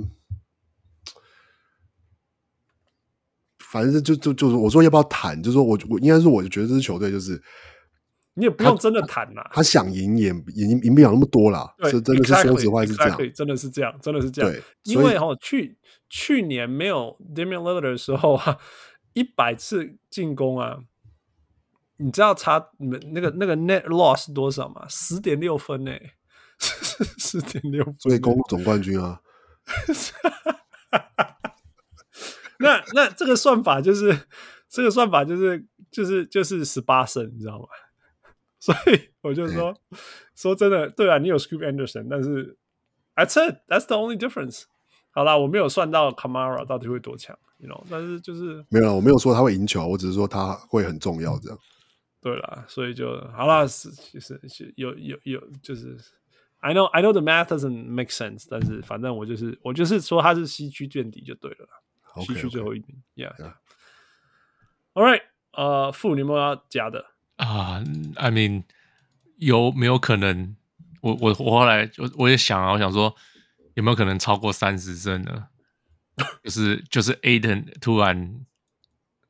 反正就就就是我说要不要谈，就是说我我应该是我就觉得这支球队就是。你也不用真的谈呐，他想赢也赢赢不了那么多啦。是真的是说实话是这样，真的是这样，真的是这样。对因为哈，去去年没有 Damian Lillard 的时候啊，(laughs) 一百次进攻啊，你知道差你们那个那个 net loss 多少吗？十点六分诶，(laughs) 十点六分。所以公鹿总冠军啊。(laughs) 那那这个算法就是这个算法就是就是就是十八胜，你知道吗？(laughs) 所以我就说，嗯、说真的，对啊，你有 Scoop Anderson，但是 That's it, that's the only difference。好啦，我没有算到 Camara 到底会多强，you know，但是就是没有啦，我没有说他会赢球，我只是说他会很重要这样。对啦，所以就好啦，是其实是有有有，就是 I know I know the math doesn't make sense，但是反正我就是我就是说他是西区垫底就对了啦，西区最后一名，Yeah, yeah. All right，呃，傅，你有没有要加的？啊、uh,，I mean，有没有可能？我我我后来我我也想啊，我想说有没有可能超过三十胜呢？就是就是 Ayton 突然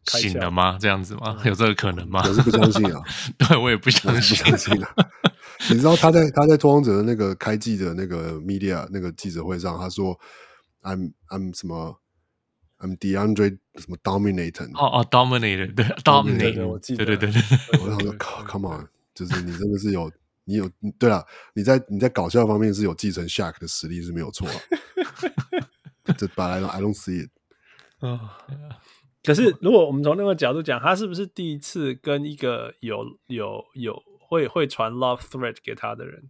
醒了吗？这样子吗？有这个可能吗？我是不相信啊，(laughs) 对我也不相信，相信啊。(laughs) 你知道他在他在拓荒者的那个开季的那个 media 那个记者会上，他说 I'm I'm 什么？I'm DeAndre 什么 Dominator 哦哦 Dominator 对 Dominator 我记得对对对对，我想说 Come on，就是你真的是有你有对啊，你在你在搞笑方面是有继承 Shark 的实力是没有错，这 But I don't see it 啊。可是如果我们从那个角度讲，他是不是第一次跟一个有有有会会传 Love Thread 给他的人？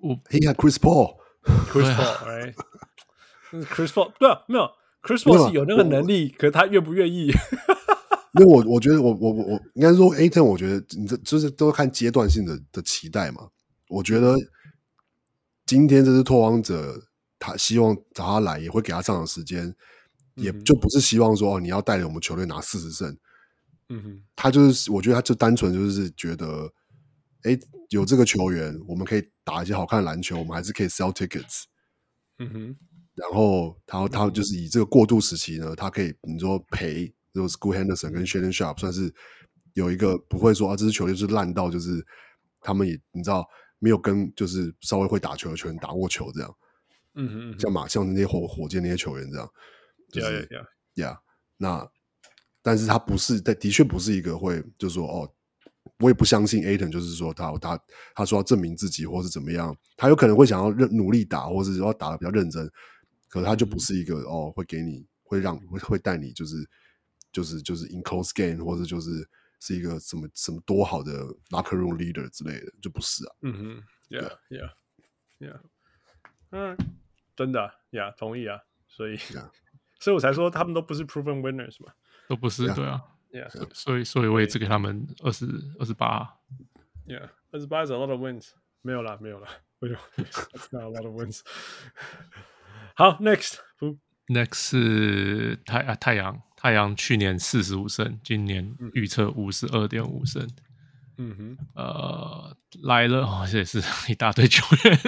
我 He had Chris Paul，Chris Paul，right？Chris Paul 对啊，没有。Chris Paul 是有那个能力，可是他愿不愿意？(laughs) 因为我我觉得我我我应该说 Ayton 我觉得你这就是都看阶段性的的期待嘛。我觉得今天这是拓荒者，他希望找他来，也会给他上场时间，也就不是希望说哦，你要带领我们球队拿四十胜。嗯哼，他就是我觉得他就单纯就是觉得哎，有这个球员，我们可以打一些好看的篮球，我们还是可以 sell tickets。嗯哼。然后他他就是以这个过渡时期呢，他可以你说赔，就是 Scoot Henderson 跟 Shaedon Sharpe 算是有一个不会说啊，这支球队就是烂到就是他们也你知道没有跟就是稍微会打球的球员打过球这样。嗯哼，像马像那些火火箭那些球员这样。就是呀呀，那但是他不是，他的确不是一个会，就是说哦，我也不相信 Ayton，就是说他他他说要证明自己或是怎么样，他有可能会想要认努力打，或是要打得比较认真，可是他就不是一个、嗯、哦，会给你会让会会带你就是就是就是 in close game，或者就是是一个什么什么多好的 locker room leader 之类的，就不是啊。嗯哼，Yeah Yeah Yeah，嗯，真的呀，yeah, 同意啊，所以。Yeah. 所以我才说他们都不是 proven winners 嘛，都不是，对啊，Yeah，所以所以我也只给他们二十二十八，Yeah，二十八 is a lot of wins，没有啦，没有啦，没有，(laughs) That's not a lot of wins。好，Next，Next 是太啊太阳，太阳去年四十五胜，今年预测五十二点五胜，嗯哼，呃，来了哦，这也是一大堆球员，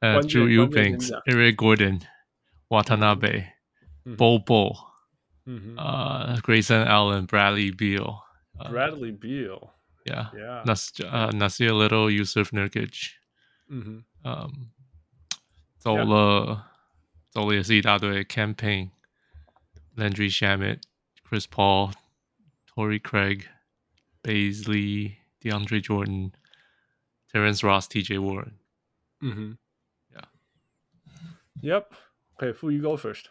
呃，Drew Eubanks，Eric Gordon。Watanabe、Bobo、呃，Grayson Allen、Bradley Beal、Bradley Beal，Yeah，那是呃，Nassir Little、Jusuf Nurkic，嗯哼，嗯， 走了，走了也是一大堆，Cam Payne、Landry Shamet、Chris Paul、Torrey Craig、Bazley、DeAndre Jordan、Terrence Ross、TJ Warren，嗯哼，Yeah，Yep。可以，Who you go first？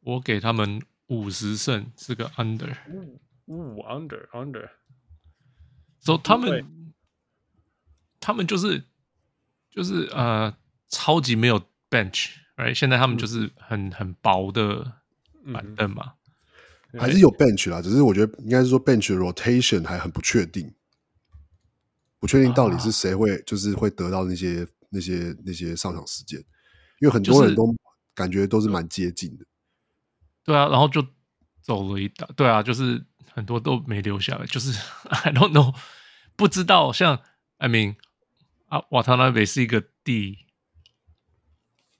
我给他们五十胜，是个 under。五 under under。So 他们，他们就是就是呃， 超级没有 bench，right？现在他们就是很很薄的板凳嘛，还是有 bench 啦，只是我觉得应该是说 bench 的 rotation 还很不确定，不确定到底是谁会就是会得到那些那些那些上场时间，因为很多人都。感觉都是蛮接近的，对啊，然后就走了一大，对啊，就是很多都没留下来，就是 (laughs) I don't know，不知道像 I mean 啊，瓦塔纳贝是一个第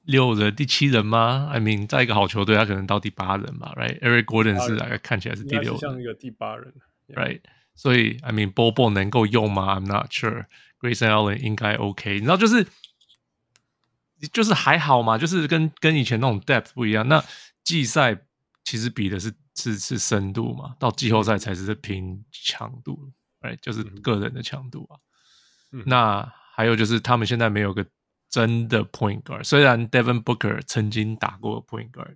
六人、第七人吗？I mean，在一个好球队，他可能到第八人嘛，right？Eric Gordon 是大概看起来是第六人，像一个第八人，right？所以 I mean Bobo 能够用吗？I'm not sure。Grayson Allen 应该 OK，你知道就是。就是还好嘛，就是跟跟以前那种 depth 不一样。那季赛其实比的是是是深度嘛，到季后赛才是拼强度，，Right？，就是个人的强度啊。嗯、那还有就是他们现在没有个真的 point guard，虽然 Devin Booker 曾经打过 point guard，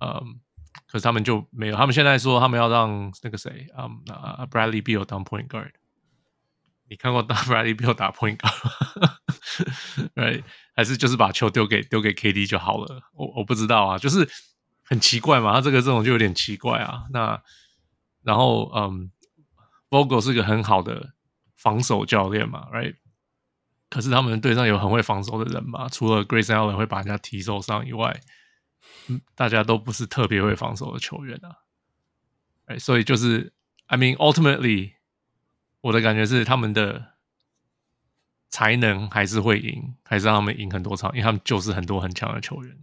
嗯，可是他们就没有。他们现在说他们要让那个谁，嗯啊 Bradley Beal 当 point guard。你看过 Bradley Beal 打 point guard 吗？Right？还是就是把球丢给丢给 KD 就好了，我我不知道啊，就是很奇怪嘛，他这个这种就有点奇怪啊。那然后嗯，Vogel 是个很好的防守教练嘛，right？可是他们队上有很会防守的人嘛，除了 Grayson Allen 会把人家踢受伤以外，嗯，大家都不是特别会防守的球员啊。哎，所以就是 I mean ultimately，我的感觉是他们的。才能还是会赢，还是让他们赢很多场，因为他们就是很多很强的球员。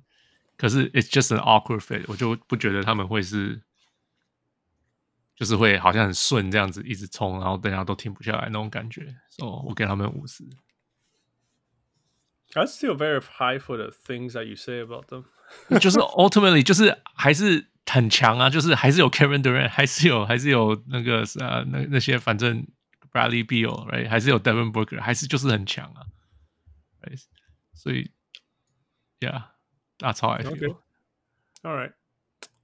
可是 it's just an awkward fit，我就不觉得他们会是，就是会好像很顺这样子一直冲，然后大家都停不下来那种感觉。所以我给他们五十。I still very high for the things that you say about them。(laughs) 就是 ultimately 就是还是很强啊，就是还是有 Kevin Durant，还是有还是有那个啊那那些反正。Bradley Beal，right？还是有 Devin Booker，还是就是很强啊，right? 所以，Yeah，that's how I feel. All right，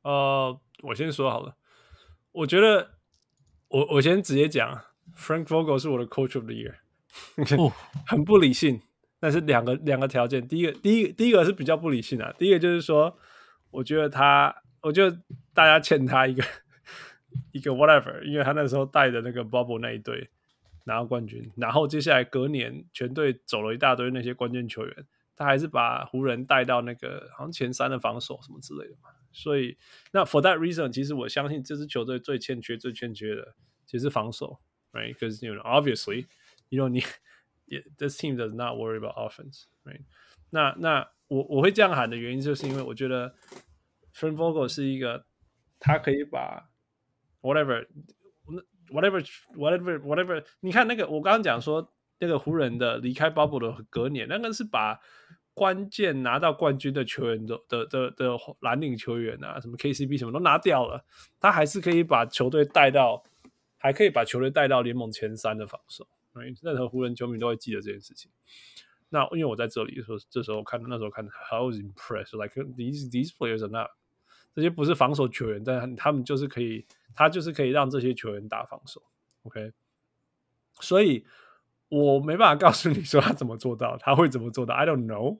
呃，我先说好了，我觉得我我先直接讲，Frank Vogel 是我的 Coach of the Year，很不理性， (laughs) 但是两个两个条件，第一个第一第一个是比较不理性啊，第一个就是说，我觉得他，我觉得大家欠他一个 (laughs) 一个 whatever，因为他那时候带的那个 Bubble 那一队。拿到冠军，然后接下来隔年全队走了一大堆那些关键球员，他还是把湖人带到那个好像前三的防守什么之类的嘛。所以那 for that reason，其实我相信这支球队最欠缺、最欠缺的其实是防守。right？Because you know obviously you know 你 this team does not worry about offense，right？那那我我会这样喊的原因，就是因为我觉得 f r a n Vogel 是一个他可以把 whatever whatever whatever whatever，你看那个我刚刚讲说那个湖人的离开 bubble 的隔年，那个是把关键拿到冠军的球员的的的的蓝领球员啊，什么 KCP 什么都拿掉了，他还是可以把球队带到，还可以把球队带到联盟前三的防守。任何湖人球迷都会记得这件事情。那因为我在这里的时候，这时候看那时候看，I was impressed like these these players are not 这些不是防守球员，但他们就是可以，他就是可以让这些球员打防守。OK，所以我没办法告诉你说他怎么做到，他会怎么做到，I don't know。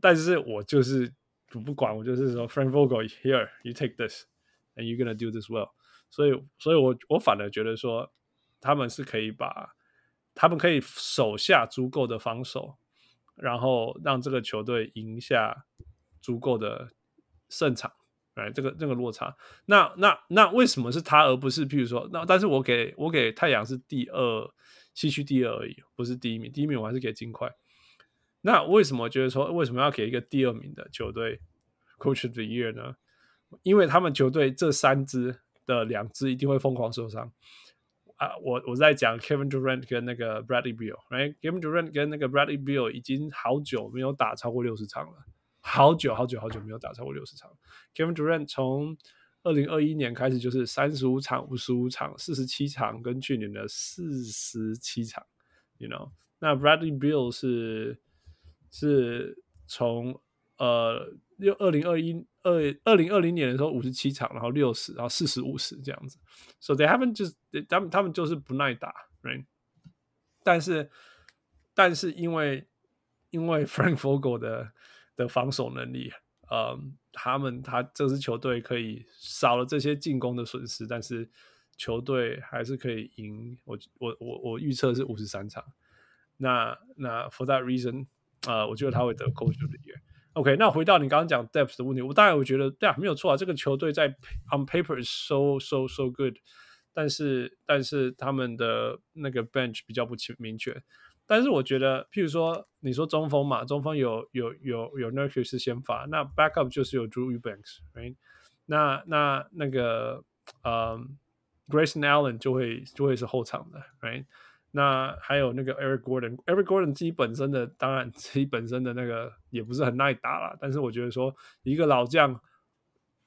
但是我就是我不管，我就是说，Frank Vogel here，you take this，and you're gonna do this well。所以，所以我我反而觉得说，他们是可以把。他们可以守下足够的防守，然后让这个球队赢下足够的胜场，来这个这个落差。那那那为什么是他而不是？譬如说，那但是我给我给太阳是第二，西区第二而已，不是第一名。第一名我还是给金块。那为什么我觉得说为什么要给一个第二名的球队 Coach of the Year 呢？因为他们球队这三支的两支一定会疯狂受伤。啊，我我在讲 Kevin Durant 跟那个 Bradley Beal，right？Kevin Durant 跟那个 Bradley Beal 已经好久没有打超过六十场了，好久好久好久没有打超过六十场。Kevin Durant 从二零二一年开始就是三十五场、五十五场、四十七场，跟去年的四十七场，you know？那 Bradley Beal 是是从呃。六二零二一二二零二零年的时候五十七场，然后六十，然后四十五十这样子。So they haven't just 他们他们就是不耐打，right？但是但是因为因为 Frank Vogel 的的防守能力，嗯，他们他这支球队可以少了这些进攻的损失，但是球队还是可以赢。我我我我预测是五十三场。那那 For that reason，呃，我觉得他会得 Coach of the Year。OK，那回到你刚刚讲 depth 的问题，我当然我觉得对啊，没有错啊，这个球队在 on paper is so so so good，但是但是他们的那个 bench 比较不清明确，但是我觉得，譬如说你说中锋嘛，中锋有有有有 Nurkic 是先发，那 backup 就是有 Drew Ebanks，right？那那那个呃、um,，Grayson Allen 就会就会是后场的，right？那还有那个 Eric Gordon，Eric Gordon 自己本身的，当然自己本身的那个也不是很耐打啦。但是我觉得说一个老将，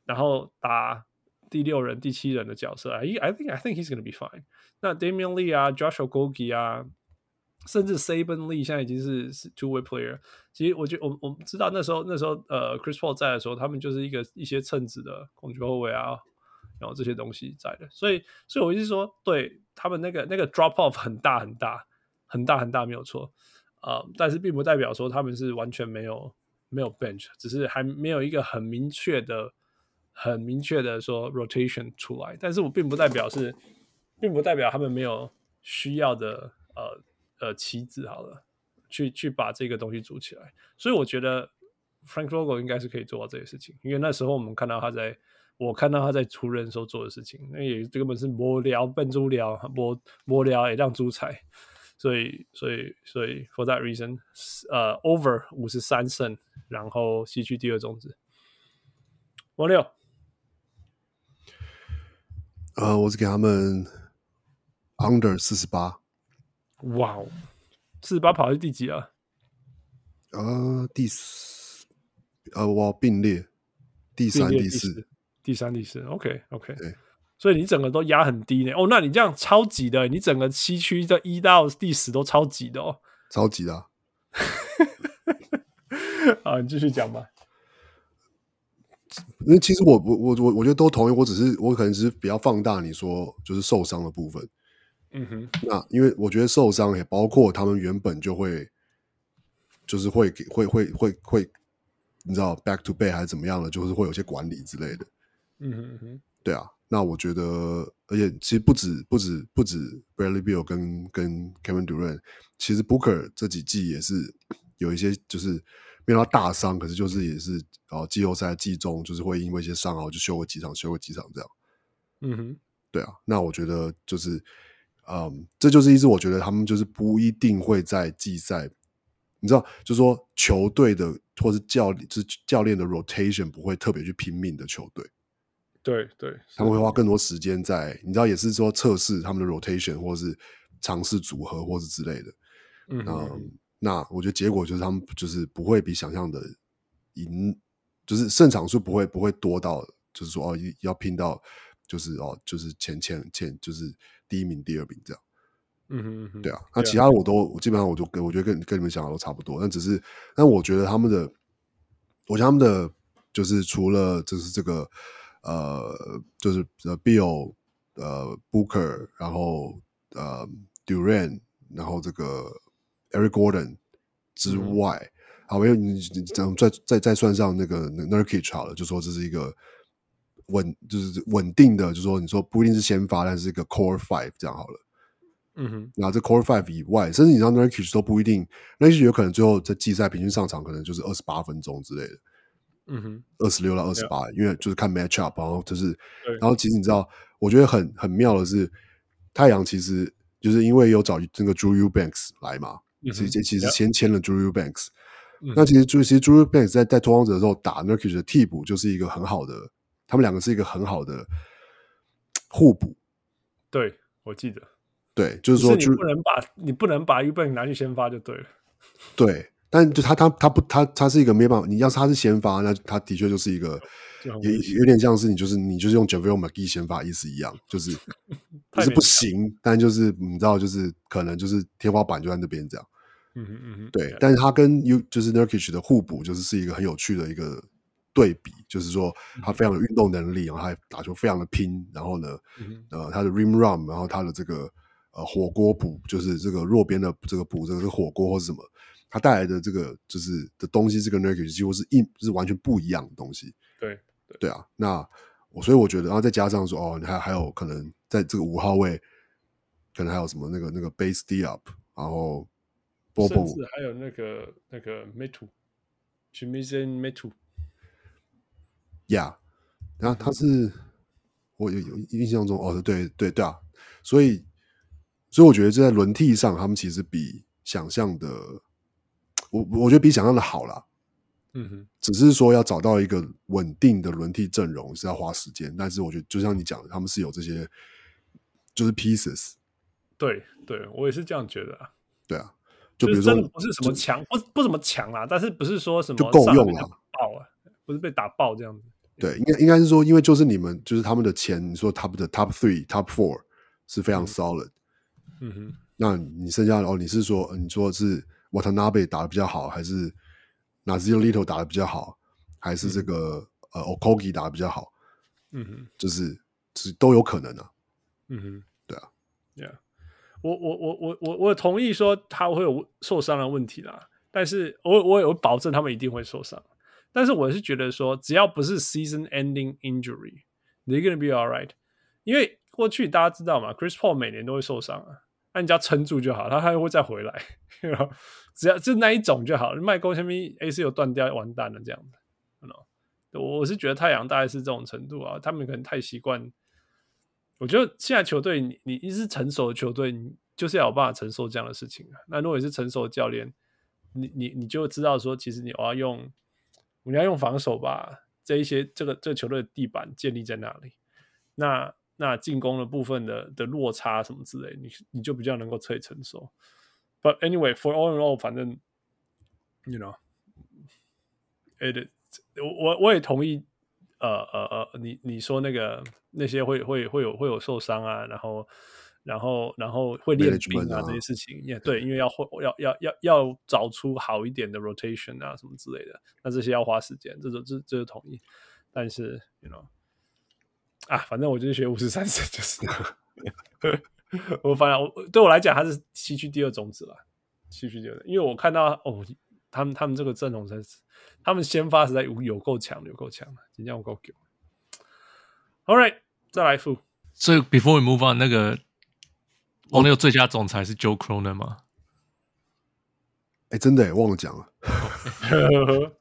然后打第六人、第七人的角色，I I think I think he's gonna be fine。那 Damian Lee 啊，Josh Okogie 啊，甚至 Saban Lee 现在已经是是 two way player。其实我觉得我我们知道那时候那时候呃 Chris Paul 在的时候，他们就是一个一些称职的控球后卫啊。然后这些东西在的，所以，所以我就是说，对他们那个那个 drop off 很大很大很大很大没有错。啊、呃，但是并不代表说他们是完全没有没有 bench，只是还没有一个很明确的很明确的说 rotation 出来，但是我并不代表是，并不代表他们没有需要的呃呃棋子好了，去去把这个东西组起来，所以我觉得 Frank Vogel 应该是可以做到这些事情，因为那时候我们看到他在。我看到他在出任时候做的事情，那也根本是无聊笨猪聊，无无聊也让猪踩，所以所以所以 for that reason，呃、uh,，over 五十三胜，然后西区第二种子。王六，呃，我是给他们 under 四十八。哇哦，四十八跑到第几啊？呃，第四，呃，我并列第三、第四。第三、第四，OK，OK，、okay, okay. 对所以你整个都压很低呢。哦，那你这样超级的，你整个西区的一到第十都超级的哦，超级的、啊。(laughs) 好，你继续讲吧。因为其实我我我我我觉得都同意，我只是我可能只是比较放大你说就是受伤的部分。嗯哼，那因为我觉得受伤也包括他们原本就会就是会给会会会会，你知道 back to back 还是怎么样的，就是会有些管理之类的。嗯哼哼，对啊，那我觉得，而且其实不止不止不止 Bradley Bill 跟跟 Kevin Durant，其实 Booker 这几季也是有一些就是没有他大伤，可是就是也是哦季后赛季中就是会因为一些伤然后就休个几场休个几场这样。嗯哼，对啊，那我觉得就是嗯，这就是一支我觉得他们就是不一定会在季赛，你知道，就是说球队的或是教就是教练的 rotation 不会特别去拼命的球队。对对，他们会花更多时间在，你知道，也是说测试他们的 rotation 或是尝试组合或是之类的。嗯，嗯，那我觉得结果就是他们就是不会比想象的赢，就是胜场数不会不会多到，就是说哦要拼到，就是哦就是前前前就是第一名第二名这样。嗯哼嗯哼，对啊，那其他我都我基本上我就跟我觉得跟跟你们想的都差不多，但只是但我觉得他们的，我觉得他们的就是除了就是这个。呃，就是呃，Bill，呃，Booker，然后呃，Durant，然后这个 Eric Gordon 之外，嗯、好，因为你你再再再算上那个 Nurkic 好了，就说这是一个稳，就是稳定的，就说你说不一定是先发，但是一个 Core Five 这样好了。嗯哼，那这 Core Five 以外，甚至你让 Nurkic 都不一定，Nurkic 有可能最后在季赛平均上场可能就是二十八分钟之类的。嗯哼，二十六到二十八，因为就是看 match up，然后就是，然后其实你知道，我觉得很很妙的是，太阳其实就是因为有找这个 Drew Eubanks 来嘛，其实其实先签了 Drew Eubanks，那其实就其实 Drew Eubanks 在在拓荒者的时候打 Nurkic 的替补，就是一个很好的，他们两个是一个很好的互补。对，我记得，对，就是说，你不能把你不能把 Eubanks 拿去先发就对了，对。但就他他他不他他是一个没办法，你要是他是先发，那他的确就是一个，也有点像是你就是你就是用 JaVale McGee 先发意思一样，就是 (laughs) 不是不行，但就是你知道就是可能就是天花板就在那边这样，嗯嗯嗯对，但是他跟 U 就是 Nurkic 的互补，就是是一个很有趣的一个对比，就是说他非常有运动能力，然后他打球非常的拼，然后呢，呃，他的 Rim Run，然后他的这个呃火锅补，就是这个弱边的这个补这个是火锅或是什么。他带来的这个就是的东西，这个 Nurkic 几乎是一就是完全不一样的东西。对对，对啊，那我所以我觉得，然后再加上说哦，你还还有可能在这个五号位，可能还有什么那个那个 Base Diop，然后 Bobo，甚至还有那个那个 Metu，Chimezie Metu，Yeah，然后他是我有有印象中哦，对对对啊，所以所以我觉得这在轮替上，他们其实比想象的。我我觉得比想象的好啦，嗯哼，只是说要找到一个稳定的轮替阵容是要花时间，但是我觉得就像你讲的，他们是有这些就是 pieces，对对，我也是这样觉得啊，对啊，就比如说不是什么强，不不怎么强啦，但是不是说什么就够用了，爆啊，不是被打爆这样子，对，应该应该是说，因为就是你们就是他们的前你说 top 的 top three top four 是非常 solid，嗯哼，那你剩下的哦，你是说你说是。Watanabe 打的比较好，还是 Nassir Little 打的比较好，还是这个、嗯、呃 Okogie 打的比较好？嗯哼，就是是都有可能的、啊。嗯哼，对啊，Yeah，我我我我我我同意说他会有受伤的问题啦，但是我我有保证他们一定会受伤，但是我是觉得说只要不是 season-ending injury，they're gonna be alright，因为过去大家知道嘛，Chris Paul 每年都会受伤啊。那、你只要撑住就好，他还会再回来。(laughs) 只要就那一种就好。麦克前面 AC 有断掉，完蛋了这样子。我我是觉得太阳大概是这种程度啊，他们可能太习惯。我觉得现在球队，你你一支成熟的球队，你就是要有办法承受这样的事情啊。那如果你是成熟的教练，你你你就知道说，其实你我要用，你要用防守吧这一些这个这个球队的地板建立在那里。那那进攻的部分的的落差什么之类，你你就比较能够可以承受。But anyway, for all in all，反正，you know，it，我我也同意，呃呃呃，你你说那个那些会会会有会有受伤啊，然后然后然后会练兵啊这些事情，也对，因为要会要要要要找出好一点的 rotation 啊什么之类的，那这些要花时间，这种这这是同意。但是，you know。啊，反正我就是学五十三胜，就是 (laughs) 我反正我对我来讲，他是西区第二种子了，西区第二，因为我看到哦，他们他们这个阵容才是，他们先发实在有有够强，有够强的，今天我够强。All right，再来副。所以 before we move on，那个王六最佳总裁是 Joe Cronin 吗？哎、欸，真的忘了讲了。(laughs)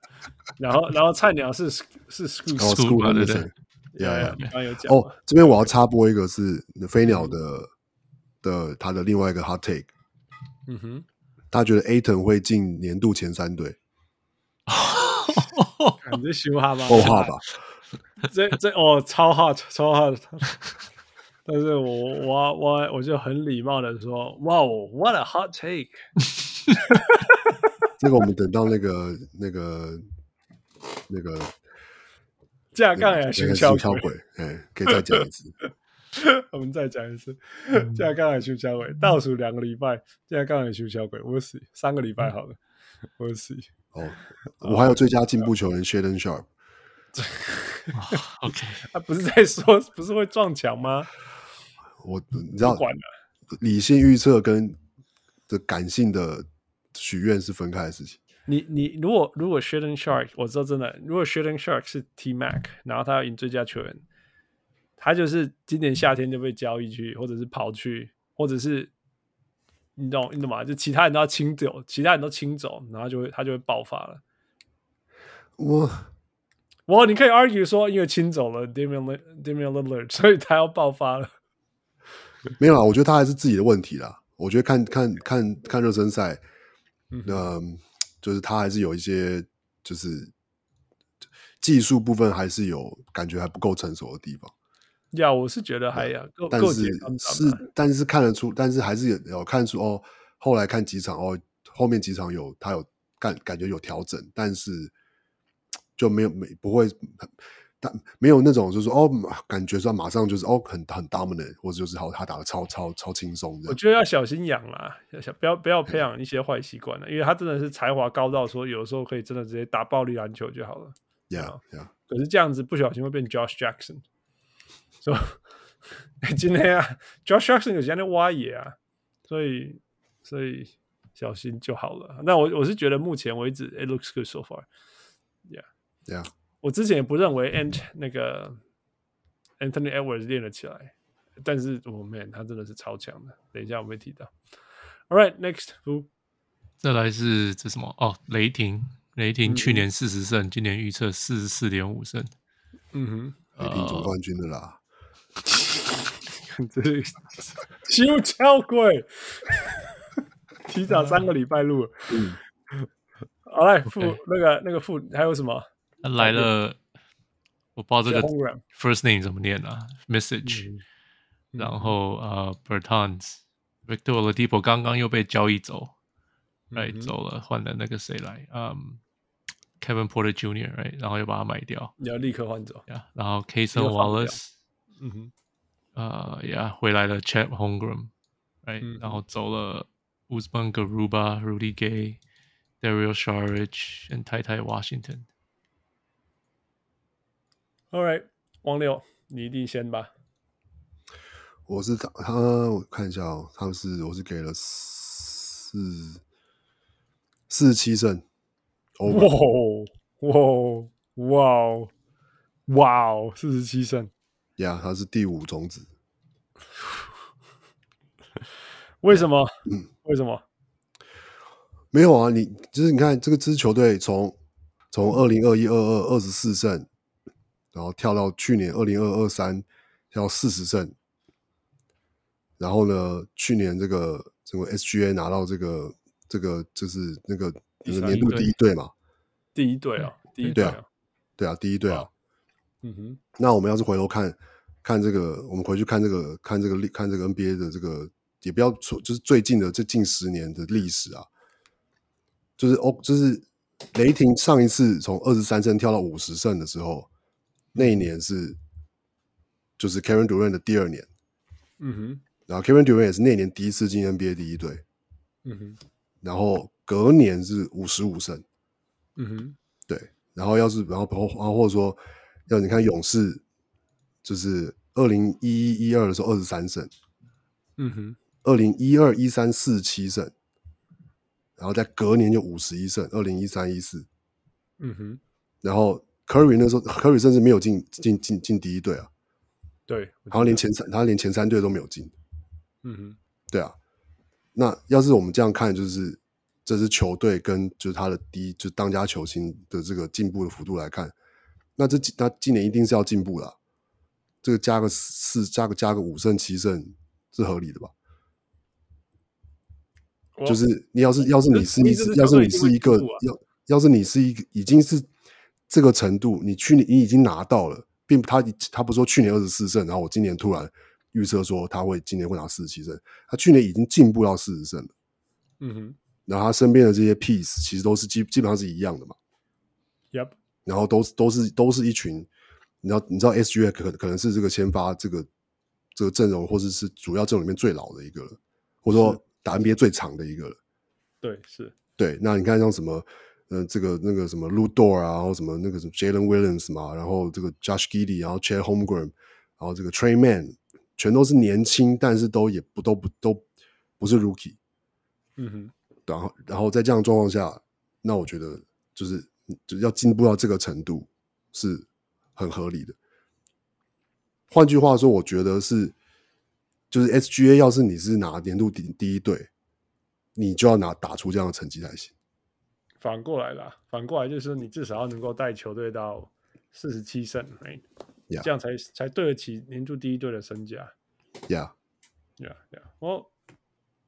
然后然后菜鸟是是 School School 对对。呀呀，哦，这边我要插播一个是飞鸟的的他的另外一个 hot take，嗯哼，他觉得 Ayton 会进年度前三队。(laughs) 你这羞哈吧？(laughs) 够哈吧？(laughs) 这这哦，超 hot，超 hot。但是我我我我就很礼貌的说，哇哦，what a hot take！这个我们等到那个那个那个架杠也修敲鬼，哎，可以再讲一次。(laughs) 我们再讲一次，架杠也修敲鬼，倒数两个礼拜，架杠也修敲鬼，我死，三个礼拜好了，我死。哦，我还有最佳进步球员 Shaedon Sharpe。(laughs) OK，他不是在说不是会撞墙吗？我你知道，管了，理性预测跟的感性的许愿是分开的事情。你你如果如果 Shaedon Sharpe，我知道真的，如果 Shaedon Sharpe 是 T Mac，然后他要赢最佳球员，他就是今年夏天就被交易去，或者是跑去，或者是。你懂你懂吗？就其他人都要清走，其他人都清走，然后就会他就会爆发了。我我你可以 argue 说，因为清走了 Damian Damian Lillard，所以他要爆发了。(laughs) 没有啊，我觉得他还是自己的问题啦。我觉得看看看看热身赛，嗯、呃，就是他还是有一些就是技术部分还是有感觉还不够成熟的地方。呀，yeah, 我是觉得还呀，够但是是，但是看得出，但是还是有有看出哦。后来看几场哦，后面几场有他有感感觉有调整，但是就没有没不会，但没有那种就是说哦，感觉说马上就是哦很很 dominant，或者就是好他打的超超超轻松。我觉得要小心养啦，要小不要不要培养一些坏习惯了，嗯、因为他真的是才华高到说有时候可以真的直接打暴力篮球就好了。Yeah yeah，可是这样子不小心会变 Josh Jackson。说、so, 今天啊，Josh Jackson 有在那挖野啊，所以所以小心就好了。那我我是觉得目前为止，it looks good so far，yeah yeah。我之前也不认为 Ant 那个 Anthony Edwards 练了起来，但是我、oh、man，他真的是超强的。等一下我会提到。All right，next，再来是这什么？哦，雷霆，雷霆去年四十胜，嗯、今年预测四十四点五胜。嗯哼，雷霆总冠军的啦。这修桥鬼，提早三个礼拜录。嗯，好来副 Okay. 那个那个副还有什么？来了，我不知道这个 first name 怎么念啊？Message，、嗯、然后呃、uh,，Bertans，Victor Oladipo 刚刚又被交易走，来、right, 走了，换了那个谁来？嗯、um,，Kevin Porter Jr.，right，然后又把他卖掉，你要立刻换走。Yeah, 然后 Cason Wallace。嗯哼，呃，呀，回来了，Chet Holmgren，right，、嗯、然后走了，Usman Garuba、Rudy Gay、Dario Saric、and Ty Ty Washington。 All right，王六，你一定先吧。我是他，他，我看一下哦，他们是，我是给了四四十七胜。哇哇哇哇！四十七胜。呀，yeah, 他是第五种子。(laughs) 为什么？嗯，为什么？没有啊，你就是你看这个支球队从从二零二一二二二十四胜，然后跳到去年二零二二三跳四十胜，然后呢，去年这个这个 SGA 拿到这个这个就是那个年度第一队嘛，第一队啊，第一队啊，对啊，第一队啊。嗯哼，那我们要是回头看，看这个，我们回去看这个，看这个历，看这个 NBA 的这个，也不要说，就是最近的这近十年的历史啊，就是哦，就是雷霆上一次从二十三胜跳到五十胜的时候，那一年是就是 Kevin Durant 的第二年，嗯哼，然后 Kevin Durant 也是那年第一次进 NBA 第一队，嗯哼，然后隔年是五十五胜，嗯哼，对，然后要是然后然后或者说。要你看勇士，就是二零一一一二的时候二十三胜，嗯哼，二零一二一三四十七胜，然后在隔年就五十一胜，二零一三一四，嗯哼，然后 Curry 那时候 Curry 甚至没有进进进进第一队啊，对，然后连前三他连前三队都没有进，嗯哼，对啊，那要是我们这样看，就是这支球队跟就是他的第一就当家球星的这个进步的幅度来看。那这那今年一定是要进步了，这个加个四加个加个五胜七胜是合理的吧？就是你要是要是你是一要是你是一个要要是你是一个已经是这个程度，你去年你已经拿到了，并他他不是说去年二十四胜，然后我今年突然预测说他会今年会拿四十七胜，他去年已经进步到四十胜了。嗯哼，然后他身边的这些 piece 其实都是基基本上是一样的嘛。Yep，然后都是都是都是一群，你知道你知道 SGA 可可能是这个先发这个这个阵容或者是主要阵容里面最老的一个了，或者说打 NBA 最长的一个了。对，是，对。那你看像什么，嗯、呃，这个那个什么 Lu Dort 啊，然后什么那个什么 Jalen Williams 嘛，然后这个 Josh Giddey，然后 Chad Holmgren，然后这个 Tre Mann，全都是年轻，但是都也不都不都不是 Rookie。嗯哼，然后然后在这样状况下，那我觉得就是就要进步到这个程度是很合理的。换句话说，我觉得是就是 SGA，要是你是拿年度第第一队，你就要拿打出这样的成绩才行。反过来啦，反过来就是说，你至少要能够带球队到四十七胜，right? 这样才才对得起年度第一队的身价。Yeah，Yeah，Yeah，我。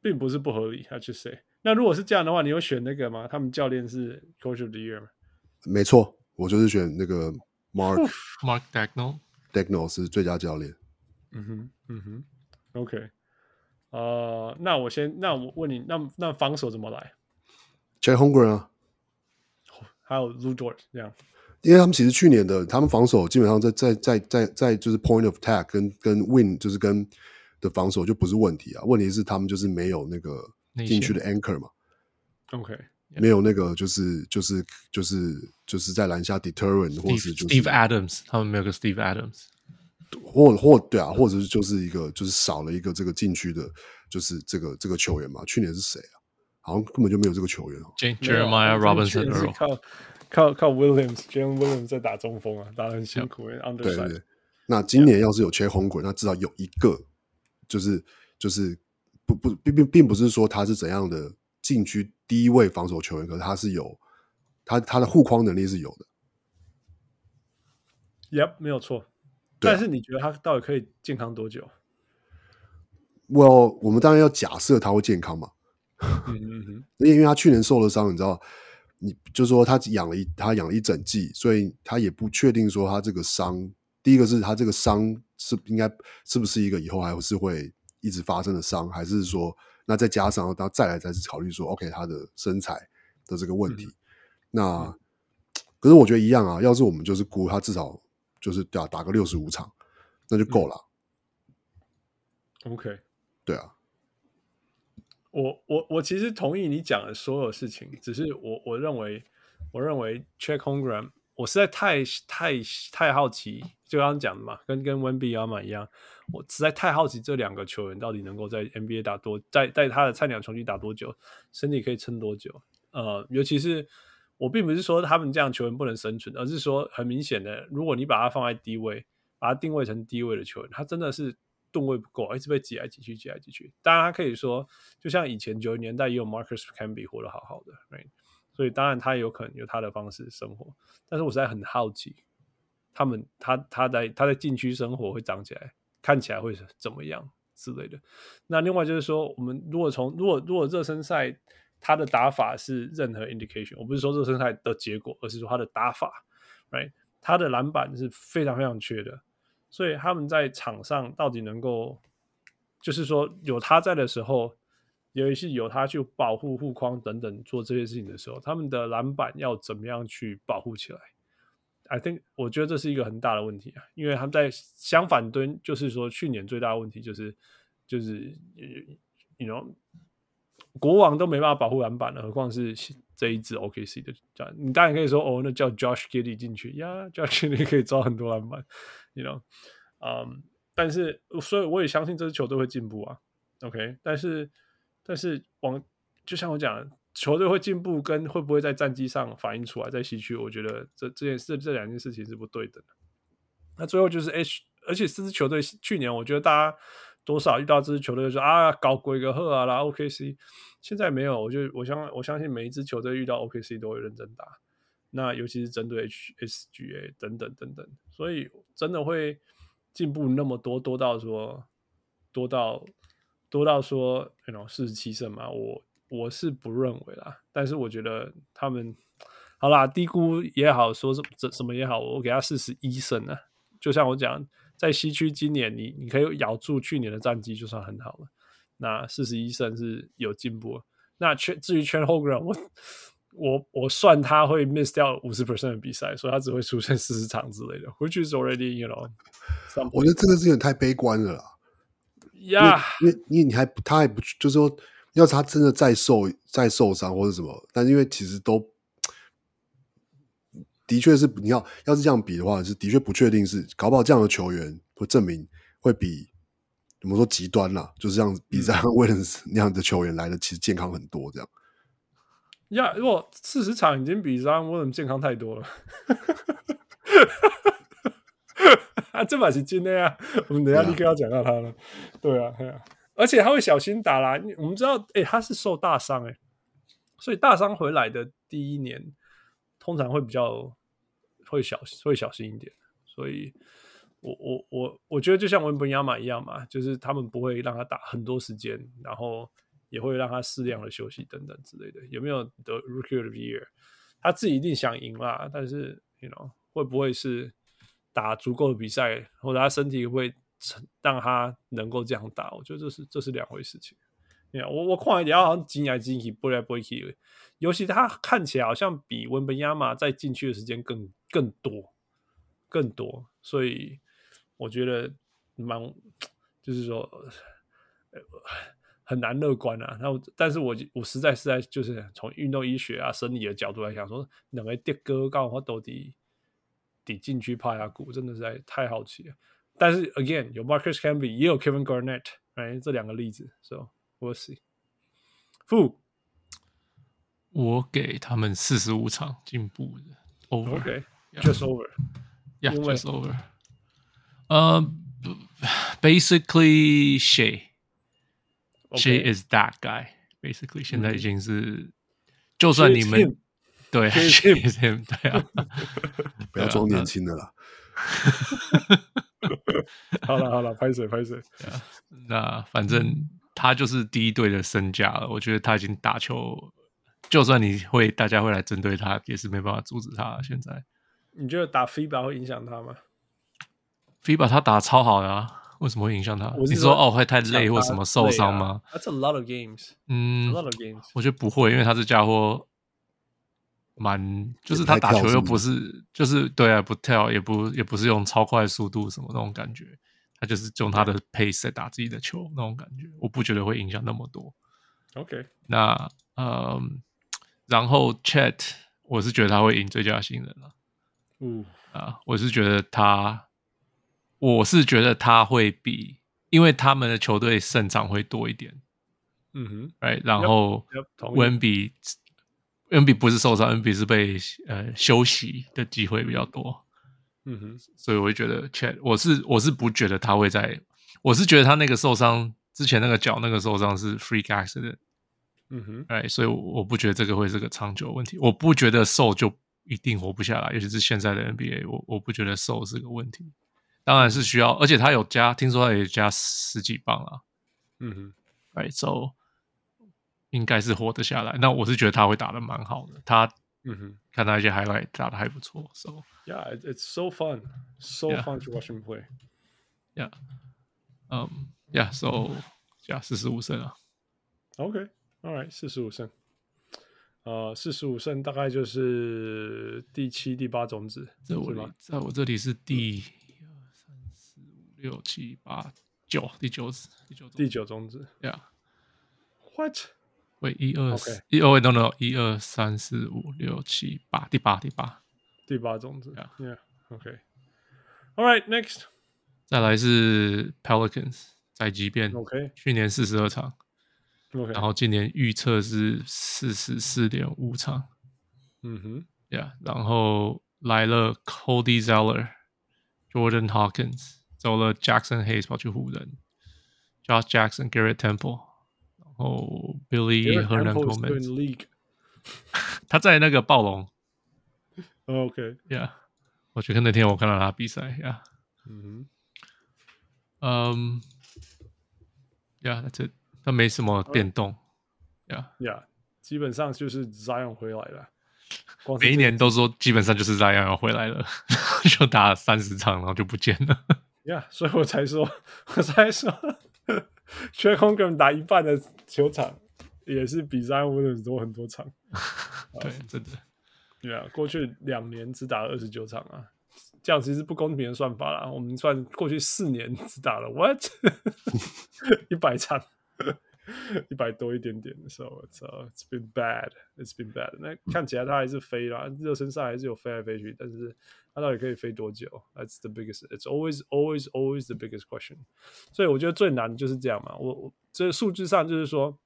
并不是不合理，他去 say。那如果是这样的话，你有选那个吗？他们教练是 Coach of the Year 吗？没错，我就是选那个 Mark (laughs) Mark Daigneault，Daigneault 是最佳教练。嗯哼，嗯哼，OK。呃，那我先，那我问你，那那防守怎么来？Chet Holmgren 啊，还有 Lu Dort 这样。因为他们其实去年的他们防守基本上在在在在在就是 Point of Attack 跟跟 Win 就是跟。的防守就不是问题啊，问题是他们就是没有那个进去的 anchor 嘛，OK，没有那个就是就是就是就是在篮下 deterrent 或是、就是、Steve Adams，他们没有个 Steve Adams，或或对啊，或者是就是一个就是少了一个这个禁区的，就是这个这个球员嘛。去年是谁啊？好像根本就没有这个球员哦。Jeremiah Robinson，靠靠靠 Williams，Jalen Williams 在打中锋啊，打得很辛苦。对对对，那今年要是有 Chet Holmgren，那至少有一个。就是就是不不并并并不是说他是怎样的禁区第一位防守球员，可是他是有他他的护框能力是有的。Yep，没有错。啊、但是你觉得他到底可以健康多久？Well，我们当然要假设他会健康嘛。嗯 (laughs) 嗯嗯。因为他去年受了伤，你知道，你就说他养了一他养了一整季，所以他也不确定说他这个伤。第一个是他这个伤是应该是不是一个以后还是会一直发生的伤，还是说那再加上他再来再是考虑说，OK 他的身材的这个问题，嗯、那、嗯、(tsk) 可是我觉得一样啊，要是我们就是估他至少就是打打个六十五场，那就够了。嗯、OK，对啊，我我我其实同意你讲的所有事情，只是我我认为我认为 Chet Holmgren 我实在太太太好奇。就刚刚讲的嘛，跟跟温比亚马一样，我实在太好奇这两个球员到底能够在 NBA 打多，在在他的菜鸟球季打多久，身体可以撑多久？呃，尤其是我并不是说他们这样球员不能生存，而是说很明显的，如果你把他放在低位，把他定位成低位的球员，他真的是吨位不够，一直被挤来挤去，挤来挤去。当然，他可以说，就像以前九十年代也有 Marcus Camby 活得好好的，right? 所以当然他也有可能有他的方式生活，但是我实在很好奇。他们他他在他在禁区生活会长起来，看起来会怎么样之类的。那另外就是说，我们如果从如果如果热身赛他的打法是任何 indication，我不是说热身赛的结果，而是说他的打法，right？他的篮板是非常非常缺的，所以他们在场上到底能够，就是说有他在的时候，尤其是有他去保护护框等等做这些事情的时候，他们的篮板要怎么样去保护起来？I think 我觉得这是一个很大的问题啊，因为他们在相反端，就是说去年最大的问题就是就是你 you know 国王都没办法保护篮板了，何况是这一支 OKC 的这样，你当然可以说哦，那叫 Josh Giddy 进去呀，Josh Giddy 可以抓很多篮板，you know，嗯但是所以我也相信这支球队会进步啊，OK，但是但是往就像我讲。球队会进步，跟会不会在战绩上反映出来，在西区，我觉得这这件事这两件事情是不对等的。那最后就是 H，而且这支球队去年，我觉得大家多少遇到这支球队就说啊，搞鬼个贺啊啦，OKC，现在没有，我就我相我相信每一支球队遇到 OKC 都会认真打。那尤其是针对 HSGA 等等等等，所以真的会进步那么多，多到说多到多到说那种四十七胜嘛，我。我是不认为啦，但是我觉得他们好啦，低估也好，说什么什么也好，我给他四十一胜呢。就像我讲，在西区今年你你可以咬住去年的战绩就算很好了。那四十一胜是有进步。那至于 Chet Holmgren，我我我算他会 miss 掉五十 percent 的比赛，所以他只会出现四十场之类的，which is already you know。我觉得这个是有点太悲观了啦。呀 Yeah.，因为因为你还他还不就是说，要是他真的再受再受伤或者什么，但因为其实都的确是你要要是这样比的话，是的确不确定是搞不好这样的球员会证明会比怎么说极端啦，就是这样比这样 (laughs) 威廉斯那样的球员来的其实健康很多这样。呀，如果四十场已经比这威廉斯健康太多了。啊，这把是真的呀！我们等下立刻要讲到他了。对啊，对啊，而且他会小心打啦。我们知道，哎、欸，他是受大伤，哎，所以大伤回来的第一年，通常会比较会小会小心一点。所以我我我我觉得，就像文本亚马一样嘛，就是他们不会让他打很多时间，然后也会让他适量的休息等等之类的。有没有得 Rookie of the Year？他自己一定想赢啦，但是，you know，会不会是？打足够的比赛，或者他身体会让他能够这样打，我觉得这是这是两回事情。你看，我我看一点，好像进来进去，不来不去。尤其他看起来好像比文本亚马在进去的时间更更多更多，所以我觉得蛮就是说很难乐观啊。那但是我我实在实在就是从运动医学啊生理的角度来讲，说两个跌哥刚好到底。抵禁区趴下鼓，真的是在太好奇了。但是 again 有 Marcus Camby 也有 Kevin Garnett，哎，这两个例子，so we'll see。负，我给他们四十五场进步的 over，OK，just over，yeah，just over。呃，basically Shai，Shai is that guy。Basically 现在已经是，就算你们。对，She is him，，对啊，(laughs) 不要装年轻的啦。好了好了，拍水拍水。那反正他就是第一队的身价了。我觉得他已经打球，就算你会，大家会来针对他，也是没办法阻止他。现在，你觉得打 FIBA 会影响他吗？FIBA 他打超好的啊，为什么会影响他？我是你说哦，会太累或什么受伤吗？That's a lot of games。嗯，a lot of games。我觉得不会，因为他这家伙。蛮就是他打球又不是，就是对啊，不跳也不也不是用超快速度什么那种感觉，他就是用他的 pace 在打自己的球那种感觉，我不觉得会影响那么多。OK，那嗯，然后 Chat，我是觉得他会赢最佳新人了。嗯啊，我是觉得他，我是觉得他会比，因为他们的球队胜场会多一点。嗯哼，哎，然后温比。温比不是受伤，恩比是被呃休息的机会比较多。嗯哼，所以我会觉得 Chet，我是我是不觉得他会在，我是觉得他那个受伤之前那个脚那个受伤是 freak accident。嗯哼，哎，所以我不觉得这个会是个长久问题。我不觉得瘦就一定活不下来，尤其是现在的 NBA，我我不觉得瘦是个问题。当然是需要，而且他有加，听说他也加十几磅啊。嗯哼，哎，so。应该是活得下来，那我是觉得他会打的蛮好的。他，嗯哼，看他一些 highlight 打的还不错。So yeah, it's so fun, so fun to watch him play. Yeah, um, yeah, so yeah，四十五胜啊。OK, all right，四十五胜。呃，四十五胜大概就是第七、第八种子。这我里，在我这里是第六七八九，第九子，第九第九种子。Yeah. What? 喂，一二一二，喂，no no，一二三四五六七八，第八第八第八种子，Yeah，OK，All right，Next，再来是 Pelicans 在即便，OK，去年四十二场，OK，然后今年预测是四十四点五场，嗯哼，Yeah，然后来了 Cody Zeller，Jordan Hawkins，走了 Jackson Hayes 跑去湖人，Josh Jackson，Garrett Temple。然后，Billy Hernangomez，他在那个暴龙。OK，Yeah，我觉得那天我看到他比赛呀。嗯，嗯，Yeah，这他没什么变动，Yeah，Yeah，，基本上就是 Zion 回来了。每一年都说基本上就是 Zion 要回来了，就打三十场，然后就不见了。呀，(laughs) 所以我才说，(laughs) 我才说，Chet Holmgren 打一半的球场，也是比 Zion Williams 多很多场。(laughs) 对，真的。对啊，过去两年只打了二十九场啊，这样其实不公平的算法啦。我们算过去四年只打了 what 一百场。(laughs) 一百多一点点的时候，so it's been bad, it's been bad。那看起来他还是飞了，热身赛还是有飞来飞去，但是他到底可以飞多久？That's the biggest. It's always, always, always the biggest question。所以我觉得最难的就是这样嘛。我我这个数据上就是说，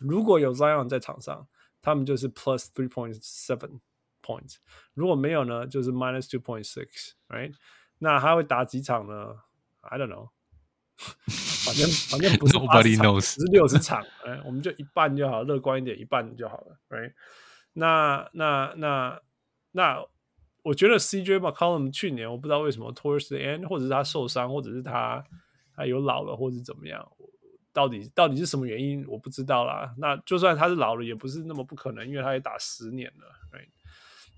如果有 Zion 在场上，他们就是 plus three point seven points。如果没有呢，就是 minus two point six。Right？那他会打几场呢？I don't know。 反正 (laughs) 反正不是八十场，只是六十场，哎，我们就一半就好，乐观一点，一半就好了，right？那那那那，我觉得 CJ McCollum 去年我不知道为什么 towards the end，或者是他受伤，或者是他他有老了，或者是怎么样，到底到底是什么原因，我不知道啦。那就算他是老了，也不是那么不可能，因为他也打十年了，right？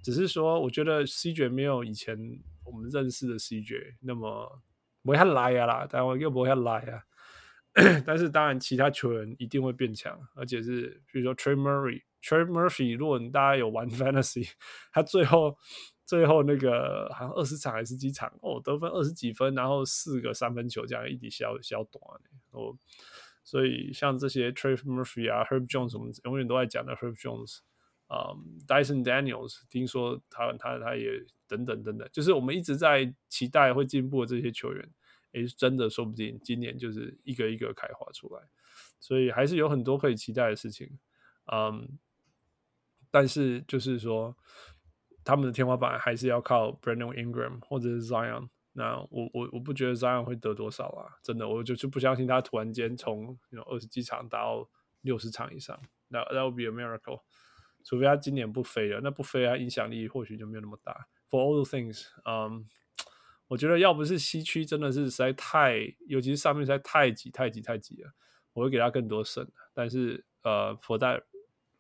只是说，我觉得 CJ 没有以前我们认识的 CJ 那么。不会来啊啦，但我又不会来啊。但是当然，其他球员一定会变强，而且是比如说 Trey Murray、Trey Murphy，如果你大家有玩 (laughs) Fantasy，他最后最后那个好像二十场还是几场哦，得分二十几分，然后四个三分球这样一滴小小短哦。所以像这些 Trey Murphy 啊，Herb Jones，我们永远都在讲的 Herb Jones。啊、Dyson Daniels，听说他他他也等等等等，就是我们一直在期待会进步的这些球员，诶，真的说不定今年就是一个一个开花出来，所以还是有很多可以期待的事情。嗯、但是就是说，他们的天花板还是要靠 Brandon Ingram 或者是 Zion。那我我我不觉得 Zion 会得多少啊，真的，我就就不相信他突然间从有二十几场打到六十场以上，那 that would be a miracle。除非他今年不飞了，那不飞他影响力或许就没有那么大。For all the things，嗯、我觉得要不是西区真的是实在太，尤其是上面实在太挤、太挤、太挤了，我会给他更多胜。但是呃，佛代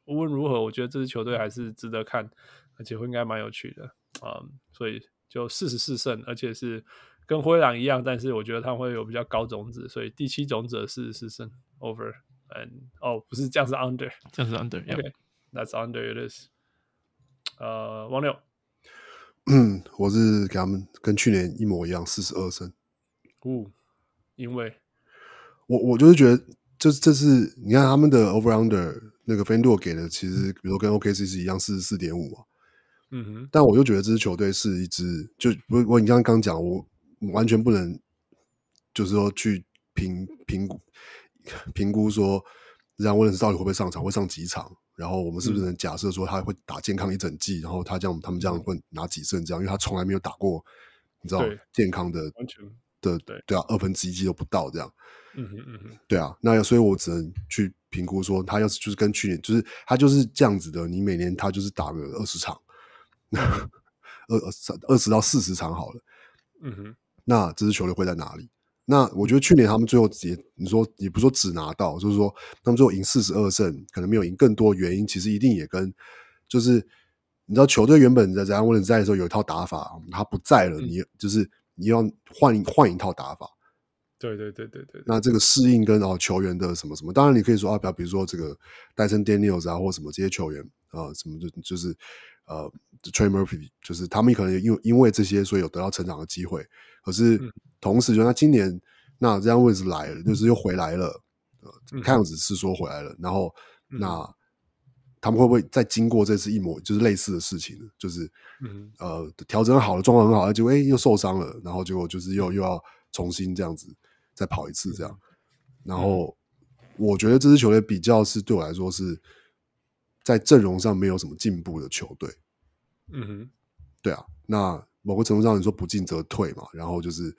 无论如何，我觉得这支球队还是值得看，而且会应该蛮有趣的。嗯、um,，所以就四十四胜，而且是跟灰狼一样，但是我觉得他会有比较高种子，所以第七种子四十四胜 over。嗯，哦，不是这样是 under，这样是 under，OK。Okay. That's under it is。呃，王六，嗯，(clears throat) 我是给他们跟去年一模一样，四十二胜。哦，因为我我就是觉得，就是这是你看他们的 over under 那个 FanDuel 给的，其实比如说跟 OKC 是一样，四十四点五嘛。嗯哼。但我就觉得这支球队是一支，就我我你刚刚讲，我完全不能，就是说去评评估 (laughs) 评估说，让威廉斯到底会不会上场，会上几场。然后我们是不是能假设说他会打健康一整季，嗯、然后他这样他们这样会拿几胜这样？因为他从来没有打过，你知道健康的完全的对对啊，二分之一季都不到这样。嗯哼嗯哼，对啊，那所以我只能去评估说，他要是就是跟去年就是他就是这样子的，你每年他就是打个二十场，(laughs) 二二二十到四十场好了。嗯哼，那这支球队会在哪里？那我觉得去年他们最后也，你说也不说只拿到，就是说他们最后赢四十二胜，可能没有赢更多原因，其实一定也跟就是你知道球队原本在在安威廉在的时候有一套打法，他不在了，你就是你要换换一套打法。对对对对对。那这个适应跟哦球员的什么什么，当然你可以说啊，比比如说这个戴森 Daniels 啊，或什么这些球员啊，什么就就是呃 Trey Murphy，就是他们可能因为因为这些，所以有得到成长的机会。可是同时，就他今年那这样位置来了，就是又回来了，呃，看样子是说回来了。然后那他们会不会再经过这次一模就是类似的事情呢？就是呃调整好了，状况很好，结果哎又受伤了，然后结果就是又又要重新这样子再跑一次这样。然后我觉得这支球队比较是对我来说是在阵容上没有什么进步的球队。嗯哼，对啊，那。某个程度上，你说不进则退嘛，然后就是，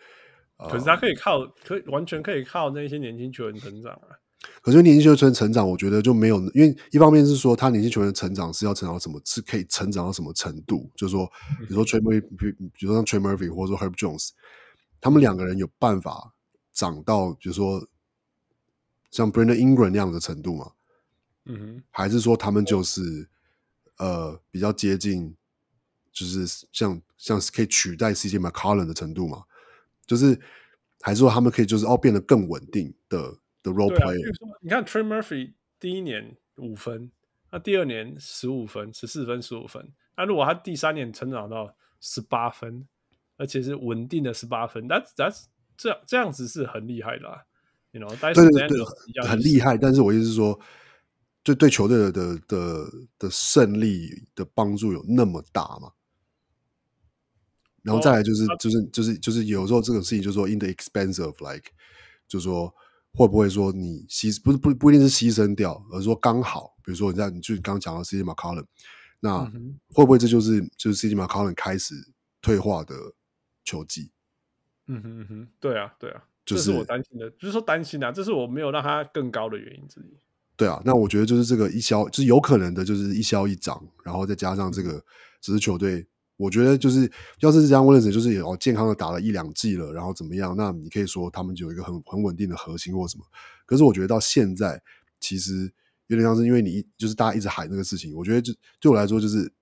可是他可以靠，可以完全可以靠那些年轻球员成长啊。可是年轻球员成长，我觉得就没有，因为一方面是说他年轻球员的成长是要成长到什么，是可以成长到什么程度，就是说，比如说 Trey Murphy，比如说像 Trey Murphy 或者说 Herb Jones，他们两个人有办法长到，比如说像 Brandon Ingram 那样的程度吗？嗯哼，还是说他们就是呃比较接近，就是像像是可以取代 CJ McCollum 的程度嘛？就是还是说他们可以就是哦变得更稳定的的 role player？、啊、你看 Trey Murphy 第一年五分，那第二年十五分、十四分、十五分，那如果他第三年成长到十八分，而且是稳定的十八分，那 that's 这样这样子是很厉害的、啊。You know, 对对对，很厉害。但是我意思是说，就对球队的的的的胜利的帮助有那么大吗？然后再来就是、oh, 就是就是就是有时候这种事情，就是说 in the expense of like，就是说会不会说你牺不是不不一定是牺牲掉，而是说刚好，比如说你在你就刚刚讲到 CJ McCollum，那会不会这就是就是 CJ McCollum 开始退化的球技？嗯哼嗯哼，对啊对啊。就是、这是我担心的，不是说担心啊，这是我没有让他更高的原因之一。对啊，那我觉得就是这个一消，就是有可能的，就是一消一长，然后再加上这个只是球队，我觉得就是要是这样问的，就是也哦健康的打了一两季了，然后怎么样？那你可以说他们就有一个很很稳定的核心或什么。可是我觉得到现在，其实有点像是因为你就是大家一直喊那个事情，我觉得就对我来说就是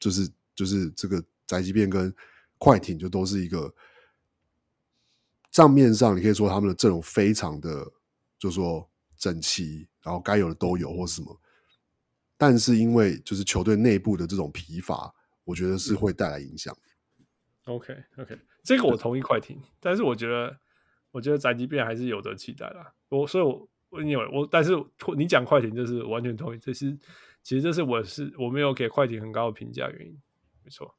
就是就是这个宅急便跟快艇就都是一个。账面上你可以说他们的阵容非常的，就说整齐，然后该有的都有或是什么，但是因为就是球队内部的这种疲乏，我觉得是会带来影响。OK OK，这个我同意快艇，但是我觉得我觉得宅急便还是有得期待啦。我所以我，我因为我但是你讲快艇就是完全同意，这是其实这是我是我没有给快艇很高的评价原因，没错。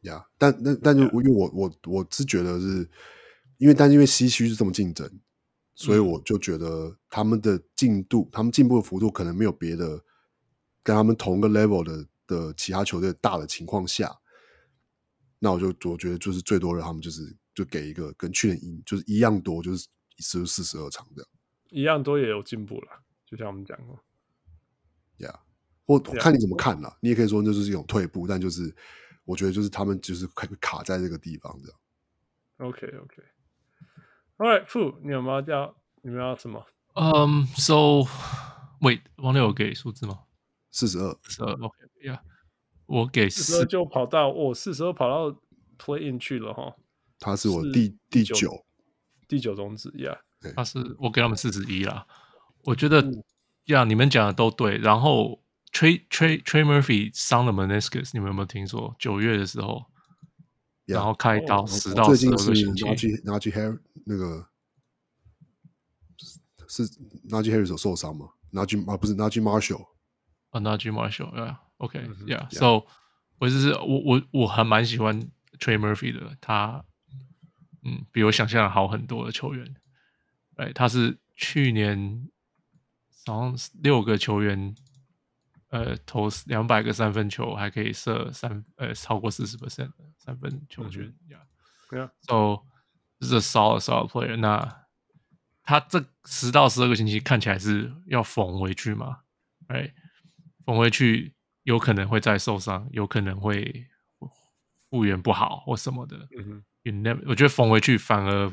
呀、yeah，但那但就因为我我我是觉得是。因为，但是因为西区是这么竞争，所以我就觉得他们的进度、嗯、他们进步的幅度可能没有别的跟他们同个 level 的的其他球队大的情况下，那我就我觉得就是最多的他们就是就给一个跟去年一就是一样多，就是四四十二场这样，一样多也有进步了，就像我们讲过，呀、yeah，或看你怎么看啦，你也可以说那就是一种退步，但就是我觉得就是他们就是可以卡在这个地方这样，OK OK。All right, Fu，你有没有要？你们要什么？嗯、um,，So wait，王六有给数字吗？四十二，四十二。OK，Yeah，我给四十二就跑到我，四十二跑到 Play In 去了哈。他是我第第九，第九种子，Yeah，他是我给他们四十一啦。我觉得呀，yeah, 你们讲的都对。然后 Trey Trey Trey Murphy 伤了 Meniscus，你们有没有听说？九月的时候。Yeah, 然后开刀十到十二个星期。最近是 Najee Harris 那个是 Najee Harris 受伤吗？Najee 啊，不是 Najee Marshall 啊，Najee Marshall，Yeah，OK，Yeah，So 我就是我我我还蛮喜欢 Trey Murphy 的，他嗯比我想象的好很多的球员。哎，他是去年好像六个球员。呃，投两百个三分球，还可以射三呃超过四十 percent 的三分球局 yeah so 这是 a solid solid player。那他这十到十二个星期看起来是要缝回去嘛？哎，缝回去有可能会再受伤，有可能会复原不好或什么的。嗯哼，You never，我觉得缝回去反而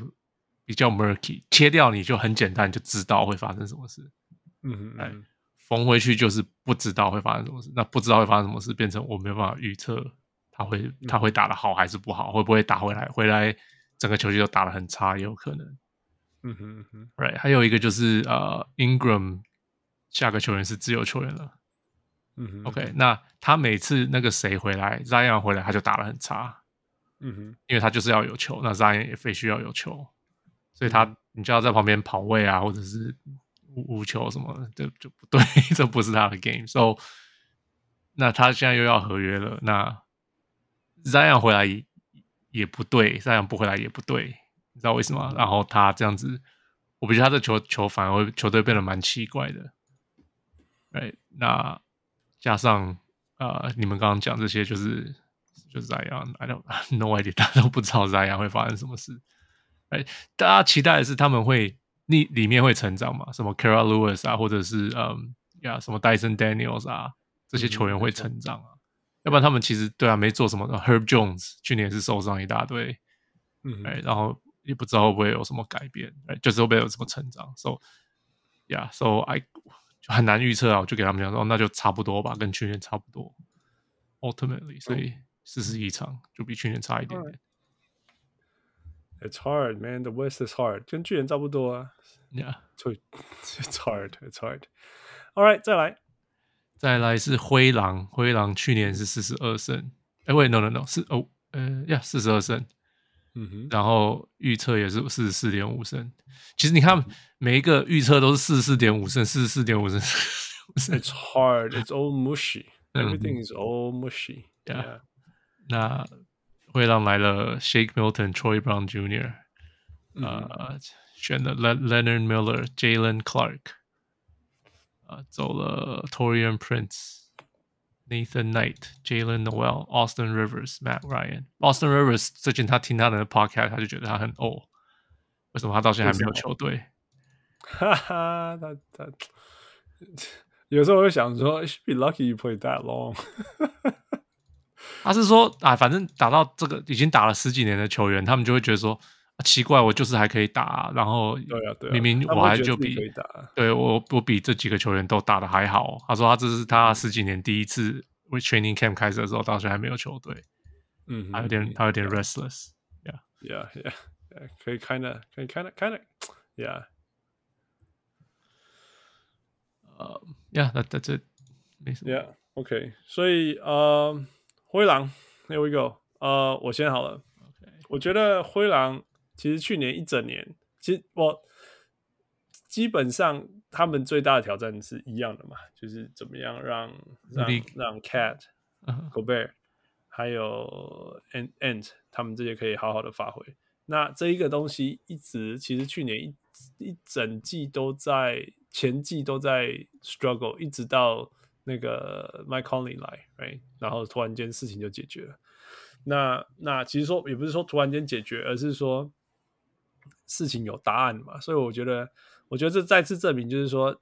比较 murky，切掉你就很简单，就知道会发生什么事。嗯哼，哎。缝回去就是不知道会发生什么事，那不知道会发生什么事，变成我没有办法预测他会他会打的好还是不好，会不会打回来？回来整个球季都打的很差，也有可能。嗯哼嗯哼，Right，还有一个就是呃，Ingram 下个球员是自由球员了。嗯哼，OK，那他每次那个谁回来，Zion 回来他就打得很差。嗯哼，因为他就是要有球，那 Zion 也非需要有球，所以他、嗯、你就要在旁边跑位啊，或者是。无球什么的，这就不对，(laughs) 这不是他的 game。So，那他现在又要合约了，那 Zion 回来也，不对，Zion 不回来也不对，你知道为什么？然后他这样子，我不觉得他的球球反而会球队变得蛮奇怪的。哎，那加上啊、呃，你们刚刚讲这些，就是就是 Zion，I don't (laughs) no idea，大家都不知道 Zion 会发生什么事。哎，大家期待的是他们会。里里面会成长嘛？什么 Kara Lewis 啊，或者是嗯呀，什么 Dyson Daniels 啊，这些球员会成长啊？嗯、要不然他们其实对啊，没做什么。Herb Jones 去年是受伤一大堆，嗯，哎，然后也不知道会不会有什么改变，哎，就是会不会有什么成长？So yeah，so I 很难预测啊。我就给他们讲说，那就差不多吧，跟去年差不多。Ultimately，所以四十一场就比去年差一点点。It's hard, man. The West is hard，跟去年差不多啊。Yeah，(laughs) 所以 (laughs) It's hard, it's hard. All right，再来，再来是灰狼，灰狼去年是四十二胜。哎，喂，no no no，是哦，呃，呀，四十二胜。嗯哼，然后预测也是四十四点五胜。其实你看，每一个预测都是四十四点五胜，四十四点五胜。It's hard. It's all mushy. Everything is all mushy. Yeah. 那灰狼来了，Shake Milton、Troy Brown Jr. 呃，选了 Leonard Miller、Jalen Clark。呃，走了 Taurean Prince。Nathan Knight、Jalen Noel、Austin Rivers、Matt Ryan。Austin Rivers 最近他听他的 podcast，他就觉得他很 old。为什么他到现在还没有球队？哈哈，他他有时候会想说，should be lucky you play that long。他是说啊，反正打到这个已经打了十几年的球员，他们就会觉得说。奇怪，我就是还可以打，啊，然后明明我还就比对我我比这几个球员都打的还好。他说他这是他十几年第一次为 training camp 开始的时候，到现在还没有球队，嗯，还有点他有点 restless，yeah，yeah，yeah，(laughs) 可以 kinda 可以 kinda kinda，yeah，呃，yeah，那这这没什么，yeah，OK，所以呃，灰狼，Here we go，呃，我先好了，OK，我觉得灰狼。其实去年一整年，其实我基本上他们最大的挑战是一样的嘛，就是怎么样让让让 Cat、Gobert 还有 Ant Ant 他们这些可以好好的发挥。那这一个东西一直其实去年一一整季都在前季都在 struggle，一直到那个 Mike Conley 来，right? 然后突然间事情就解决了。那那其实说也不是说突然间解决，而是说。事情有答案嘛？所以我觉得，我觉得这再次证明，就是说，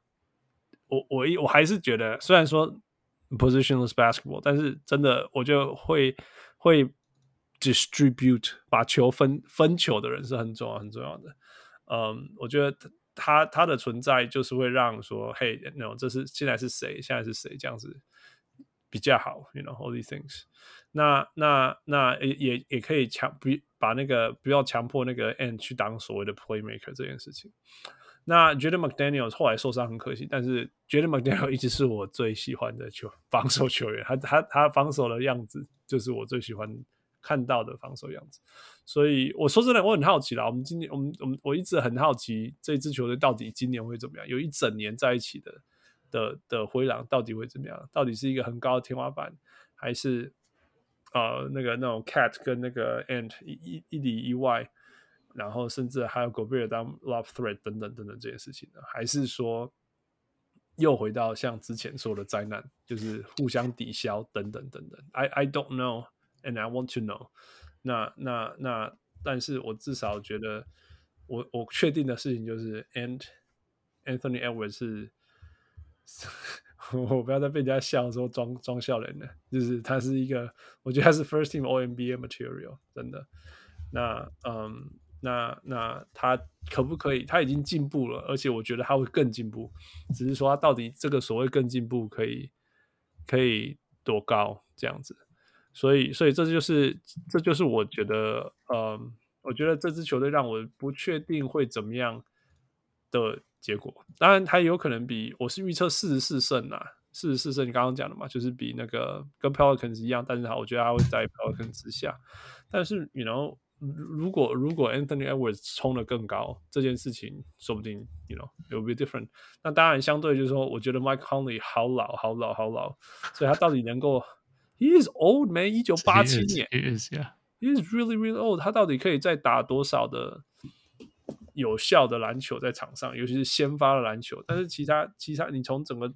我我一我还是觉得，虽然说 positionless basketball，但是真的，我就会会 distribute 把球分分球的人是很重要很重要的。嗯，我觉得他他的存在就是会让说，嘿，那种这是现在是谁，现在是谁这样子比较好，you know all these things。那那那也也也可以强不把那个不要强迫那个 And 去当所谓的 playmaker 这件事情。那 Jaden McDaniels 后来受伤很可惜，但是 Jaden McDaniels 一直是我最喜欢的球防守球员，他他他防守的样子就是我最喜欢看到的防守样子。所以我说真的，我很好奇啦。我们今年我们我们我一直很好奇这支球队到底今年会怎么样？有一整年在一起的的的灰狼到底会怎么样？到底是一个很高的天花板，还是？呃，那个那种 cat 跟那个 ant 一一里一外，然后甚至还有 Gobert 当 love threat 等等等等这件事情呢？还是说又回到像之前说的灾难，就是互相抵消等等等等？I I don't know and I want to know 那。那那，但是我至少觉得，我我确定的事情就是 ant Anthony Edwards 是。(laughs) 我不要再被人家笑说装装笑人了，就是他是一个，我觉得他是 first team All NBA material，真的。那嗯，那那他可不可以？他已经进步了，而且我觉得他会更进步。只是说他到底这个所谓更进步可以可以多高这样子？所以所以这就是这就是我觉得，嗯，我觉得这支球队让我不确定会怎么样的。结果当然，他有可能比我是预测四十四胜啊，四十四胜。你刚刚讲的嘛，就是比那个跟 Pelicans 一样，但是他我觉得他会在 Pelicans 之下。但是，you know，如果如果 Anthony Edwards 冲得更高，这件事情说不定，you know，it will be different。那当然，相对就是说，我觉得 Mike Conley 好老，好老，好老，所以他到底能够？He is old man，一九八七年，He is, yeah. He is really really old。他到底可以再打多少的？有效的篮球在场上，尤其是先发的篮球，但是其他其他，你从整个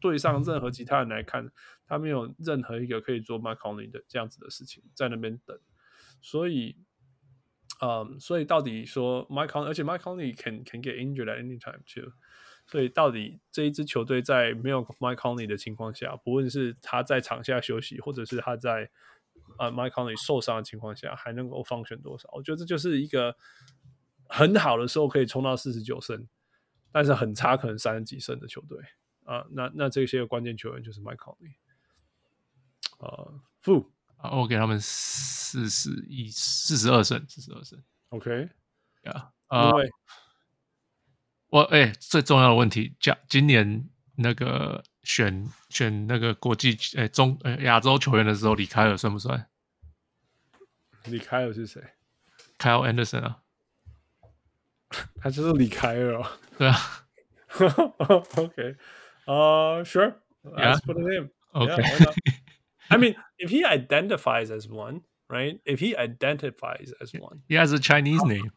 队上任何其他人来看，他没有任何一个可以做 Mike Conley 的这样子的事情，在那边等。所以，嗯，所以到底说 Mike Conley，而且 Mike Conley can can get injured at any time too。所以到底这一支球队在没有 Mike Conley 的情况下，不论是他在场下休息，或者是他在啊 Mike Conley 受伤的情况下，还能够 function 多少？我觉得这就是一个。很好的时候可以冲到四十九胜，但是很差可能三十几胜的球队。啊，那那这些关键球员就是 Mike Conley。呃，负啊，我给他们四十一、四十二胜，四十二胜。OK，呀，啊，我哎、欸，最重要的问题，讲今年那个选选那个国际哎、欸、中哎亚、欸、洲球员的时候，李凯尔算不算？李凯尔是谁？Kyle Anderson 啊，(laughs) 他就是李凯尔哦。对啊。 OK，(laughs) 呃、uh,，Sure，Let's put him. OK。 I mean, if he identifies as one, right? If he identifies as one, he has a Chinese name.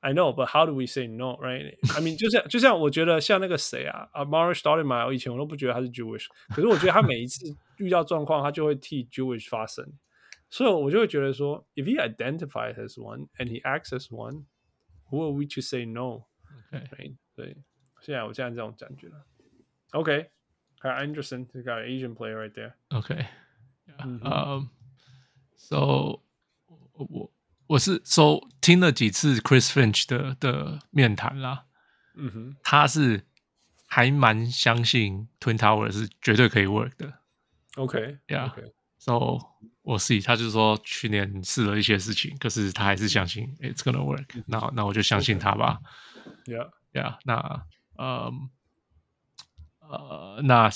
I know, but how do we say no, right? I mean，就像就像我觉得像那个谁啊，Amar'e (laughs) Stoudemire，我以前我都不觉得他是 Jewish，可是我觉得他每一次遇到状况，他就会替 Jewish 发声，所以我就会觉得说，if he identifies as one and he acts as one, who are we to say no? Okay. Right? 对，现在我现在这种感觉了。OK，还有 Anderson，这个 Asian player right there。OK。嗯、um,，so 我我是 so 听了几次 Chris Finch 的的面谈啦，嗯哼，他是还蛮相信 Twin Tower 是绝对可以 work 的。OK，Yeah，OK，so、okay. 我 see 他就是说去年试了一些事情，可是他还是相信 It's gonna work，那那我就相信他吧。Yeah，Yeah，那嗯呃那。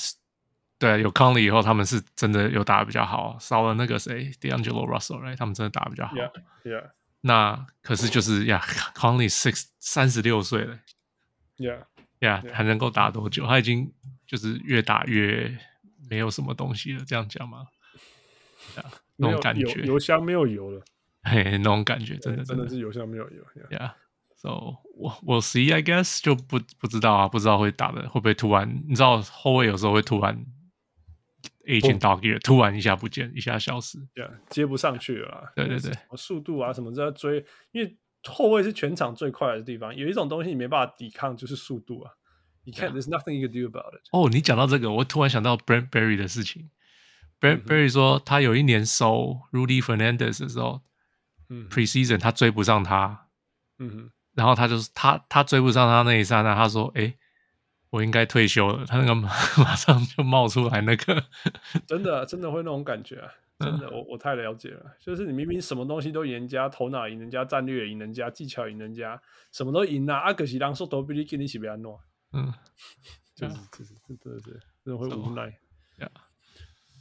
对，有 Conley 以后，他们是真的有打的比较好，少了那个谁，D'Angelo Russell，right？他们真的打得比较好。Yeah，Yeah。那可是就是呀，Conley six 三十六岁了，Yeah，Yeah，还能够打多久？他已经就是越打越没有什么东西了，这样讲吗？Yeah, 那种感觉，油箱没有油了，(laughs) 嘿，那种感觉真的真的是油箱没有油。Yeah，So 我我 see，I guess 就不不知道啊，不知道会打的会不会突然，你知道后卫有时候会突然。Agent dog ear 突然一下不见，一下消失，对啊，接不上去了啦。对对对，速度啊什么都要追，因为后卫是全场最快的地方。有一种东西你没办法抵抗，就是速度啊。你看，There's nothing you can do about it。哦，你讲到这个，我突然想到 Brent Berry 的事情。Barry 说，他有一年收 Rudy Fernandez 的时候，嗯，Preseason 他追不上他，嗯哼，然后他就是他他追不上他那一刹那，他说，哎。我应该退休了，他那个马上就冒出来那个，真的真的会那种感觉啊！真的，我我太了解了，就是你明明什么东西都赢人家，头脑赢人家，战略赢人家，技巧赢人家，什么都赢啊！阿格西当说都比你给你起比较弄，嗯，就是就是真的是真的会无奈。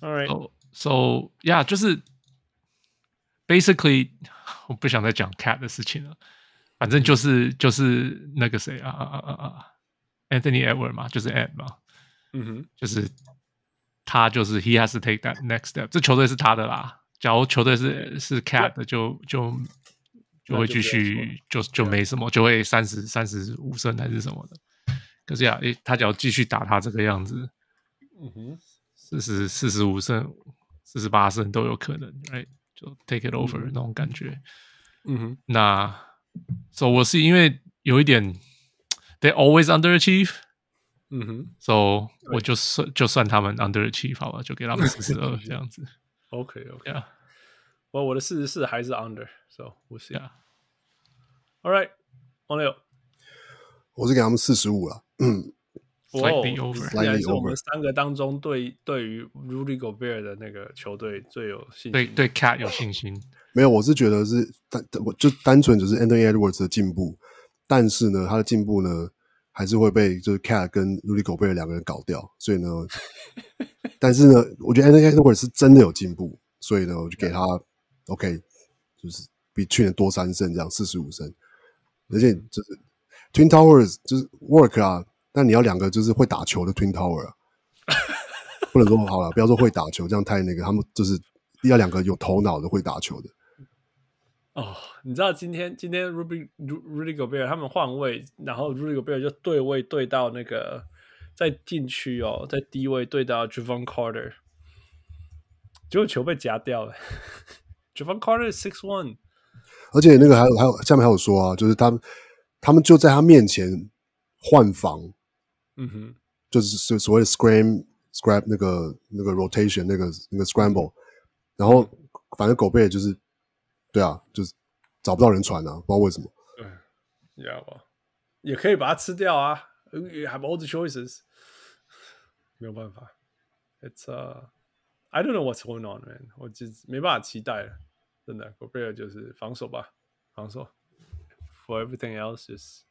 Yeah，All right，so so yeah，就是 basically (laughs) 我不想再讲 Cat 的事情了，反正就是就是那个谁啊啊啊啊啊！Anthony Edwards 嘛，就是 Ed 嘛，嗯哼，就是他就是 He has to take that next step。这球队是他的啦，假如球队是是 Cat 的，就就就会继续就就没什么，就会三十三十五胜还是什么的。可是呀，诶，他只要继续打他这个样子，嗯哼，四十四十五胜、四十八胜都有可能，哎，就 take it over 那种感觉。嗯哼，那 So 我是因为有一点。They always underachieve，嗯哼，So 我就算就算他们 underachieve 好吧，就给他们四十二这样子。OK OK，啊，我我的四十四还是 under，So we'll see。All right，王六，我是给他们四十五了，嗯，Slightly over，应该是我们三个当中对对于 Rudy Gobert 的那个球队最有信心，对对 Cat 有信心。(laughs) 没有，我是觉得是单我就单纯只是 Anthony Edwards 的进步。但是呢，他的进步呢，还是会被就是 Cat 跟 Rudy Gobert 两个人搞掉。所以呢，(laughs) 但是呢，我觉得 Anthony Edwards 是真的有进步，所以呢，我就给他 OK，就是比去年多三胜，这样四十五胜。而且就是 Twin Towers 就是 work 啊，但你要两个就是会打球的 Twin Tower 啊，(laughs) 不能说好了，不要说会打球，这样太那个。他们就是要两个有头脑的会打球的。哦，oh, 你知道今天今天 Ruby Rudy Gobert 他们换位，然后 Rudy Gobert 就对位对到那个在禁区哦，在低位对到 Javon Carter，结果球被夹掉了。(laughs) Javon Carter six one，而且那个还有还有下面还有说啊，就是他们他们就在他面前换防，嗯哼，就是所所谓的 scram scrap 那个那个 rotation 那个那个 scramble，然后反正狗贝就是。对啊，就是找不到人传啊，不知道为什么。嗯，要吧，也可以把它吃掉啊。You have all the choices。 没有办法。It's a I don't know what's going on, man。我就没办法期待了，真的。Gobert 就是防守吧，防守。For everything else is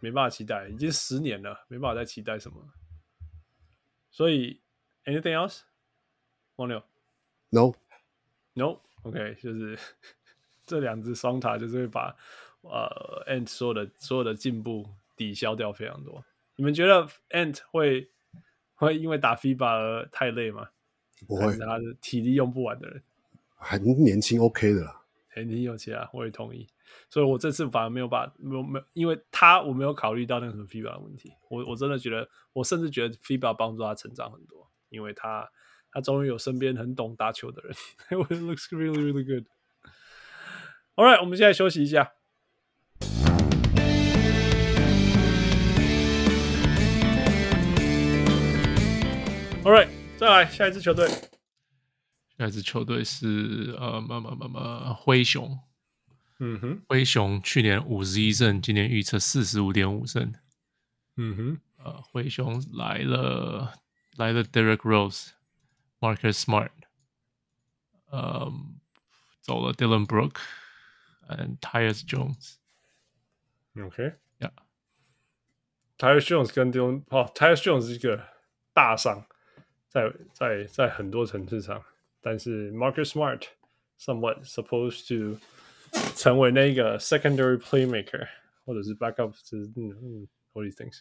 没办法期待，已经十年了，没办法再期待什么。所以，anything else？王六？No，No，OK，就是 (laughs) 这两只双塔就是会把呃 Ant 所有的所有的进步抵消掉非常多。你们觉得 Ant 会会因为打 FIBA 而太累吗？不会，他是体力用不完的人，很年轻，OK 的啦。很年轻啊，我也同意。所以我这次反而没有把没有没有，因为他我没有考虑到那个什么 FIBA 的问题。我我真的觉得，我甚至觉得 FIBA 帮助他成长很多，因为他他终于有身边很懂打球的人。(laughs) It looks really really good. All right，我们现在休息一下。All right，再来下一支球队。下一支球队是呃嘛嘛嘛嘛灰熊。嗯哼，灰熊去年五十一胜，今年预测四十五点五胜。嗯哼，呃，灰熊来了，来了，Derrick Rose，Marcus Smart，呃，走了，Dillon Brooks，and Tyus Jones。OK，Tyus Jones 跟 Dillon，哦，Tyus Jones 是一个大伤，在在在很多层次上，但是 Marcus Smart somewhat supposed to。 成为那个 secondary playmaker，或者是 backup，就是嗯嗯，what do you think？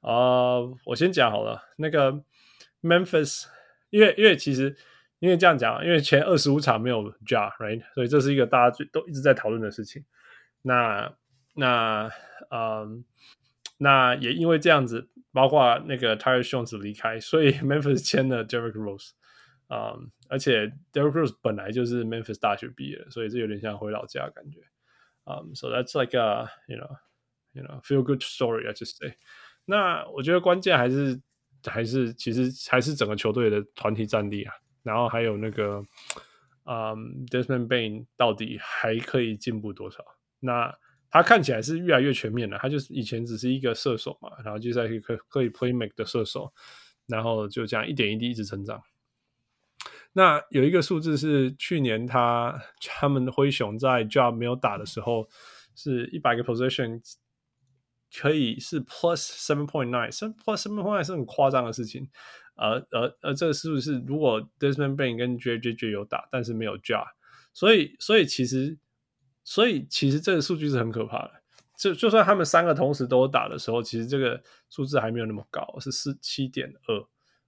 啊、uh，我先讲好了，那个 Memphis，因为因为其实因为这样讲，因为前二十五场没有 Ja，right？所以这是一个大家最都一直在讨论的事情。那那嗯，那也因为这样子，包括那个 Tyus Jones 离开，所以 Memphis 签了 Derrick Rose。啊、而且 Derrick Rose 本来就是 Memphis 大学毕业，所以这有点像回老家的感觉。啊、um，so that's like a you know you know feel good story I just say。那我觉得关键还是还是其实还是整个球队的团体战力啊，然后还有那个啊、Desmond Bane 到底还可以进步多少？那他看起来是越来越全面了，他就是以前只是一个射手嘛，然后就在一个可以 play make 的射手，然后就这样一点一滴一直成长。那有一个数字是去年他他们灰熊在 Ja 没有打的时候，是一百个 position 可以是 plus seven point nine，plus seven point nine 是很夸张的事情。而而而这个数字是如果 Desmond Bane 跟 JJJ 有打，但是没有 Ja，所以所以其实所以其实这个数据是很可怕的。就就算他们三个同时都打的时候，其实这个数字还没有那么高，是四七点二。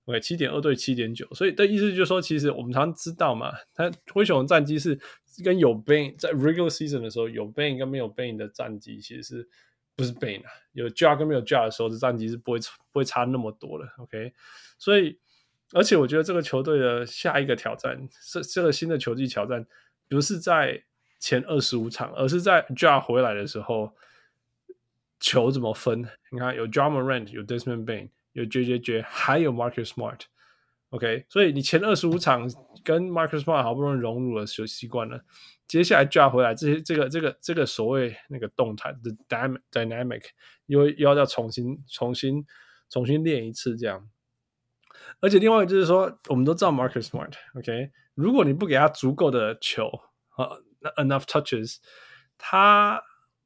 OK，七点二对七点九，所以的意思就是说，其实我们常知道嘛，他灰熊的战绩是跟有 b a n 在 regular season 的时候，有 b a n 跟没有 b a n 的战绩其实是不是 b a n 啊？有 Ja 跟没有 Ja 的时候的战绩是不会不会差那么多的。OK，所以而且我觉得这个球队的下一个挑战，这这个新的球季挑战，不是在前二十五场，而是在 Ja 回来的时候，球怎么分？你看有 Ja Morant，有 Desmond b a n。有 JJJ，还有 Marcus Smart，OK，所以你前二十五场跟 Marcus Smart 好不容易融入了，学习惯了，接下来抓回来，这些这个这个这个所谓那个动态的 dynamic 又又要重新重新重新练一次这样。而且另外就是说，我们都知道 Marcus Smart，OK，、如果你不给他足够的球啊、uh,，enough touches，他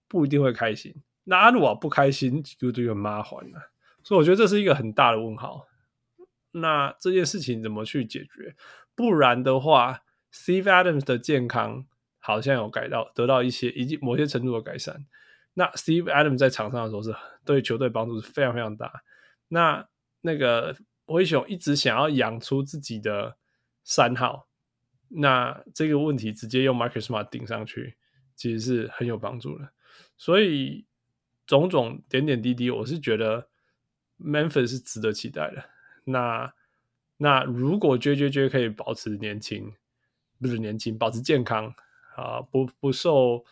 不一定会开心。那阿鲁瓦不开心，就就很麻烦了。所以我觉得这是一个很大的问号。那这件事情怎么去解决？不然的话，Steve Adams 的健康好像有改到得到一些以及某些程度的改善。那 Steve Adams 在场上的时候是对球队帮助是非常非常大。那那个灰熊一直想要养出自己的三号，那这个问题直接用 Marcus Smart 顶上去，其实是很有帮助的。所以种种点点滴滴，我是觉得。Memphis 是值得期待的。那那如果 JJJ 可以保持年轻，不是年轻，保持健康啊，不不受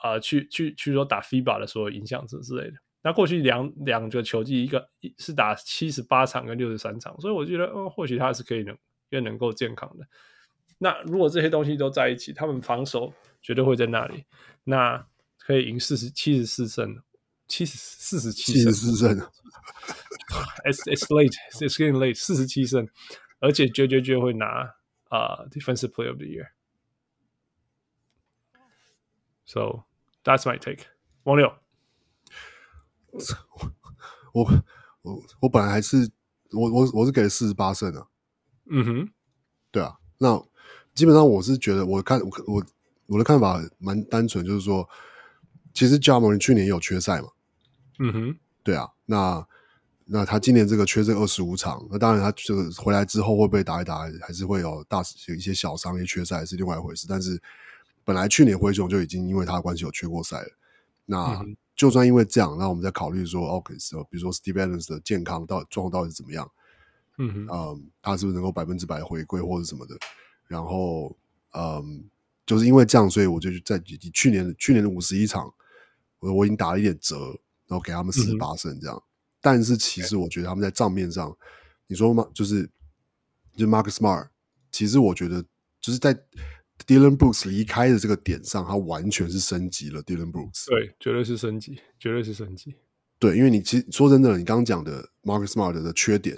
啊去去去说打 FIBA 的所有影响之之类的。那过去两两个球季，一个是打七十八场跟六十三场，所以我觉得，哦，或许他是可以能越能够健康的。那如果这些东西都在一起，他们防守绝对会在那里，那可以赢四十七十四胜。七十四十七胜，，it's it's late, it's getting late，四十七胜，而且绝绝绝会拿啊、uh, Defensive Player of the Year。So that's my take。王六，我我我本来还是我我我是给了四十八胜的。嗯哼，对啊，那基本上我是觉得我看我我我的看法蛮单纯，就是说，其实 Ja Morant 去年也有缺赛嘛。嗯哼，对啊，那那他今年这个缺这二十五场，那当然他这个回来之后会不会打一打，还是会有大有一些小伤，一些缺赛是另外一回事。但是本来去年灰熊就已经因为他的关系有缺过赛了。那就算因为这样，那我们再考虑说，OK，比如说 Steve Adams 的健康到状况到底是怎么样？嗯哼嗯，他是不是能够百分之百回归或者什么的？然后，嗯，就是因为这样，所以我就在去年去年的五十一场，我我已经打了一点折，然后给他们四十八胜这样。嗯、但是其实我觉得他们在账面上，你说嘛，就是就 Marcus Smart，其实我觉得就是在。Dillon Brooks 离开的这个点上，他完全是升级了。Dillon Brooks 对，绝对是升级，绝对是升级。对，因为你其实说真的，你刚刚讲的 Marcus Smart 的缺点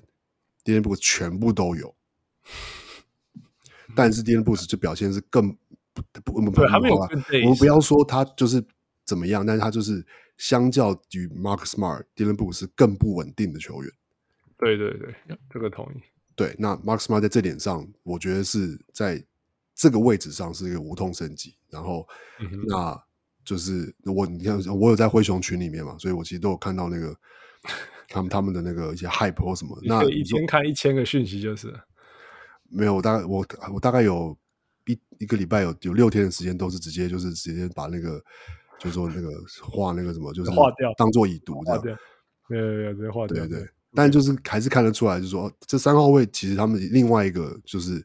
，Dillon Brooks 全部都有。但是 Dillon Brooks 就表现是更不不不不，我们不要说他就是怎么样，但是他就是相较于 Marcus Smart，Dillon Brooks 是更不稳定的球员。对对对，这个同意。对，那 Marcus Smart 在这点上，我觉得是在。这个位置上是一个无痛升级，然后，嗯、那就是我你看我有在灰熊群里面嘛，所以我其实都有看到那个 (laughs) 他们他们的那个一些 hype 或什么。那一天看一千个讯息就是没有，我大概我我大概有一一个礼拜有有六天的时间都是直接就是直接把那个就说那个画那个什么就是画掉，当做已读这样。对对对，直接划掉。对对，但就是还是看得出来，就是说这三号位其实他们另外一个就是。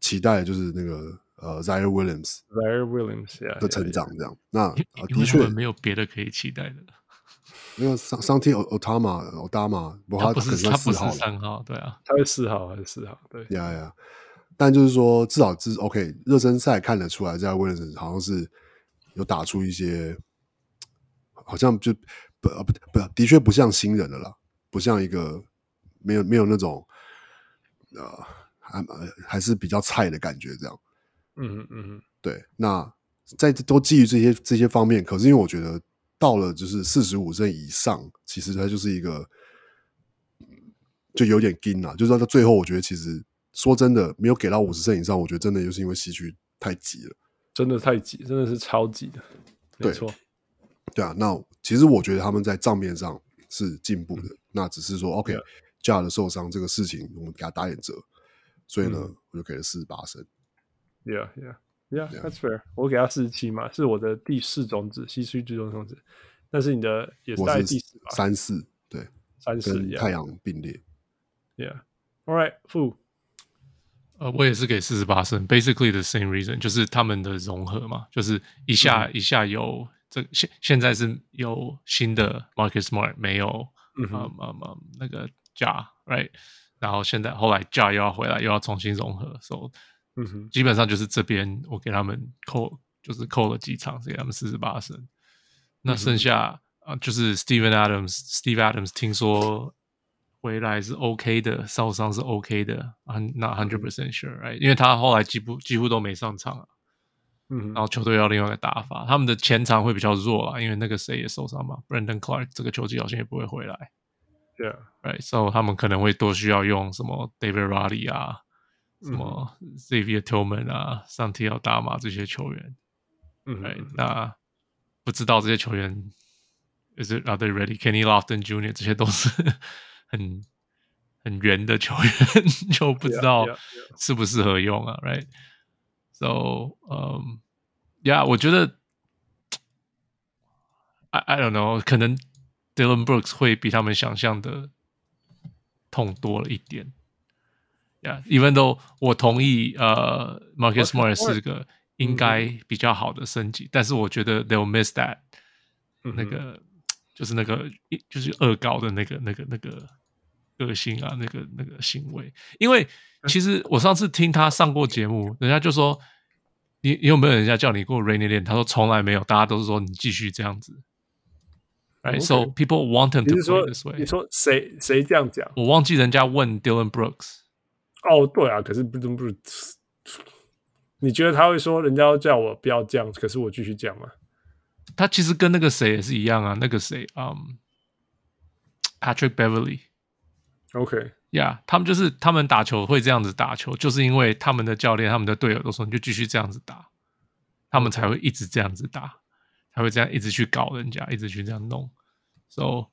期待的就是那个呃，Ziaire Williams，Ziaire Williams 的成长这样。那、呃、的确没有别的可以期待的。因为桑桑提奥塔玛奥达玛，不，他不是他不是三号，对啊，他是四号还是四号？对呀呀。但就是说，至少是 OK。热身赛看得出来，Ziaire Williams 好像是有打出一些，好像就不不不，的确不像新人的啦，不像一个没有没有那种呃。还还是比较菜的感觉，这样，嗯嗯嗯，对。那在都基于这些这些方面，可是因为我觉得到了就是四十五胜以上，其实它就是一个就有点硬了。就是到最后，我觉得其实说真的，没有给到五十胜以上，我觉得真的就是因为西区太急了，真的太急，真的是超级的，没错。对啊，那其实我觉得他们在账面上是进步的，嗯、那只是说 OK，Ja、okay, 的受伤这个事情，我们给他打点折。所以呢，嗯、我就给了四十八升。Yeah, yeah, yeah. That's fair. 我给他四十七嘛，是我的第四种子，西区最终种子。但是你的也是在第四吧？三四对，三四跟太阳并列。Yeah. All right, Fu。呃，我也是给四十八胜。Basically the same reason，就是他们的融合嘛，就是一下、嗯、一下有这现现在是有新的 Marcus Smart，没有嗯嗯嗯那个 Ja，right？然后现在后来 Ja 又要回来，又要重新融合，，so 嗯哼，基本上就是这边我给他们扣，就是扣了几场，给他们四十八胜。那剩下啊，就是 Steven Adams，Steve Adams 听说回来是 OK 的，受伤是 OK 的，I'm not hundred percent sure，right？因为他后来几乎几乎都没上场啊。嗯，然后球队要另外一个打法，他们的前场会比较弱啊，因为那个谁也受伤嘛，Brandon Clarke 这个球季好像也不会回来。Yeah，right，so 他们可能会多需要用什么 David Roddy 啊，什么 Xavier Tillman 啊，Santi Aldama 这些球员，嗯，right，那不知道这些球员，is it are they ready？Kenny Lofton Jr. 这些都是很很圆的球员，就不知道适不适合用啊，right？So，嗯，yeah，我觉得，I I don't know，可能。Dillon Brooks 会比他们想象的痛多了一点，Yeah，even though 我同意，呃，Marcus Smart 是个应该比较好的升级，但是我觉得 they'll miss that，那个就是那个就是恶搞的那个那个那个个性啊，那个那个行为，因为其实我上次听他上过节目，人家就说你你有没有人家叫你过 Rainy 练？他说从来没有，大家都是说你继续这样子。，right? So people want him to play this way。你说谁谁这样讲？我忘记人家问 Dylan Brooks。哦，对啊，可是 Dylan Brooks，你觉得他会说人家要叫我不要这样，可是我继续讲吗？他其实跟那个谁也是一样啊，那个谁，嗯，Patrick Beverly。OK，Yeah，他们就是他们打球会这样子打球，就是因为他们的教练、他们的队友都说你就继续这样子打，他们才会一直这样子打。才会这样一直去搞人家，一直去这样弄，so，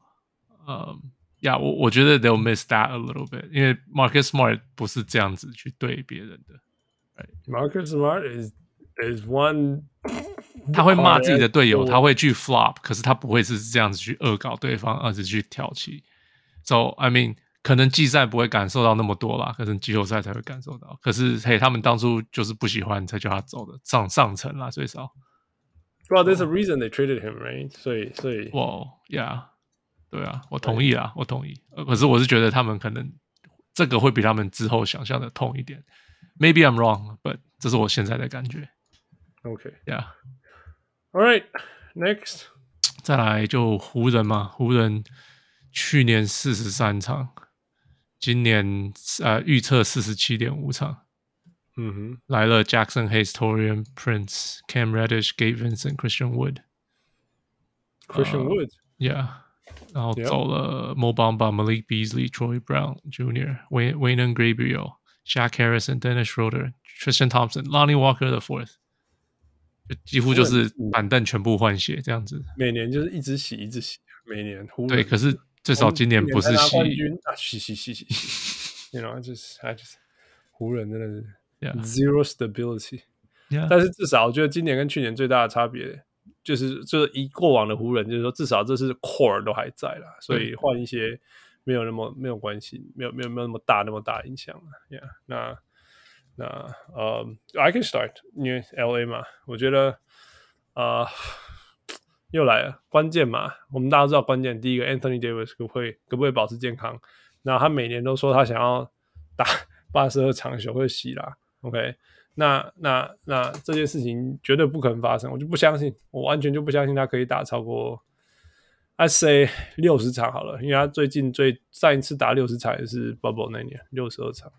呃，呀，我我觉得 they'll miss that a little bit，因为 Marcus Smart 不是这样子去对别人的，right？Marcus Smart is is one，(laughs) 他会骂自己的队友，(laughs) 他会去 flop，可是他不会是这样子去恶搞对方，而是去挑起。So I mean，可能季赛不会感受到那么多啦，可能季后赛才会感受到。可是嘿，他们当初就是不喜欢才叫他走的，上上层啦，最少。Well, there's a reason they traded him, right? 所以，所以，哇，Yeah，对啊，我同意啊，我同意。可是我是觉得他们可能这个会比他们之后想象的痛一点。Maybe I'm wrong, but 这是我现在的感觉。OK，Yeah。All right, next，再来就湖人嘛，湖人去年四十三场，今年呃预测四十七点五场。嗯哼，来了 Jackson Hayes、Taurean Prince、Cam Reddish、Gabe Vincent、Christian Wood、Christian Wood，Yeah，然后走了 Mo Bamba、Malik Beasley、Troy Brown Jr.、Wayne Wenyen Gabriel、Shaq Harrison、Dennis Schroeder、Tristan Thompson、Lonnie Walker the Fourth，就几乎就是板凳全部换血这样子。每年就是一直洗，一直洗，每年。对，可是 至少今年不是洗。啊，洗洗洗洗洗，You know，就是还就是湖人真的是。Zero stability，、但是至少我觉得今年跟去年最大的差别就是，就是以过往的湖人，就是说至少这是 core 都还在啦，所以换一些没有那么没有关系，没有没有没有那么大那么大影响了。Yeah，那那呃、uh,，I can start，因为 LA 嘛，我觉得啊、uh, 又来了关键嘛，我们大家知道关键，第一个 Anthony Davis 可不会可不可以保持健康？那他每年都说他想要打 (laughs) 八十二场球会洗啦。OK，那那那这件事情绝对不可能发生，我就不相信，我完全就不相信他可以打超过，I say 六十场好了，因为他最近最上一次打六十场也是 Bubble 那年六十二场。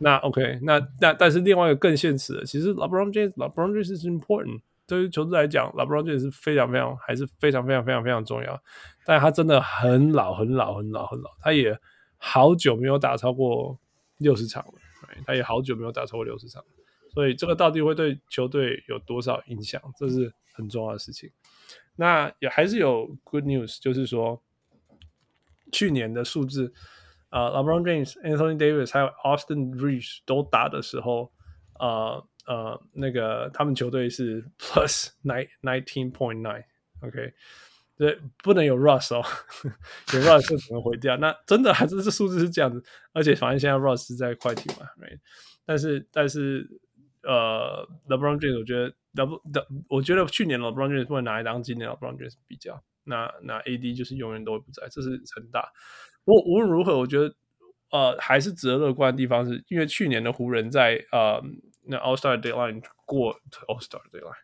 那 OK，那那但是另外一个更现实的，其实 LeBron James，LeBron James is important，对于球队来讲，LeBron James 是非常非常还是非常非常非常非常重要，但他真的很老很老很老很老，他也好久没有打超过六十场了。他也好久没有打超过六十场，所以这个到底会对球队有多少影响，这是很重要的事情。那也还是有 good news，就是说去年的数字，呃，LeBron James、Anthony Davis 还有 Austin Reeves 都打的时候，呃呃，那个他们球队是 (laughs) plus nine nineteen point nine，OK。对，不能有 Russ 哦，有 Russ 就可能毁掉。那真的还是这数字是这样子，而且反正现在 Russ 是在快艇嘛，right? 但是但是呃，LeBron James 我觉得 Le 我觉得去年 LeBron James 不能拿来当今年 LeBron James 比较。那那 AD 就是永远都会不在，这是很大。不过无论如何，我觉得呃还是值得乐观的地方是，因为去年的湖人在呃那 All Star Deadline 过 All Star Deadline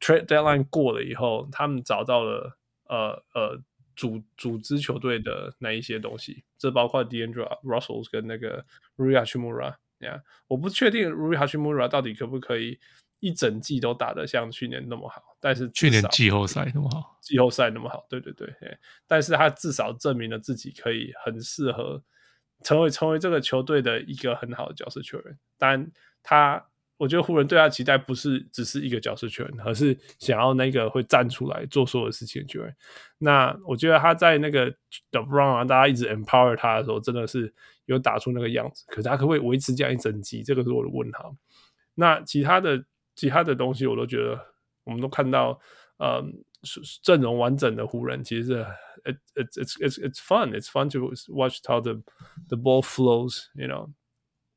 Trade Deadline 过了以后，他们找到了。呃呃，组组织球队的那一些东西，这包括 D'Angelo Russell 跟那个 Rui Hachimura，呀，我不确定 Rui Hachimura 到底可不可以一整季都打得像去年那么好，但是去年季后赛那么好，季后赛那么好，对对对，但是他至少证明了自己可以很适合成为成为这个球队的一个很好的角色球员，但他。我觉得湖人对他的期待不是只是一个角色球员，而是想要那个会站出来做所有事情的球员。那我觉得他在那个 LeBron 啊，大家一直 empower 他的时候，真的是有打出那个样子。可是他可不可以维持这样一整季？这个是我的问号。那其他的其他的东西，我都觉得我们都看到，呃，阵容完整的湖人其实是 it, it's it's it's it's fun it's fun to watch how the the ball flows，you know。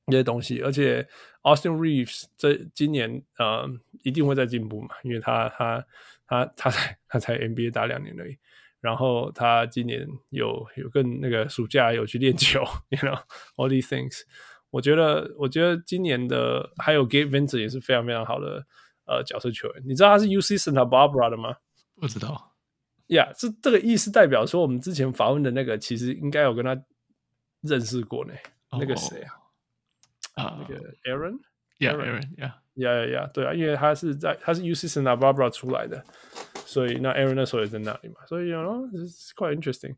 这些东西，而且 Austin Reeves 这今年呃一定会在进步嘛，因为他他他他才他才 NBA 打两年而已，然后他今年有有跟那个暑假有去练球，(laughs) you know (laughs) all these things。我觉得我觉得今年的还有 Gabe Vincent 也是非常非常好的呃角色球员。你知道他是 UC Santa Barbara 的吗？不知道。呀，这这个意思代表说，我们之前访问的那个其实应该有跟他认识过呢。Oh, 那个谁啊？啊、uh,，那个 Aaron，Yeah，Aaron，Yeah，Yeah，Yeah，对啊，因为他是在他是 UC Santa Barbara 出来的，所以那 Aaron 那时候也在那里嘛，所以 you know it's quite interesting。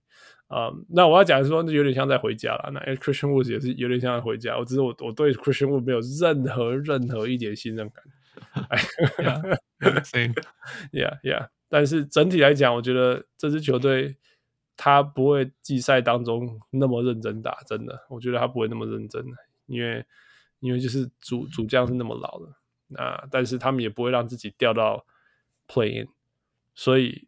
啊、um,，那我要讲的是说，那有点像在回家了。那 Christian Wood 也是有点像在回家。我只是我我对 Christian Wood 没有任何任何一点信任感。Yeah，Yeah，Yeah。但是整体来讲，我觉得这支球队他不会季赛当中那么认真打，真的，我觉得他不会那么认真，因为因为就是主主将是那么老的，那但是他们也不会让自己掉到 Play In，所以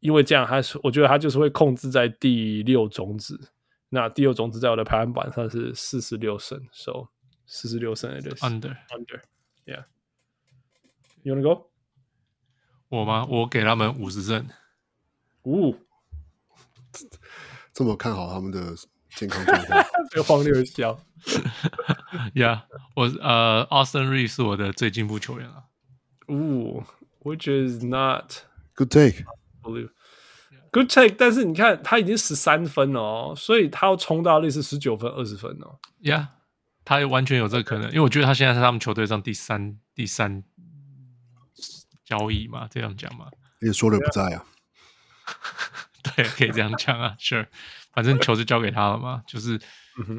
因为这样，他是我觉得他就是会控制在第六种子，那第六种子在我的排行榜上是四十六胜，So 四十六胜 it is under under，Yeah。You wanna go？我吗？我给他们五十胜。呜、哦，这么看好他们的健康状况？(laughs) 这个荒谬笑。(laughs) Yeah，我呃，Austin Reed 是我的最进步球员啊。呜，Which is not good take。Good take，但是你看他已经十三分了哦，所以他要冲到类似十九分、二十分哦。Yeah，他完全有这个可能，因为我觉得他现在是他们球队上第三、第三。交易嘛，这样讲嘛，也说了不在啊。(laughs) 对，可以这样讲啊，Sure，反正球就交给他了嘛，(laughs) 就是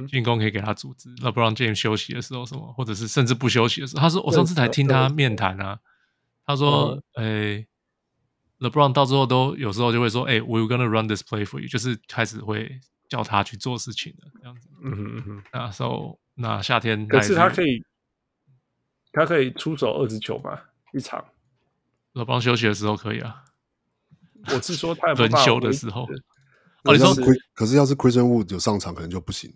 进攻可以给他组织。那不让 James 休息的时候什么，或者是甚至不休息的时候，他说我上次才听他面谈啊，他说，哎、欸、，LeBron 到最后都有时候就会说，哎、欸、，We're gonna run this play for you，就是开始会叫他去做事情的这样子。嗯哼嗯哼，那时候那夏天，可是他可以，他可以出手二十球吧，一场。LeBron 休息的时候可以啊，我是说他轮休的时候。哦，你说，可是要是 Christian Wood 有上场，可能就不行。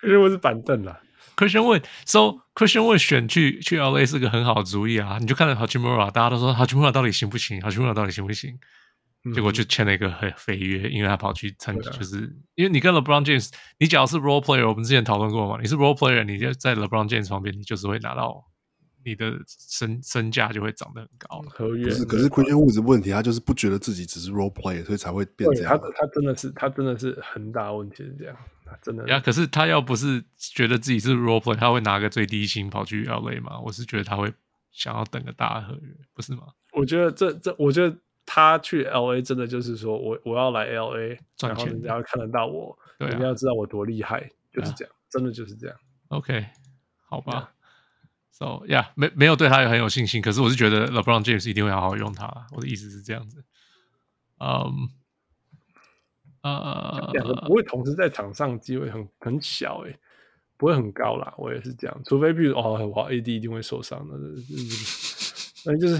Christian Wood 是板凳啦。Christian Wood，so Christian Wood 选去去 LA 是个很好的主意啊。你就看到 Hachimura，大家都说 Hachimura 到底行不行？Hachimura 到底行不行？嗯、结果就签了一个很肥约，因为他跑去参加，就是因为你跟 LeBron James，你只要是 Role Player，我们之前讨论过嘛，你是 Role Player，你就在 LeBron James 旁边，你就是会拿到。你的身身价就会长得很高。合约是，可是 Christian Wood 的问题，他就是不觉得自己只是 role player，所以才会变这样。他他真的是，他真的是很大问题是这样。他真的呀，可是他要不是觉得自己是 role player，他会拿个最低薪跑去 LA 吗？我是觉得他会想要等个大合约，不是吗？我觉得这这，我觉得他去 LA 真的就是说我我要来 LA 赚钱，人家要看得到我，对、啊，人家要知道我多厉害，就是这样，真的就是这样。OK，好吧。So yeah，没没有对他有很有信心，可是我是觉得 LeBron James 一定会好好用他。我的意思是这样子，嗯，呃，两个不会同时在场上机会很很小诶，不会很高啦。我也是这样，除非比如哦，我 AD 一定会受伤的，那就是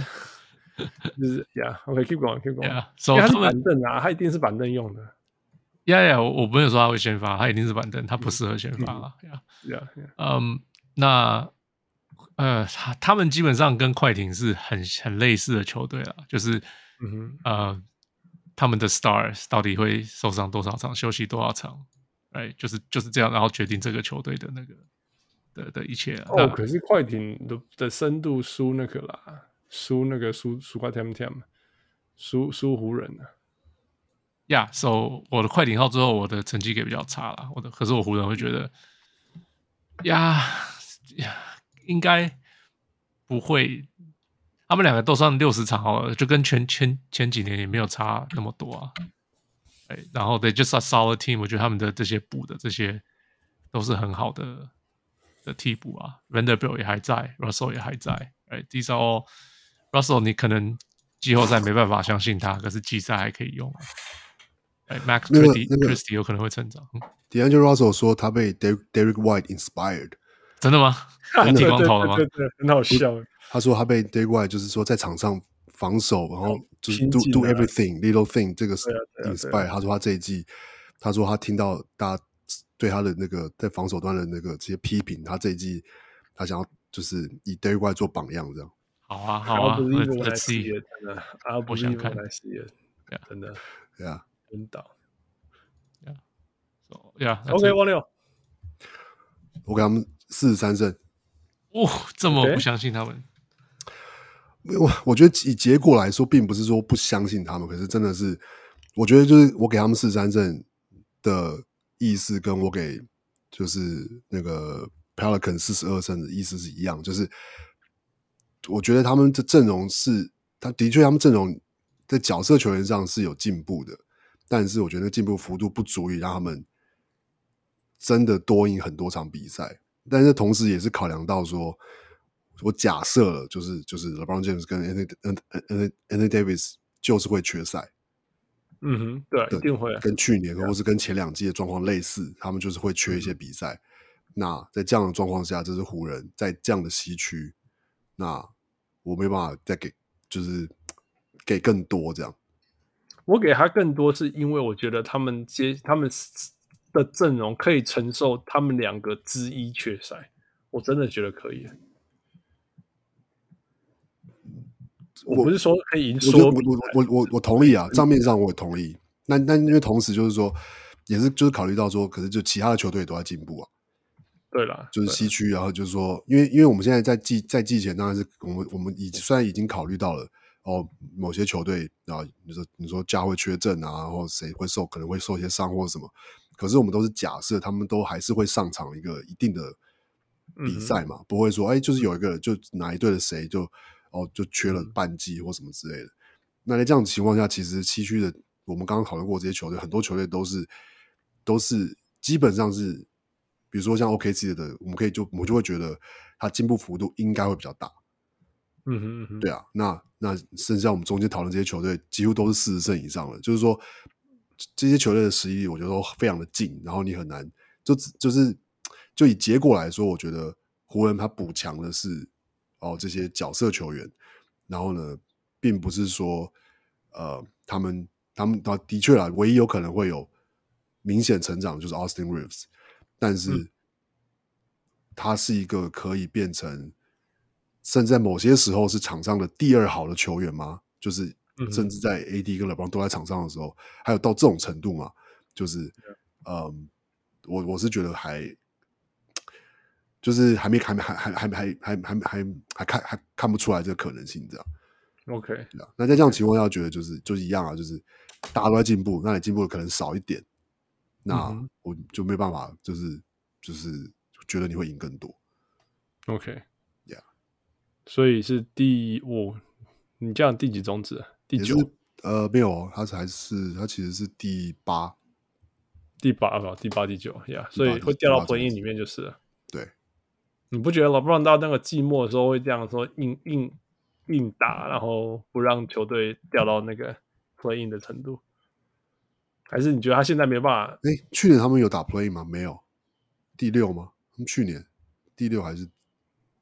就是呀。OK，keep going，keep going。所以他是板凳啊，他一定是板凳用的。呀呀，我我没有说他会先发，他一定是板凳，他不适合先发了。呀呀，嗯，那。呃，他他们基本上跟快艇是很很类似的球队了，就是，嗯哼，呃，他们的 stars 到底会受伤多少场，休息多少场，哎，就是就是这样，然后决定这个球队的那个的的一切。哦，可是快艇的的深度输那个啦，输那个输输快 tem tem，输输湖人了。呀，so 我的快艇号之后，我的成绩给比较差了，我的可是我湖人会觉得，呀呀。应该不会，他们两个都算六十场好了，就跟前前前几年也没有差那么多啊。哎，然后对，就是 a solid team，我觉得他们的这些补的这些都是很好的的替补啊。Vanderbilt 也还在，Russell 也还在。哎，至少 Russell 你可能季后赛没办法相信他，可是季赛还可以用。哎，Max Christie、那个、Christie 有可能会成长。D'Angelo Russell 说他被 Derrick White inspired。真的吗？(laughs) 剃光头了吗？对对对，很好笑。他说他被 Derrick White 就是说在场上防守，然后就是 do do everything little thing 这个是 inspire。他说他这一季，他说他听到大家对他的那个在防守端的那个这些批评，他这一季他想要就是以 Derrick White 做榜样，这样。好啊，好啊，真的，我想看，真的，对啊，真的，Yeah，OK，王六，我给他们。四十三胜，哇、哦，这么不相信他们？我我觉得以结果来说，并不是说不相信他们，可是真的是，我觉得就是我给他们四十三胜的意思，跟我给就是那个 Pelican 四十二胜的意思是一样，就是我觉得他们的阵容是，他的确他们阵容在角色球员上是有进步的，但是我觉得进步幅度不足以让他们真的多赢很多场比赛，但是同时也是考量到说。我假设了，就是就是 LeBron James 跟 Anthony Anthony Davis 就是会缺赛。嗯哼，对，对，一定会。跟去年或是跟前两季的状况类似，他们就是会缺一些比赛。嗯、那在这样的状况下，这是湖人，在这样的西区，那我没办法再给，就是给更多这样。我给他更多，是因为我觉得他们接他们的阵容可以承受他们两个之一缺赛，我真的觉得可以。我不是说可以赢，我我我我我同意啊，账面上我也同意。那那因为同时就是说，也是就是考虑到说，可是就其他的球队也都在进步啊。对了，就是西区，然后就是说，因为因为我们现在在季在季前，当然是我们我们已虽然已经考虑到了哦，某些球队啊，你说你说家会缺阵啊，然后谁会受可能会受一些伤或者什么，可是我们都是假设他们都还是会上场一个一定的比赛嘛，嗯、不会说哎，就是有一个就哪一队的谁就。哦，就缺了半季或什么之类的。嗯、那在这样的情况下，其实西区的我们刚刚讨论过这些球队，很多球队都是都是基本上是，比如说像 OKC 的，我们可以就我们就会觉得它进步幅度应该会比较大。嗯哼嗯哼，对啊。那那剩下我们中间讨论这些球队，几乎都是四十胜以上的，就是说这些球队的实力，我觉得都非常的近。然后你很难就就是就以结果来说，我觉得湖人他补强的是。哦，这些角色球员，然后呢，并不是说，呃，他们他们他的确啊，唯一有可能会有明显成长就是 Austin Reeves，但是他是一个可以变成，甚至在某些时候是场上的第二好的球员吗？就是甚至在 AD 跟 LeBron 都在场上的时候，还有到这种程度嘛？就是，嗯，我我是觉得还。就是还没还没还还还还还还还还看还看不出来这个可能性，这样。OK，那在这样情况下，觉得就是就是一样啊，就是大家都在进步，那你进步的可能少一点，那我就没办法，就是就是觉得你会赢更多。OK，Yeah，所以是第五，你这样第几种子？第九？呃，没有，他才是他其实是第八，第八吧，第八第九呀，所以会掉到回应里面就是了。对。你不觉得 LeBron 到那个季末的时候会这样说硬硬硬打，然后不让球队掉到那个 play in 的程度？还是你觉得他现在没办法？哎，去年他们有打 play 吗？没有，第六吗？他们去年第六还是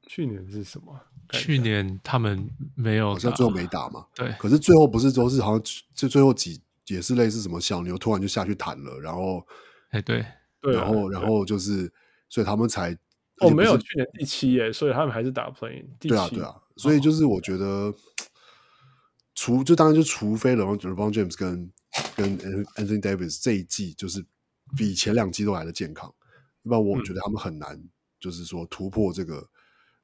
去年是什么？去年他们没有，好像最后没打嘛。对，可是最后不是都是好像就最后几也是类似什么小牛突然就下去弹了，然后哎对，然后然后就是所以他们才。哦，没有，去年第七耶，所以他们还是打 play。对啊，对啊，所以就是我觉得，哦、除就当然就除非 LeBron LeBron James 跟跟 Anthony Davis 这一季就是比前两季都来的健康，一般我觉得他们很难，就是说突破这个、嗯、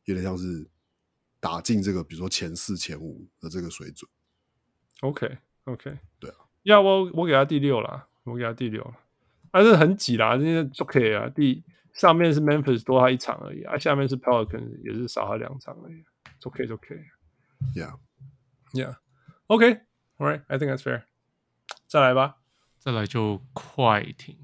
有点像是打进这个比如说前四前五的这个水准。OK OK，对啊，要我我给他第六了，我给他第六了，但是很挤啦，这些 OK 啊，第。上面是 Memphis 多他一场而已啊，下面是 Pelicans 也是少他两场而已。It's okay, it's okay. Yeah, yeah. Okay, all right. I think that's fair. 再来吧，再来就快艇。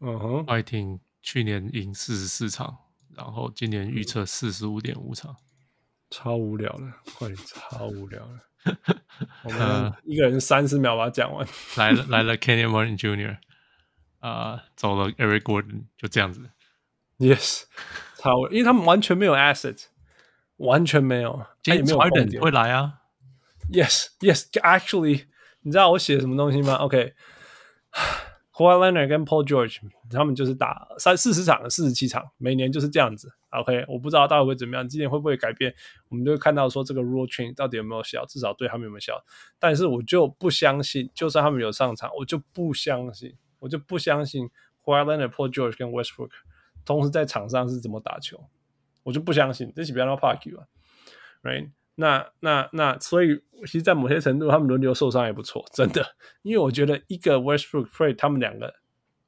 嗯哼，快艇去年赢四十四场，然后今年预测四十五点五场，超无聊了，快艇超无聊了。我们一个人三十秒把它讲完。来了来了，Kenyon Martin Jr. 啊、呃，走了 Eric Gordon，就这样子。Yes，超，因为他们完全没有 asset，完全没有，他也没有空点会来啊。Yes，Yes，Actually，你知道我写什么东西吗？OK，Kawhi Leonard 跟 Paul George 他们就是打三四十场、四十七场，每年就是这样子。OK，我不知道到底会怎么样，今年会不会改变？我们就会看到说这个 Rule Change 到底有没有效，至少对他们有没有效。但是我就不相信，就算他们有上场，我就不相信，我就不相信 Kawhi Leonard、Paul George 跟 Westbrook。同时在场上是怎么打球，我就不相信。这是比较 Parky 吧，Right？那那那，所以其实，在某些程度，他们轮流受伤也不错，真的。因为我觉得一个 Westbrook Free 他们两个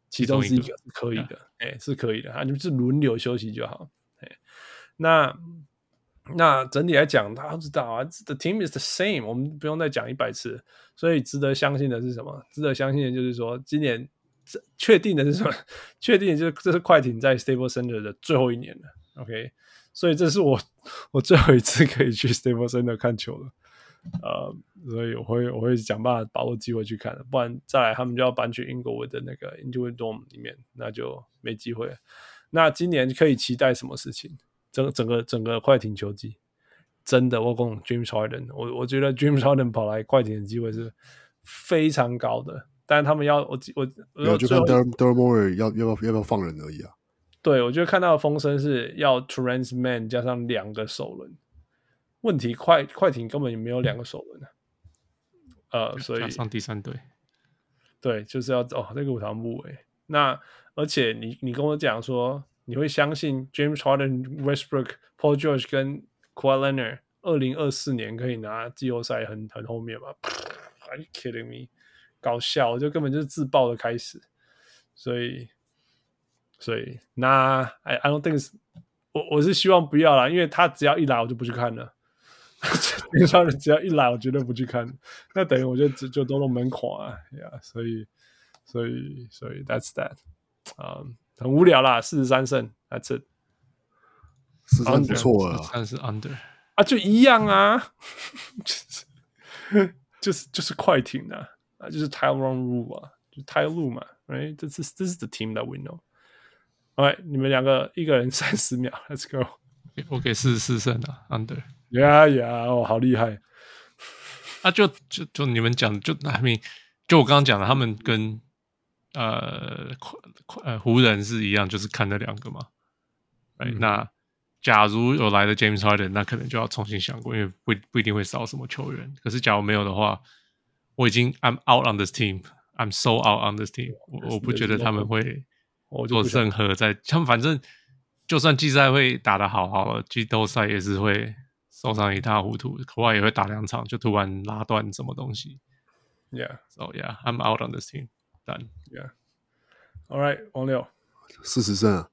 其中是一个是可以的，哎、欸，是可以的啊，你们是轮流休息就好。哎、欸，那那整体来讲，大家都知道啊，The team is the same，我们不用再讲一百次。所以值得相信的是什么？值得相信的就是说，今年确定的是什么？(laughs) 确定的就是这是快艇在 Staples Center 的最后一年了。OK。所以这是我 (laughs) 我最后一次可以去 Staples Center 看球了，呃，所以我会我会想办法把握机会去看，不然再来他们就要搬去 Inglewood 的那个 Intuit Dome 里面，那就没机会了。那今年可以期待什么事情？整整个整个快艇球季，真的我讲 James Harden，我我觉得 James Harden 跑来快艇的机会是非常高的，但是他们要我我我就看 Daryl Morey 要要不要要不要放人而已啊。对，我觉得看到的风声是要 Terance Mann 加上两个首轮，问题快快艇根本也没有两个首轮啊，呃，所以上第三队，对，就是要哦那个五条木诶，那而且你你跟我讲说你会相信 James Harden、Westbrook、Paul George 跟 Kawhi Leonard 二零二四年可以拿季后赛很很后面吗？(laughs) Are you kidding me？搞笑，就根本就是自爆的开始，所以。所以那 I I don't think 我我是希望不要啦，因为他只要一来我就不去看了。平常人只要一来我绝对不去看，那等于我就就就都弄门框啊呀，yeah, 所以所以所以 that's that，啊、um, 很无聊啦，四十三胜，that's it，四十三不错了，但是 under 啊就一样啊，就是就是就是快艇啊，啊就是 Tyronn Lue 啊，就 Lue 嘛，right，this is this is the team that we know。喂，你们两个一个人三十秒，Let's go。我给四十四胜啊，Under。呀呀，哦，好厉害。啊，就就就你们讲，就那边，就我刚刚讲的，他们跟呃呃湖人是一样，就是看那两个嘛。哎、嗯，那假如有来的 James Harden，那可能就要重新想过，因为不不一定会少什么球员。可是假如没有的话，我已经 I'm out on this team，I'm so out on this team，我我不觉得他们会。我做任何在，他们反正就算季赛会打得好好了，季后赛也是会受伤一塌糊涂，可外也会打两场就突然拉断什么东西。Yeah，so yeah，I'm out on this team. Done. Yeah，All right，王六四十胜啊，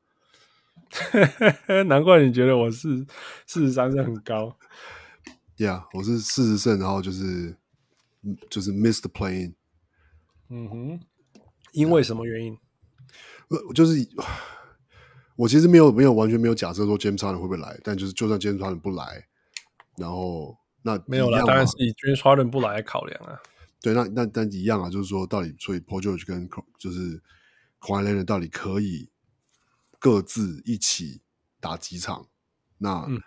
(laughs) 难怪你觉得我是四十三胜很高。Yeah，我是四十胜，然后就是就是 miss the play-in。嗯哼，因为什么原因？呃，就是我其实没有没有完全没有假设说 James Harden 会不会来，但就是就算 James Harden 不来，然后那没有了，当然是以 James Harden 不来来考量啊。对，那那但一样啊，就是说到底，所以 Paul George 跟就是 Kawhi Leonard 到底可以各自一起打几场？那、嗯、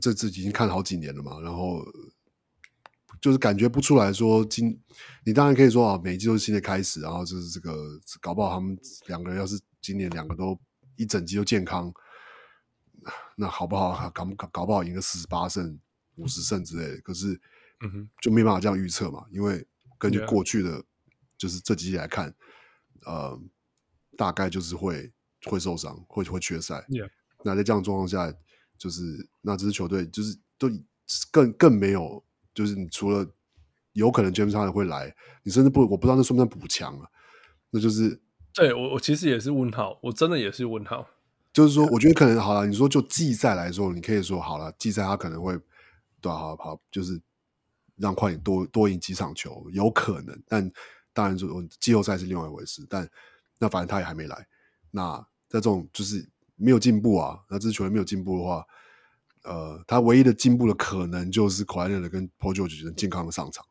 这次已经看了好几年了嘛，然后。就是感觉不出来说今，你当然可以说啊，每一季都是新的开始，然后就是这个搞不好他们两个人要是今年两个都一整季都健康，那好不好？搞搞搞不好赢个四十八胜、五十胜之类的。可是，嗯哼，就没办法这样预测嘛，因为根据过去的就是这几季来看，呃，大概就是会会受伤，会会缺赛。那在这样状况下，就是那这支球队就是都更更没有。就是你除了有可能 James Harden 会来，你甚至不我不知道那算不算补强啊？那就是对我我其实也是问号，我真的也是问号。就是说，我觉得可能好了。你说就季赛来说，你可以说好了，季赛他可能会对好好就是让快点多多赢几场球，有可能。但当然，说季后赛是另外一回事。但那反正他也还没来。那在这种就是没有进步啊，那这支球员没有进步的话。呃，他唯一的进步的可能就是快乐的跟 George 能健康的上场，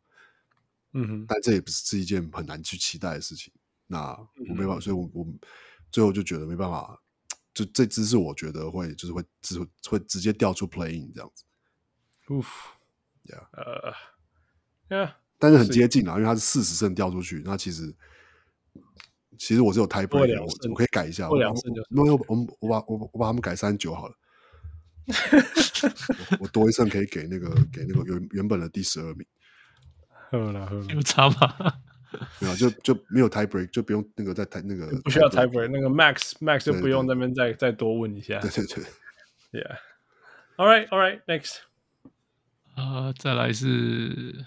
嗯哼，但这也不是是一件很难去期待的事情。那我没办法，所以我我最后就觉得没办法，就这支是我觉得会就是会只会直接掉出 playing 这样子。呜，Yeah，呃，Yeah，但是很接近啊，因为他是四十胜掉出去，那其实其实我是有 Tie Break 的，我可以改一下，没有，我们我把我我把他们改三十九好了。(laughs) 我，我多一胜可以给那个给那个原原本的第十二名，喝了喝了，有差吗？(laughs) 没有，就就没有 tie break，就不用那个再 tie 那个不需要 tie break，那个 max max 就不用那边再再多问一下。对对对，，Yeah，All right，All right，Next，呃，再来是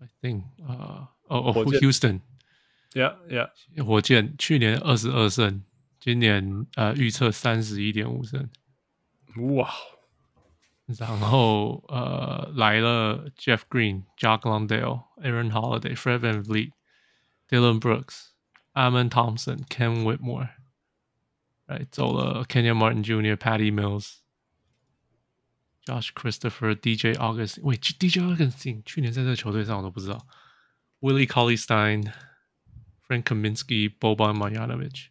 ，I think，啊，哦哦，Houston，Yeah Yeah，火箭去年二十二胜，今年呃预测三十一点五胜，哇！然后呃来了 Jeff Green、Jock Landale、Aaron Holiday、Fred VanVleet、Dylan Brooks、Amen Thompson、Ken Whitmore，来走了 Kenyon Martin Jr.、Patty Mills。Josh Christopher、DJ Augustin，喂，DJ Augustin 去年在这个球队上我都不知道。Willie Cauley-Stein、Frank Kaminsky、Boban Marjanovic，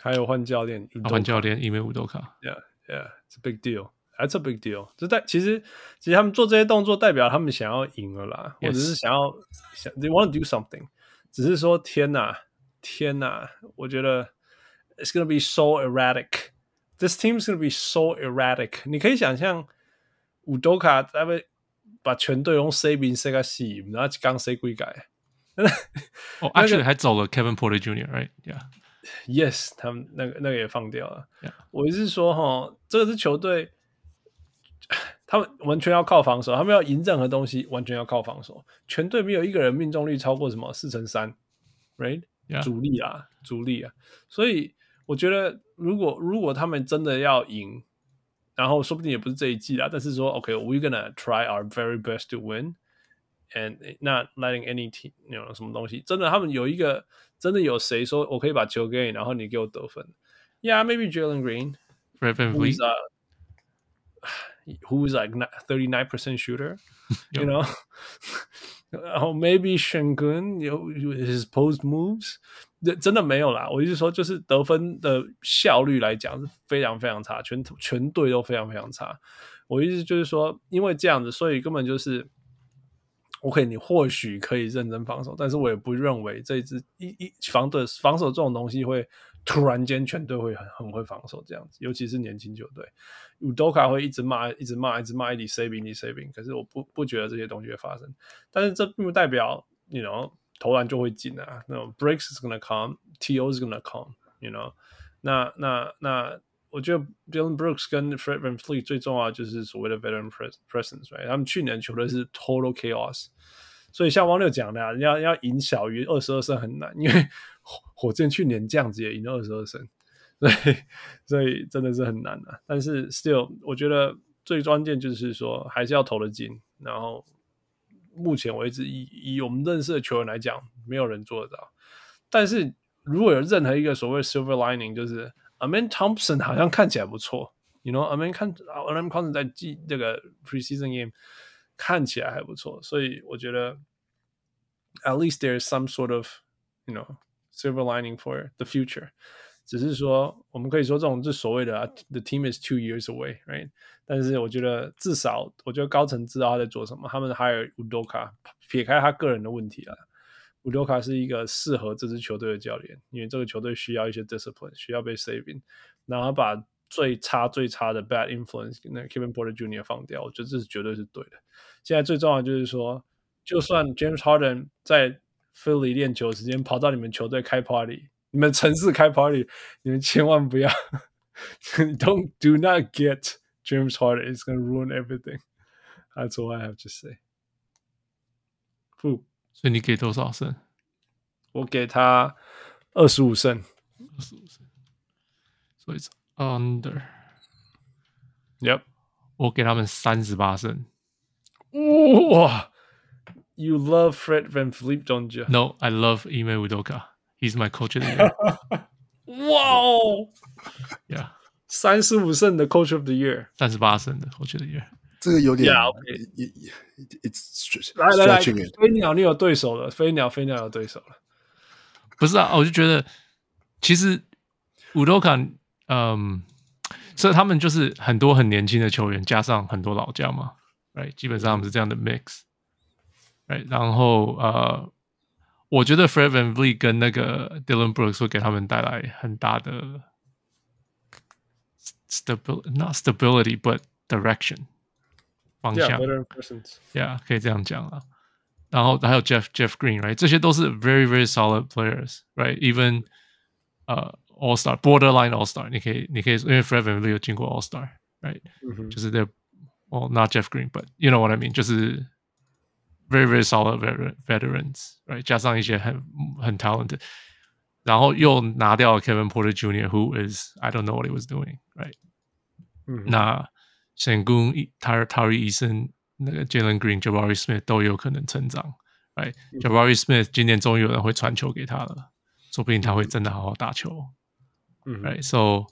还有换教练，换教练，Ime Udoka。 Yeah, yeah, it's a big deal. That's a big deal. 就代其实其实他们做这些动作，代表他们想要赢了啦，yes. 或者是想要想 They want to do something。只是说天哪，天哪，我觉得 It's gonna be so erratic. This team is gonna be so erratic。你可以想象，伍多卡他们把全队用 C 名 C 个 C，然后刚 C 归改。哦，actually (laughs) 还走了 Kevin Porter Jr.，right？Yeah。 Yes，他们那个那个也放掉了。我是说，哈，这个是球队，他们完全要靠防守，他们要赢任何东西，完全要靠防守。全队没有一个人命中率超过什么四乘三，right？Yeah. 主力啊，主力啊，所以。我觉得，如果如果他们真的要赢，然后说不定也不是这一季啦，但是说，OK，we're、okay, gonna try our very best to win，and not letting any team，you know, 什么东西，真的，他们有一个，真的有谁说我可以把球给你，然后你给我得分？Yeah，maybe Jalen Green，Fred VanVleet who's like thirty nine percent shooter，you know，然后 maybe Shenkun, you his post moves。真的没有啦，我意思说，就是得分的效率来讲是非常非常差，全全队都非常非常差。我意思就是说，因为这样子，所以根本就是，OK，你或许可以认真防守，但是我也不认为这一支一一防的防守这种东西会突然间全队会很很会防守这样子，尤其是年轻球队，乌多卡会一直骂，一直骂，一直骂，一直 saving，一直 saving，可是我不不觉得这些东西会发生，但是这并不代表，you know。投篮就会进啊，那种 breaks is gonna come，TO is gonna come，you know，那那那，我觉得 Dillon Brooks 跟 Fred VanVleet 最重要就是所谓的 veteran presence，right？他们去年球队是 total chaos，所以像汪六讲的啊，要要赢小于二十二胜很难，因为火箭去年这样子也赢了二十二胜，所以所以真的是很难啊。但是 still，我觉得最关键就是说还是要投得进，然后。目前为止，以以我们认识的球员来讲，没有人做得到。但是如果有任何一个所谓 silver lining，就是 Amen Thompson 好像看起来不错，you know，Amen 看 Amen Thompson 在季这个 preseason game 看起来还不错，所以我觉得 at least there is some sort of you know silver lining for the future。只是说，我们可以说这种是所谓的、啊、the team is two years away，right？但是我觉得至少，我觉得高层知道他在做什么。他们还有乌多卡，撇开他个人的问题啊， 乌多卡是一个适合这支球队的教练，因为这个球队需要一些 discipline，需要被 saving，然后把最差最差的 bad influence 那 Kevin Porter Junior 放掉，我觉得这是绝对是对的。现在最重要的就是说，就算 James Harden 在 Philly 练球时间跑到你们球队开 party。你们城市开 party，你们千万不要，Don't do not get James Harden. It's gonna ruin everything. That's all I have to say. 不，所以你给多少胜？我给他二十五胜。二十五胜。所以 it's under. Yep. 我给他们三十八胜。哇！You love Fred VanVleet, don't you? No, I love Ime Udoka. He's my coach of the year. 哇(laughs) 哦，Yeah，(laughs) 三十五胜的 coach of the year，三十八胜的 coach of the year， 这个有点，Yeah, okay. it, it, it's 来来来，飞鸟你有对手了，飞鸟飞鸟有对手了，不是啊，我就觉得其实五多坎，嗯，所以他们就是很多很年轻的球员，加上很多老将嘛，Right，基本上他们是这样的 mix，Right，然后呃。我觉得 Fred VanVleet 跟那个 Dylan Brooks 会给他们带来很大的 stability，not stability，but direction 方向。Yeah，可以这样讲啊。然后还有 Jeff Jeff Green，right？这些都是 very very solid players，right？Even 呃、uh, All Star，borderline All Star，你可以你可以因为 Fred VanVleet 有进过 All Star，right？、Mm -hmm. 就是 they're 哦、oh,，not Jeff Green，but you know what I mean，就是 very very solid veteran veterans，right？加上一些很很 talented，然后又拿掉了 Kevin Porter Jr.，who is I don't know what he was doing，right？ 嗯，那 Sengun、Tari Tari Eason、那个 Jalen Green、Jabari Smith 都有可能成长，right？Jabari、嗯、Smith 今年终于有人会传球给他了，说不定他会真的好好打球，嗯，right？So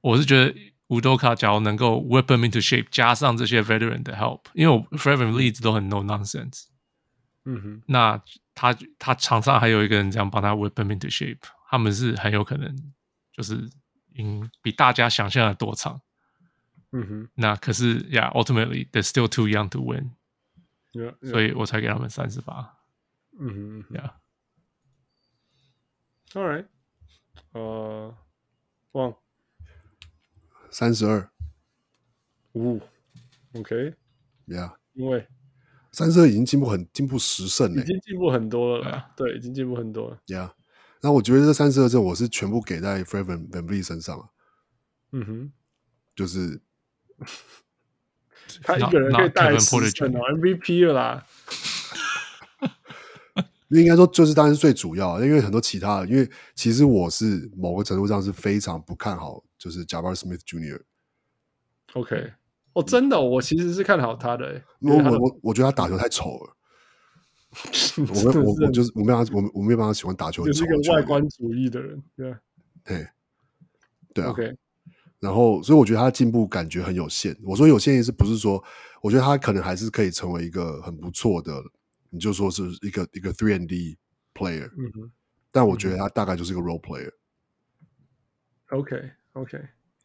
我是觉得。乌多卡假如能够 whip him into shape，加上这些 veteran 的 help，因为我 Fred VanVleet 一直都很 no nonsense。嗯哼，那他他场上还有一个人这样帮他 whip him into shape，他们是很有可能就是赢比大家想象的多场。嗯哼，那可是呀、yeah,，ultimately they're still too young to win。Yeah, yeah. 所以我才给他们三十八。嗯哼，Yeah。All right。呃，哇。三十二，五，OK，Yeah，因为三十二已经进步很进步十胜了，已经进步很多了，Yeah. 对，已经进步很多了，Yeah。那我觉得这三十二胜我是全部给在 Fred VanVleet 身上了，嗯哼，就是 (laughs) 他一个人可以带十胜哦，MVP 了啦。(laughs) 应该说就是当然是最主要，因为很多其他的，因为其实我是某个程度上是非常不看好。就是 Jabari Smith Jr.，OK，哦，真的，我其实是看好他的、欸。我我我我觉得他打球太丑了。(laughs) 我我我就是我没办法，我我没办法喜欢打球很丑。就是一个外观主义的人，对对对啊。OK，然后所以我觉得他的进步感觉很有限。我说有限意思不是说，我觉得他可能还是可以成为一个很不错的，你就说是一个一个 three and D player。嗯哼，但我觉得他大概就是一个 role player。OK。OK，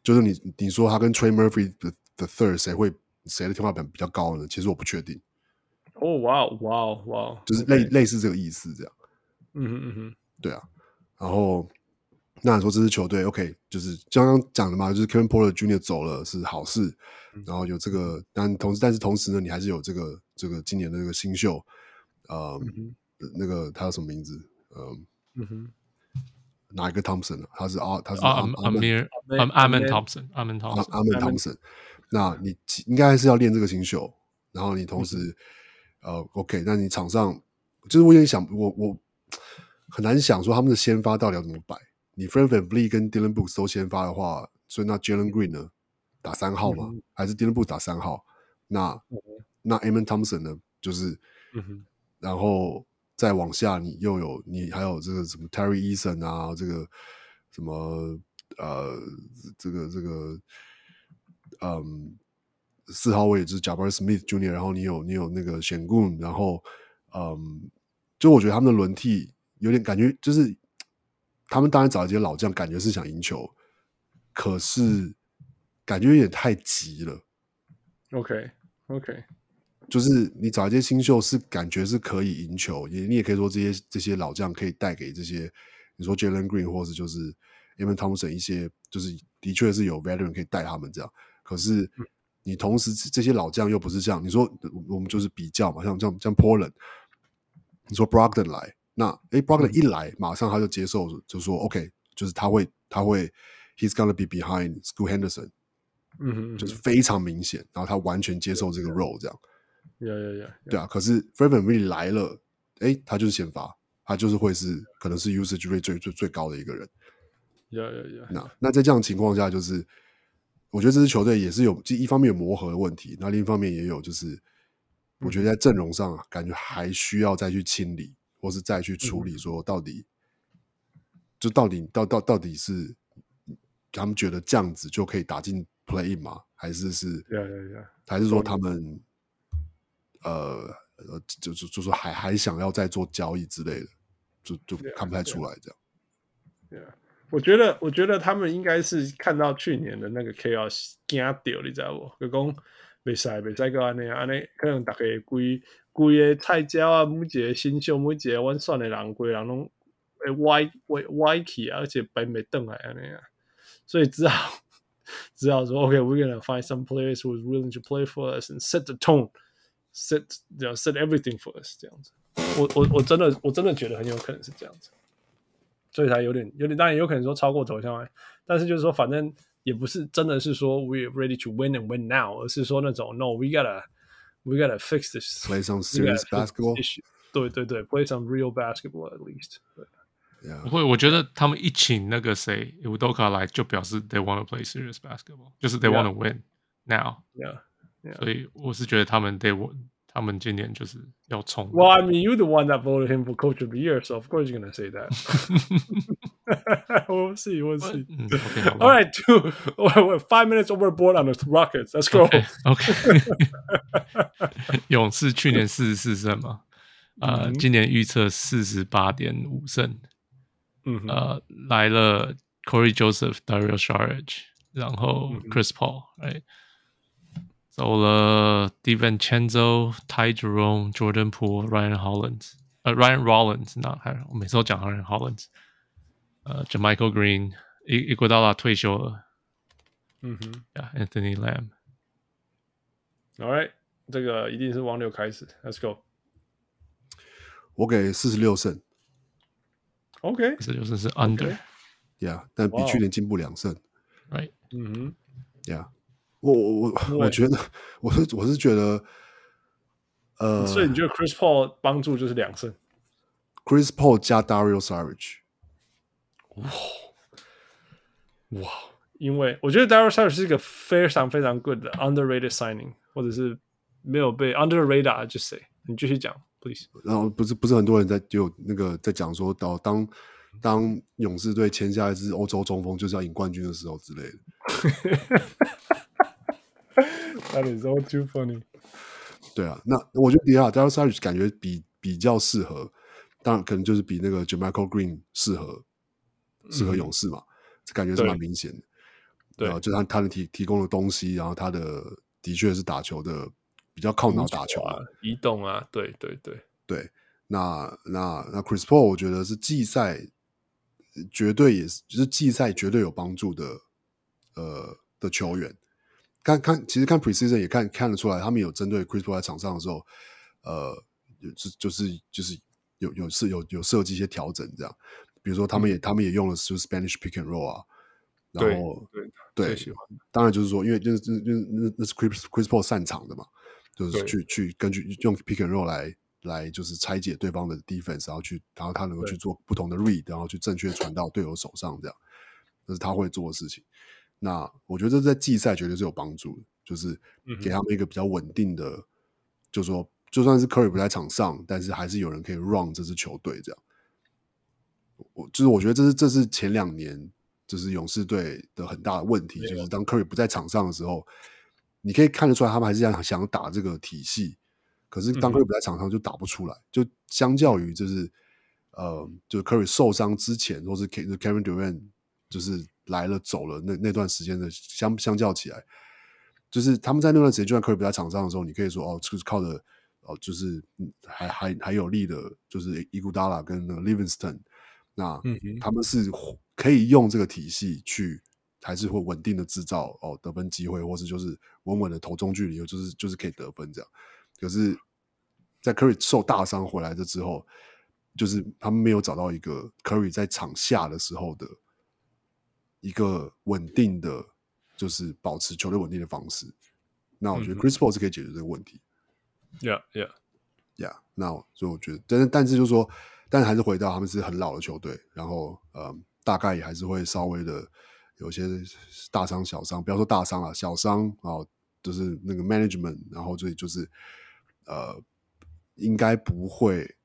就是你你说他跟 Trey Murphy the the third 谁会谁的天花板比较高呢？其实我不确定。哦，哇哦，哇哦，哇哦，就是类类似这个意思这样。嗯哼嗯哼，对啊。然后那你说这支球队 OK，就是刚刚讲的嘛，就是 Kevin Porter Jr. 走了是好事。嗯、然后有这个，但同时但是同时呢，你还是有这个这个今年的这个新秀，呃，嗯、那个他叫什么名字？呃、嗯哼。哪一个 Thompson 呢？他是啊，他是阿阿米阿阿门 Thompson，阿门 Thompson，阿门 Thompson。那你应该是要练这个新秀，然后你同时呃，OK，那你场上就是我有点想，我我很难想说他们的先发到底要怎么摆。你 Fred VanVleet 跟 Dillon Brooks 都先发的话，所以那 Jalen Green 呢打三号吗？还是 Dillon Brooks 打三号？那那 Amen Thompson 呢？就是，然后。再往下，你又有你还有这个什么 Terry Eason 啊，这个什么呃，这个这个嗯，四号位就是 Jabari Smith Junior，然后你有你有那个 Sengun，然后嗯，就我觉得他们的轮替有点感觉，就是他们当然找一些老将，感觉是想赢球，可是感觉有点太急了。OK OK。就是你找一些新秀是感觉是可以赢球，也你也可以说这些这些老将可以带给这些你说 Jalen Green 或是就是 Amen Thompson 一些就是的确是有 veteran 可以带他们这样，可是你同时这些老将又不是这样，你说我们就是比较嘛，像像像 Portland，你说 Brogden 来，那诶 Brogdon 一来马上他就接受，就说 OK，就是他会他会 He's gonna be behind School Henderson，嗯哼，就是非常明显，然后他完全接受这个 role 这样。呀呀呀！对啊，可是 Fred VanVleet 来了，哎，他就是先发，他就是会是可能是 usage rate 最最最高的一个人。呀呀呀！那那在这样的情况下，就是我觉得这支球队也是有，一方面有磨合的问题，那另一方面也有就是，我觉得在阵容上啊，感觉还需要再去清理，或是再去处理，说到底，就到底到到到底是他们觉得这样子就可以打进 play in 吗？还是是？还是说他们？呃呃，就就就说还还想要再做交易之类的，就就看不太出来这样。对啊，我觉得我觉得他们应该是看到去年的那个 chaos 惊掉，你知道不？就讲没赛没赛过安尼安尼，可能大家规规个菜鸟啊，每一个新秀，每一个稳选的人，规人拢会歪歪歪去啊，而且白没等来安尼啊，所以只好只好说，OK，we're gonna find some players who's willing to play for us and set the tone。set 这样 set everything for us 这样子，我我我真的我真的觉得很有可能是这样子，所以才有点有点当然有可能说超过头像，但是就是说反正也不是真的是说 we're ready to win and win now，而是说那种 no we gotta we gotta fix this，play some serious basketball。对对对，play some real basketball at least。不会，我觉得他们一请那个谁 Udoka 来，就表示 they want to play serious basketball，就是 they want to win now。Yeah, yeah. 所以我是觉得他们 they want。他们今年就是要冲。Well, I mean, you're the one that voted him for Coach of the Year, so of course you're gonna say that. (laughs) (laughs) we'll see, we'll see. Okay, (laughs) All right, two, (laughs) we're five minutes overboard on the Rockets. Let's go. OK，, okay. 勇士去年四十四胜嘛，呃，今年预测四十八点五胜。嗯，呃，来了 Corey Joseph, Dario Saric，然后 Chris Paul，哎。走了 DiVincenzo、Ty Jerome、Jordan Poole、Ryan Hollins，呃，Ryan Rollins，那还我每次都讲 Ryan Hollins， 呃，Jamichael Green，伊伊古达拉退休了，嗯哼，Yeah，Anthony Lamb。All right，这个一定是王六开始，Let's go。我给四十六胜，OK，四十六胜是 Under，Yeah，但比去年进步两胜，Right，嗯哼，Yeah。我我我我觉得，我是我是觉得，呃，所以你觉得 Chris Paul 帮助就是两胜？Chris Paul 加 Dario Saric，哇哇！因为我觉得 Dario Saric 是一个非常非常 good 的 underrated signing，或者是没有被 under the radar，就 say 你继续讲，please。然后不是不是很多人在就那个在讲说，到当当勇士队签下一支欧洲中锋就是要赢冠军的时候之类的。(laughs) That is all too funny。对啊，那我觉得迪亚 Dario Saric 感觉比比较适合，当然可能就是比那个 JaMychal Green 适合适合勇士嘛，嗯、这感觉是蛮明显的。对啊，就他他能提提供的东西，然后他的的确是打球的比较靠脑打球啊，移动啊，对对对对。那那那 Chris Paul 我觉得是季赛绝对也是，就是季赛绝对有帮助的呃的球员。看看，其实看 Precision 也看看得出来，他们有针对 Chris Paul 在场上的时候，呃，就是就是就是有有是有有设计一些调整，这样。比如说，他们也、嗯、他们也用了就是 Spanish pick and roll 啊，然后对对，当然就是说，因为就是就是那那是 Chris Chris Paul 擅长的嘛，就是去去根据用 pick and roll 来来就是拆解对方的 defense，然后去然后他能够去做不同的 read，然后去正确传到队友手上，这样，这是他会做的事情。那我觉得这在季赛绝对是有帮助的，就是给他们一个比较稳定的，嗯、就是说就算是 Curry 不在场上，但是还是有人可以 run 这支球队这样。我就是我觉得这是这是前两年就是勇士队的很大的问题，就是当 Curry 不在场上的时候，你可以看得出来他们还是想想打这个体系，可是当 Curry 不在场上就打不出来。嗯、就相较于就是呃，就是 Curry 受伤之前，或是 Kevin Durant 就是。来了走了，那那段时间的相相较起来，就是他们在那段时间，就算科比不在场上的时候，你可以说哦，就是靠着哦，就是还还还有力的，就是伊古达拉跟那个 Livingston，那他们是可以用这个体系去，还是会稳定的制造哦得分机会，或是就是稳稳的投中距离，就是就是可以得分这样。可是，在 Curry 受大伤回来的之后，就是他们没有找到一个 Curry 在场下的时候的。一个稳定的，就是保持球队稳定的方式。那我觉得 Chris Paul 是可以解决这个问题。Yeah, yeah, yeah。那所以我觉得，但是但是就是说，但是还是回到他们是很老的球队，然后呃，大概也还是会稍微的有些大伤小伤，不要说大伤了，小伤啊，就是那个 management，然后所以就是呃，应该不会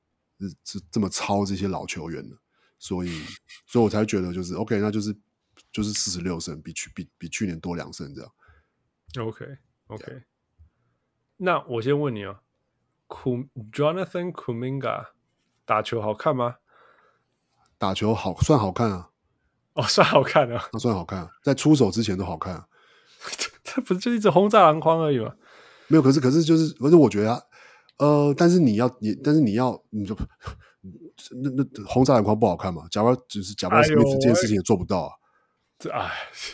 是这么超这些老球员的，所以所以我才觉得就是 OK，那就是。就是四十六胜，比去比比去年多两胜这样。OK OK，那我先问你啊，Jonathan Kuminga 打球好看吗？打球好算好看啊，哦，(laughs) 算好看啊，那算好看啊，在出手之前都好看啊。(laughs) 他不是就一直轰炸篮筐而已吗？没有，可是可是就是，可是我觉得啊，呃，但是你要你，但是你要你就 (laughs) 那那轰炸篮筐不好看嘛？假如只是假如史密斯这件事情也做不到啊。这哎，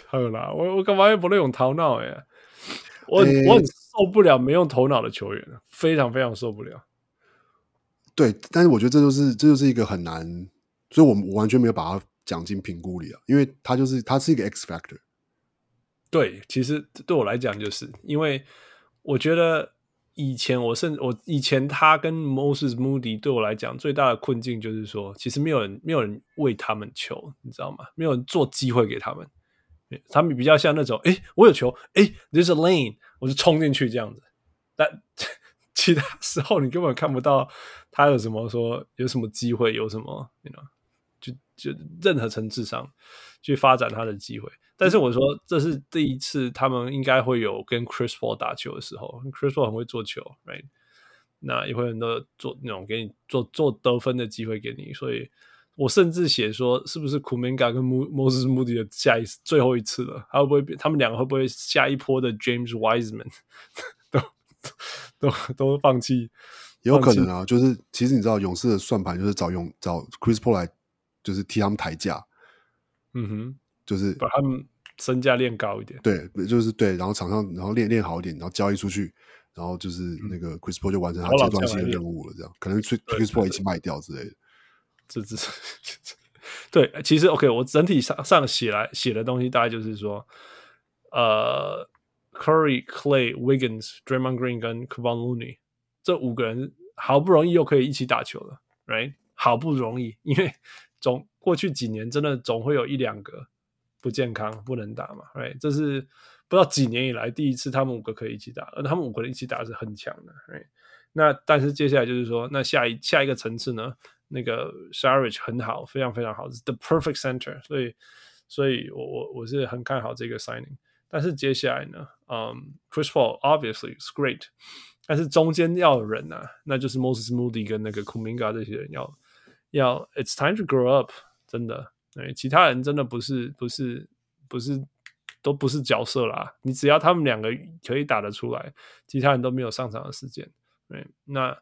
好啦，我我干嘛又不能用头脑哎？我、欸、我很受不了没用头脑的球员，非常非常受不了。对，但是我觉得这就是这就是一个很难，所以我我完全没有把它讲进评估里啊，因为它就是它是一个 X factor，对，其实对我来讲，就是因为我觉得以前我甚至我以前他跟 Moses Moody 对我来讲最大的困境就是说，其实没有人没有人为他们球，你知道吗？没有人做机会给他们，他们比较像那种，哎，我有球，哎，There's a lane，我就冲进去这样子。但 (laughs) 其他时候你根本看不到他有什么说有什么机会，有什么，you know，就就任何层次上去发展他的机会。但是我说，这是第一次他们应该会有跟 Chris Paul 打球的时候，Chris Paul 很会做球，right？那也会很多做那种给你做做得分的机会给你，所以我甚至写说，是不是 Kuminga 跟 Moses Moody 的下一最后一次了？还会不会他们两个会不会下一波的 James Wiseman 都都，都放弃？有可能啊，就是其实你知道，勇士的算盘就是找勇找 Chris Paul 来，就是替他们抬价。嗯哼。就是把他们身价练高一点，对，就是对，然后场上然后练练好一点，然后交易出去，然后就是那个 Chris Paul 就完成他阶段性的任务了，这样可能 Chris Paul 一起卖掉之类的。(laughs) 这这对，其实 OK，我整体上上写来写的东西大概就是说，呃，Curry、Clay、Wiggins、Draymond Green 跟 Kevon Looney 这五个人好不容易又可以一起打球了，Right？好不容易，因为 (laughs) 总过去几年真的总会有一两个。不健康不能打嘛，right？这是不知道几年以来第一次他们五个可以一起打，而他们五个人一起打是很强的，right？那但是接下来就是说，那下一下一个层次呢？那个 Saric 很好，非常非常好，是 the perfect center，所以所以我我我是很看好这个 signing。但是接下来呢，嗯、um,，Chris Paul obviously is great，但是中间要有人啊，那就是 Moses Moody 跟那个 Kuminga 这些人要要，it's time to grow up，真的。对，其他人真的不是不是不是都不是角色啦。你只要他们两个可以打得出来，其他人都没有上场的时间。对，那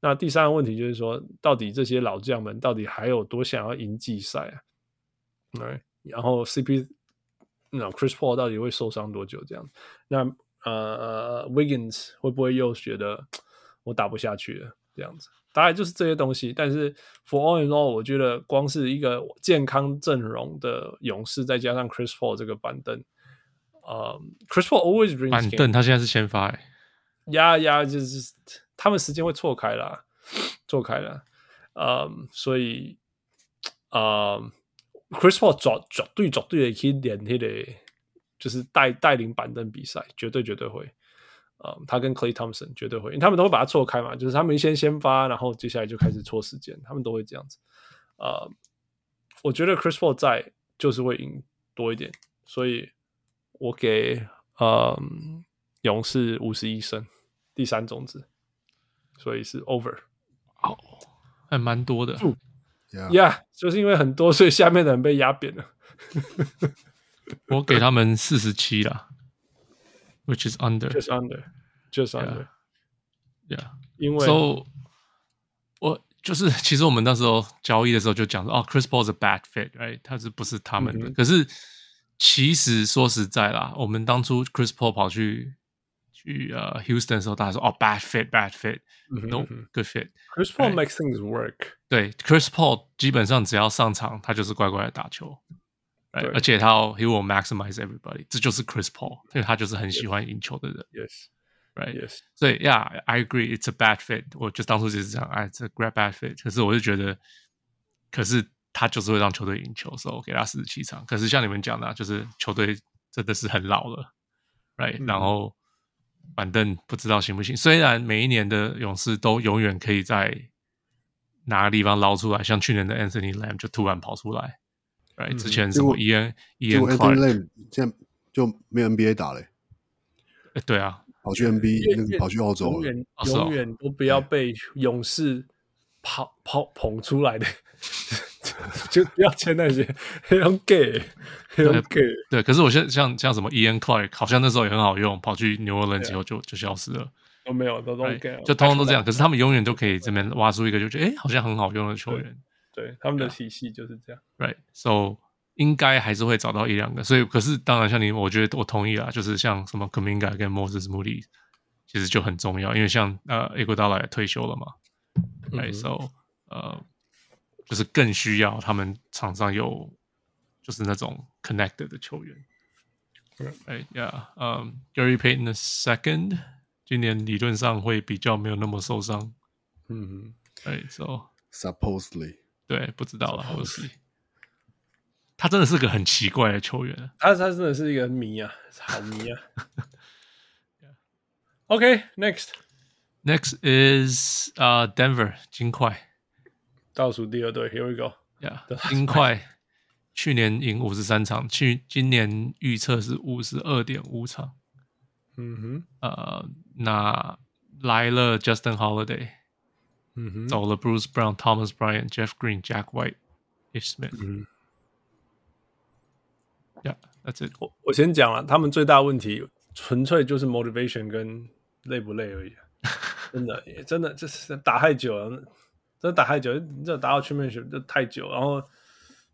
那第三个问题就是说，到底这些老将们到底还有多想要赢季赛啊？对，然后 CP 那 Chris Paul 到底会受伤多久？这样，那呃 Wiggins 会不会又觉得我打不下去了？这样子。大概就是这些东西，但是 for all in all，我觉得光是一个健康阵容的勇士，再加上 Chris Paul 这个板凳，呃、um,，Chris Paul always brings 板凳，他现在是先发，呀呀，就是他们时间会错开了，错开了，嗯、um,，所以，呃、um,，Chris Paul 绝绝对绝对可以连那个，就是带带领板凳比赛，绝对绝对会。啊、嗯，他跟 Clay Thompson 绝对会，因为他们都会把它错开嘛，就是他们先先发，然后接下来就开始错时间，他们都会这样子。啊、嗯，我觉得 Chris Paul 在就是会赢多一点，所以我给嗯勇士五十一胜，第三种子，所以是 over。哦，还蛮多的。呀、yeah. yeah,，就是因为很多，所以下面的人被压扁了。(laughs) 我给他们四十七了。Which is under, just under, just under. Yeah, yeah. 因为，So 我就是其实我们那时候交易的时候就讲说，哦，Chris Paul 是 bad fit，right？他是不是他们的？嗯、可是其实说实在啦，我们当初 Chris Paul 跑去去呃 Houston 的时候，大家说哦，bad fit，bad fit，no，good fit。Chris Paul makes things work。对，Chris Paul 基本上只要上场，他就是乖乖的打球。而且他，he will maximize everybody，这就是 Chris Paul，因为他就是很喜欢赢球的人。Yes，right，Yes。Yes. 所以，Yeah，I agree，it's a bad fit。我就当初就是这样，哎，it's a great bad fit。可是我就觉得，可是他就是会让球队赢球，所以我给他四十七场。可是像你们讲的，就是球队真的是很老了，right？、嗯、然后板凳不知道行不行。虽然每一年的勇士都永远可以在哪个地方捞出来，像去年的 Anthony Lamb 就突然跑出来。Right, 之前什么 Ian Ian Clark 现在就没 NBA 打嘞。对啊，跑去 NBA，那个跑去澳洲，永远永远都不要被勇士跑跑捧出来的，(laughs) 就不要签那些黑人 gay，黑人 gay。对，可是我现在像像什么 Ian Clark，好像那时候也很好用，跑去 New Orleans 之后就就消失了，都没有，都都 gay，就通通都这样。可是他们永远都可以这边挖出一个，就觉得哎，好像很好用的球员。对，他们的体系就是这样，right？So 应该还是会找到一两个，所以可是当然像你，我觉得我同意啦，就是像什么 Kaminga 跟 Moses Moody，其实就很重要，因为像呃 Iguodala 也退休了嘛，right？So 呃，就是更需要他们场上有就是那种 connected 的球员。Right，yeah，嗯，Gary Payton the second，今年理论上会比较没有那么受伤。嗯哼，哎，so supposedly，对，不知道了，supposedly。他真的是个很奇怪的球员，他他真的是一个迷啊，好迷啊。OK，next，next、okay, is 啊、uh, Denver 金块，倒数第二队，Here we go。呀，金块去年赢五十三场，去今年预测是五十二点五场。嗯哼，呃，那来了 Justin Holiday，嗯哼，走了 Bruce Brown、Thomas Bryant、Jeff Green、Jack White、Ish Smith。嗯，Yeah，that's it。我我先讲了，他们最大问题纯粹就是 motivation 跟累不累而已。(laughs) 真的，真的，这是打太久了。真的打太久，你这打到全面选就太久。然后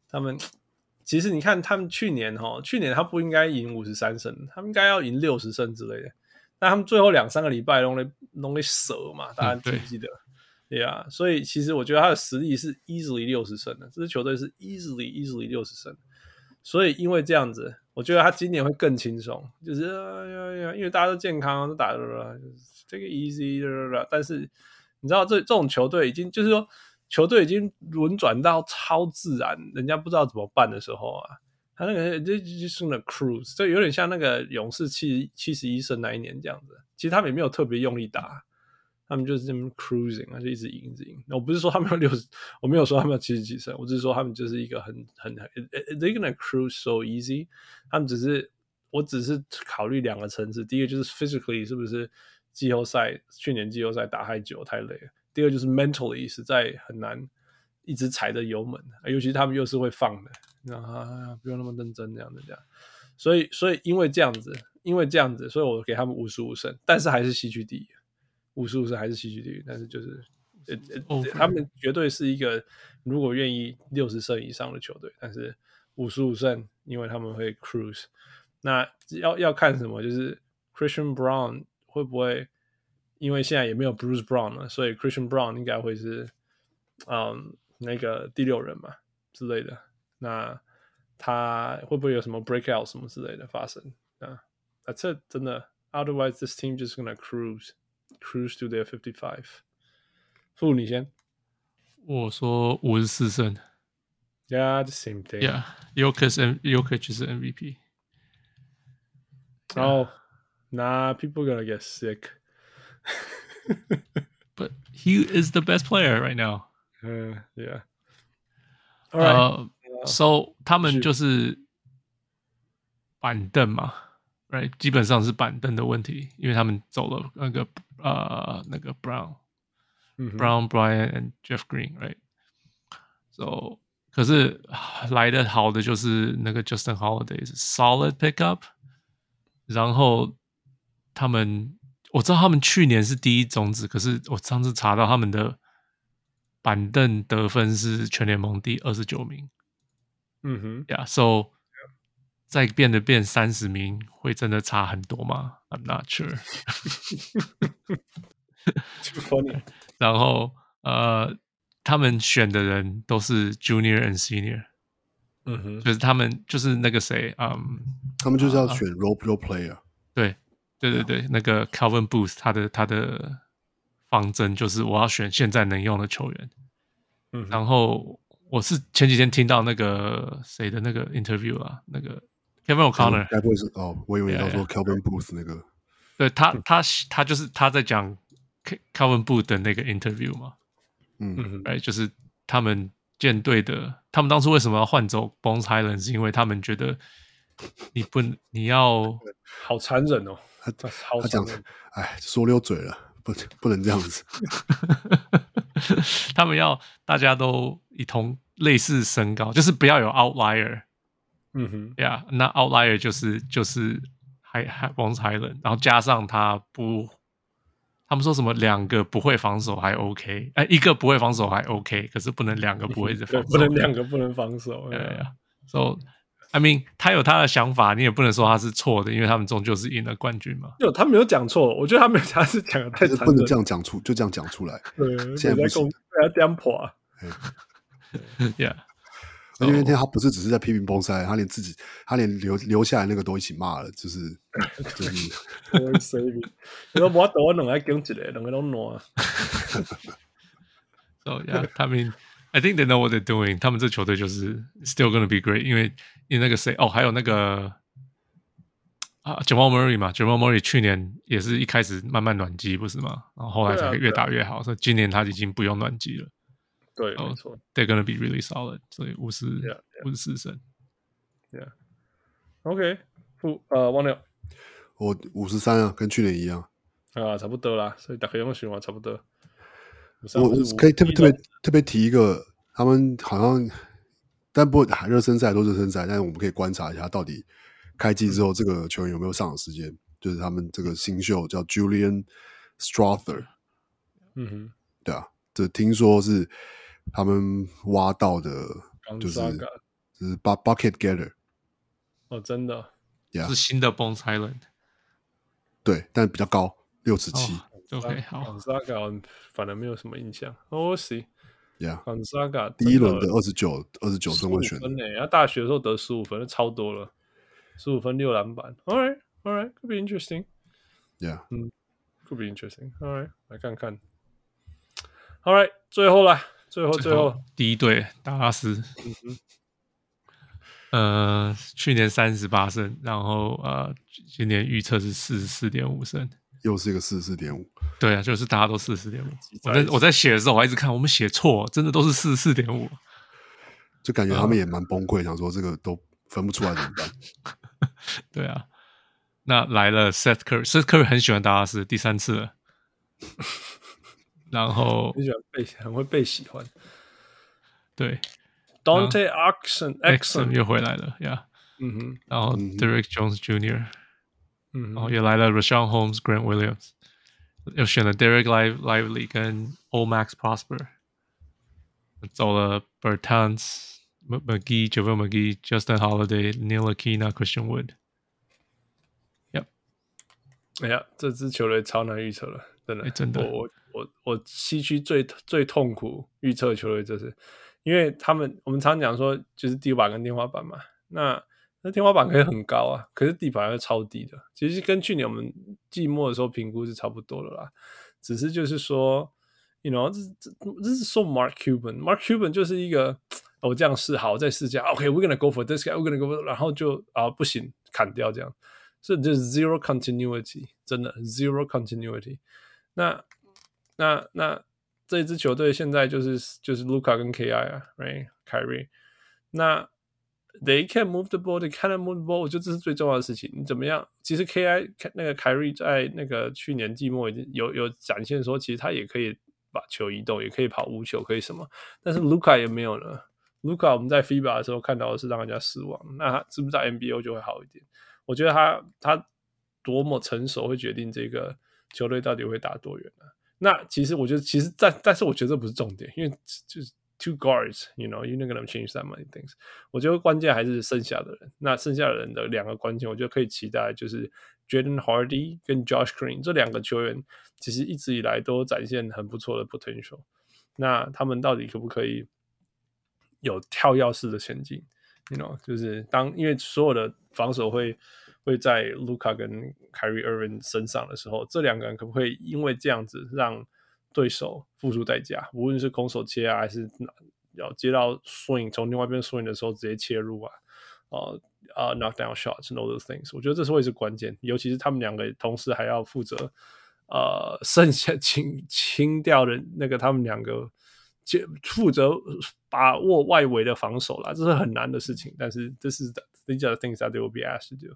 他们其实你看，他们去年哈，去年他不应该赢五十三胜，他们应该要赢六十胜之类的。但他们最后两三个礼拜弄了弄了蛇嘛，大家记不记得？对呀，所以其实我觉得他的实力是 easily 六十胜的，这支球队是 easily easily 六十胜。所以因为这样子，我觉得他今年会更轻松，就是哎呀呀，因为大家都健康，都打了，这个 easy，但是。你知道这这种球队已经就是说，球队已经轮转到超自然，人家不知道怎么办的时候啊，他那个就就是那 cruise，这有点像那个勇士七七十一胜那一年这样子。其实他们也没有特别用力打，他们就是这么 cruising 啊，就一直赢，一直赢。我不是说他们有六十，我没有说他们有七十几胜，我只是说他们就是一个很很 they gonna cruise so easy。他们只是，我只是考虑两个层次，第一个就是 physically 是不是。季后赛去年季后赛打太久太累了。第二就是 mentally 实在很难一直踩着油门，尤其他们又是会放的，啊，不用那么认真这样子这样。所以所以因为这样子，因为这样子，所以我给他们五十五胜，但是还是西区第一，五十五胜还是西区第一，但是就是呃呃.他们绝对是一个如果愿意六十胜以上的球队，但是五十五胜，因为他们会 cruise。那要要看什么？就是 Christian Brown。会不会因为现在也没有 Bruce Brown 了，所以 Christian Brown 应该会是嗯那个第六人嘛之类的？那他会不会有什么 breakout 什么之类的发生啊 it，真的。Otherwise, this team just gonna cruise, cruise to their fifty-five。傅，你先。我说五十四胜。Yeah, the same thing. Yeah, Jokic and Jokic 是 MVP。然后。Nah, people are gonna get sick. (laughs) but he is the best player right now. Uh, yeah. All right. Uh, so 他们就是板凳嘛 ，right？基本上是板凳的问题，因为他们走了那个呃那个 Brown、嗯、Brown、Bryant and Jeff Green，right？So 可是来的好的就是那个 Justin Holiday 是 solid pickup，然后。他们我知道他们去年是第一种子，可是我上次查到他们的板凳得分是全联盟第二十九名。嗯哼，呀，so 再变得变三十名，会真的差很多吗？I'm not sure。(laughs) (laughs) 然后呃，他们选的人都是 junior and senior。嗯哼，就是他们就是那个谁，嗯，他们就是要选 role role player。对。对对对，那个 Calvin Booth 他的他的方针就是我要选现在能用的球员。嗯，然后我是前几天听到那个谁的那个 interview 啊，那个 Kevin O'Connor，该不会是哦？我以为你要说 Kelvin Booth 那个。对他他他就是他在讲 Kelvin Booth 的那个 interview 嘛。嗯嗯，哎，就是他们舰队的，他们当初为什么要换走 Bones Hyland，是因为他们觉得你不你要 (laughs) 好残忍哦。他他讲，哎，说溜嘴了，不不能这样子。(laughs) 他们要大家都一同类似身高，就是不要有 outlier。嗯哼，呀，那 outlier 就是就是还还 Bones Hyland，然后加上他不，他们说什么两个不会防守还 OK，哎，一个不会防守还 OK，可是不能两个不会防守，不能两个不能防守。(laughs) 对呀，So。I mean，他有他的想法，你也不能说他是错的，因为他们终究是赢了冠军嘛。有他没有讲错，我觉得他没有，他是讲的太残忍，不能这样讲出，就这样讲出来。对，现在公不要颠破啊。(laughs) Yeah，而且那天他不是只是在批评崩塞，他连自己，他连留留下来那个都一起骂了，就是就是。你说我等我两个跟起来，两个都暖。So yeah, I mean, I think they know what they're doing. 他们这球队就是 still gonna be great，因为因为那个谁哦，还有那个啊，Jamal Murray 嘛，Jamal Murray 去年也是一开始慢慢暖机，不是吗？然后后来才越打越好，所以今年他已经不用暖机了。对，没错，They're gonna be really solid，所以五十五十四胜。Yeah，OK，不呃，忘了，我五十三啊，跟去年一样啊，差不多啦，所以大概用循环差不多。我可以特别特别特别提一个，他们好像，但不过热身赛都是热身赛，但是我们可以观察一下，到底开季之后这个球员有没有上场时间。就是他们这个新秀叫 Julian Strawther，嗯哼，对啊，这听说是。他们挖到的，就是就是 bucket getter，哦，真的，yeah. 是新的 Bones Hyland，对，但比较高，六尺七，OK，好，Gonzaga 反而没有什么印象，Oh see，Yeah，Gonzaga 第一轮的二十九，二十九顺位选分诶，他大学的时候得十五分，超多了，十五分六篮板，All right，All right，could be interesting，Yeah，嗯，could be interesting，All right，来看看，All right，最后了。最后，最后，第一队达拉斯，呃，去年三十八胜，然后呃，今年预测是四十四点五胜，又是一个四十四点五。对啊，就是大家都四十四点五。我在我在写的时候，我还一直看我们写错，真的都是四十四点五，就感觉他们也蛮崩溃，呃，想说这个都分不出来怎么办？(laughs) 对啊，那来了 Seth Curry，Seth Curry 很喜欢达拉斯，第三次了。(laughs) 然后很喜欢被很会被喜欢，对，Dante Exum，Exum 又回来了呀，嗯哼，然后 Derrick Jones Jr.，嗯，然后也来了 Richaun Holmes，Grant Williams，又选了 Dereck Lively 跟 Omax Prosper，走了 Bertans McGee，JaVale McGee，Justin Holiday，Ntilikina，Christian Wood，Yep，哎呀，这支球队超难预测了，真的，真的。我 我我西区最最痛苦预测球队就是，因为他们我们常讲说就是地板跟天花板嘛，那那天花板可以很高啊，可是地板又超低的，其实跟去年我们季末的时候评估是差不多的啦，只是就是说，you know，这这这是说 Mark Cuban，Mark Cuban 就是一个我这样试好再试下，OK，we're gonna go for this guy，we gonna go for，然后就啊不行砍掉这样，所以就是 zero continuity，真的 zero continuity，那。那那这支球队现在就是就是卢卡跟 KI 啊，right，凯瑞。那 they can move the ball，they can move the ball，我觉得这是最重要的事情。你怎么样？其实 KI 那个凯瑞在那个去年季末已经有有展现说，其实他也可以把球移动，也可以跑无球，可以什么。但是卢卡也没有了。卢卡我们在 FIBA 的时候看到的是让人家失望。那他是不是在 NBO 就会好一点？我觉得他他多么成熟会决定这个球队到底会打多远呢、那其实我觉得，其实但但是我觉得这不是重点，因为就是 two guards，you know，you're gonna change that many things。我觉得关键还是剩下的人。那剩下的人的两个关键，我觉得可以期待，就是 Jaden Hardy 跟 Josh Green 这两个球员，其实一直以来都展现很不错的 potential。那他们到底可不可以有跳跃式的前进？You know，就是当因为所有的防守会。会在卢卡跟凯瑞·厄文身上的时候，这两个人可不可以因为这样子让对手付出代价？无论是空手切啊，还是要接到 swing 从另外一边 swing 的时候直接切入啊，啊啊 knock down shots，all those things，我觉得这是会是关键。尤其是他们两个同时还要负责呃剩下清清掉的那个他们两个接负责把握外围的防守啦，这是很难的事情。但是这是 these are the things that they will be asked to do。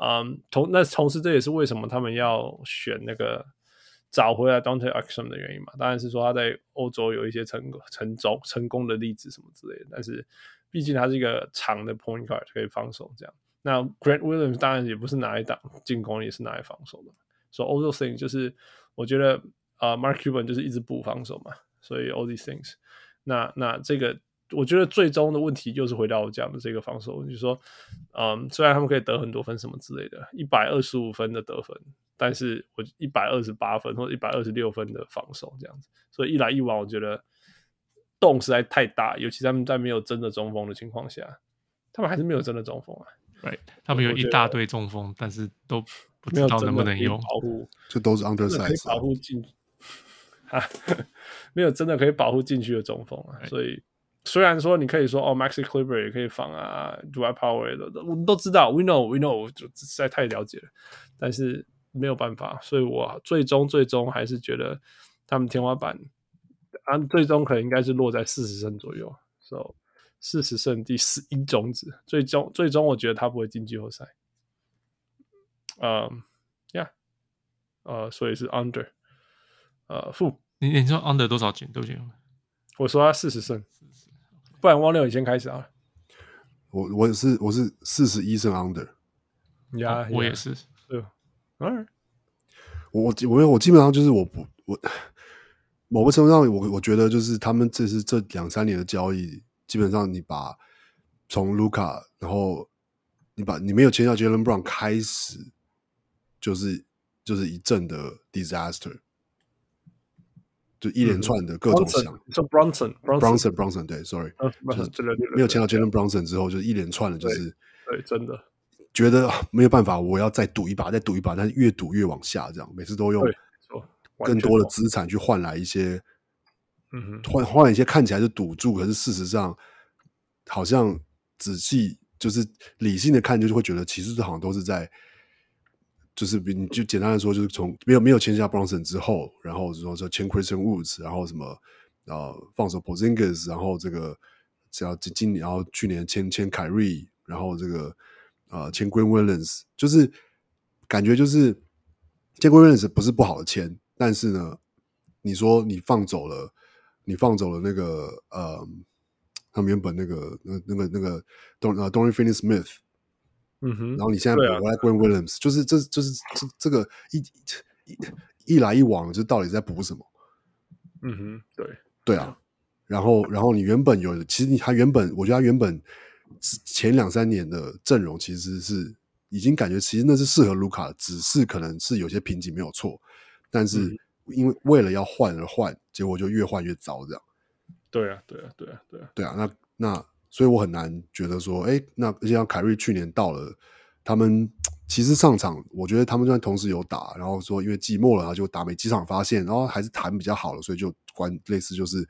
嗯，同那同时这也是为什么他们要选那个找回来 Dante Action 的原因嘛。当然是说他在欧洲有一些成功、成功、成功的例子什么之类的。但是毕竟他是一个长的 point guard 可以防守这样。那 Grant Williams 当然也不是拿来挡进攻，也是拿来防守的。所以 all those things 就是我觉得啊、Mark Cuban 就是一直补防守嘛。所以 all these things，那那这个。我觉得最终的问题就是回到我讲的这个防守，就是说，嗯，虽然他们可以得很多分什么之类的，一百二十五分的得分，但是我一百二十八分或者一百二十六分的防守这样子，所以一来一往，我觉得洞实在太大，尤其他们在没有真的中锋的情况下，他们还是没有真的中锋啊。Right，他们有一大堆中锋，但是都不知道能不能用。保护，这都是 undersize，保护进 (laughs) 啊，没有真的可以保护禁区的中锋啊。Right. 所以虽然说你可以说哦，Maxi Kleber 也可以防啊，Dwight Powell 的，我们都知道，We know，We know，就实在太了解了，但是没有办法，所以我最终最终还是觉得他们天花板。啊，最终可能应该是落在四十胜左右，so 四十胜第十一种子，最终最终我觉得他不会进季后赛。嗯，呀，呃，所以是 under，呃，负。你你说 under 多少进都行？我说他四十胜，不然汪六你先开始啊。我我是我是四十一胜 under，呀、yeah, yeah，我也是，对，嗯，我我我我基本上就是我不我。某个程度上，我我觉得就是他们这是这两三年的交易，基本上你把从卢卡，然后你把你没有签下 Jaylen Brown 开始，就是就是一阵的 disaster，就一连串的各种想，说 Brunson，Brunson，Brunson，对，sorry，就是没有签到 Jaylen Bronson 之后，就一连串的，就是对，真的。觉得没有办法，我要再赌一把，再赌一把，但是越赌越往下，这样每次都用。更多的资产去换来一些，嗯哼，换换一些看起来是赌注，可是事实上好像仔细就是理性的看，就是会觉得其实这好像都是在，就是你就简单的说，就是从没有没有签下 Bronson 之后，然后说说签 Christian Woods，然后什么呃放手 Porzingis，然后这个只要今今年，然后去年签签凯瑞，然后这个呃签 Green Williams，就是感觉就是签 Green Williams 不是不好的签。但是呢，你说你放走了，你放走了那个呃，他们原本那个那那个那个 Don 呃 Dorian Finney-Smith，嗯哼，然后你现在补回来 Grant Williams，就是这就是这这个一一一来一往，就到底在补什么？嗯哼，对对啊，然后然后你原本有，其实你他原本，我觉得他原本前两三年的阵容其实是已经感觉其实那是适合卢卡的，只是可能是有些瓶颈没有错。但是因为为了要换而换，嗯，结果就越换越糟，这样。对啊，对啊，对啊，对啊，对啊。那那所以我很难觉得说，哎，那而且像凯瑞去年到了，他们其实上场，我觉得他们就算同时有打，然后说因为寂寞了，然后就打没几场，发现然后还是谈比较好了，所以就关类似就是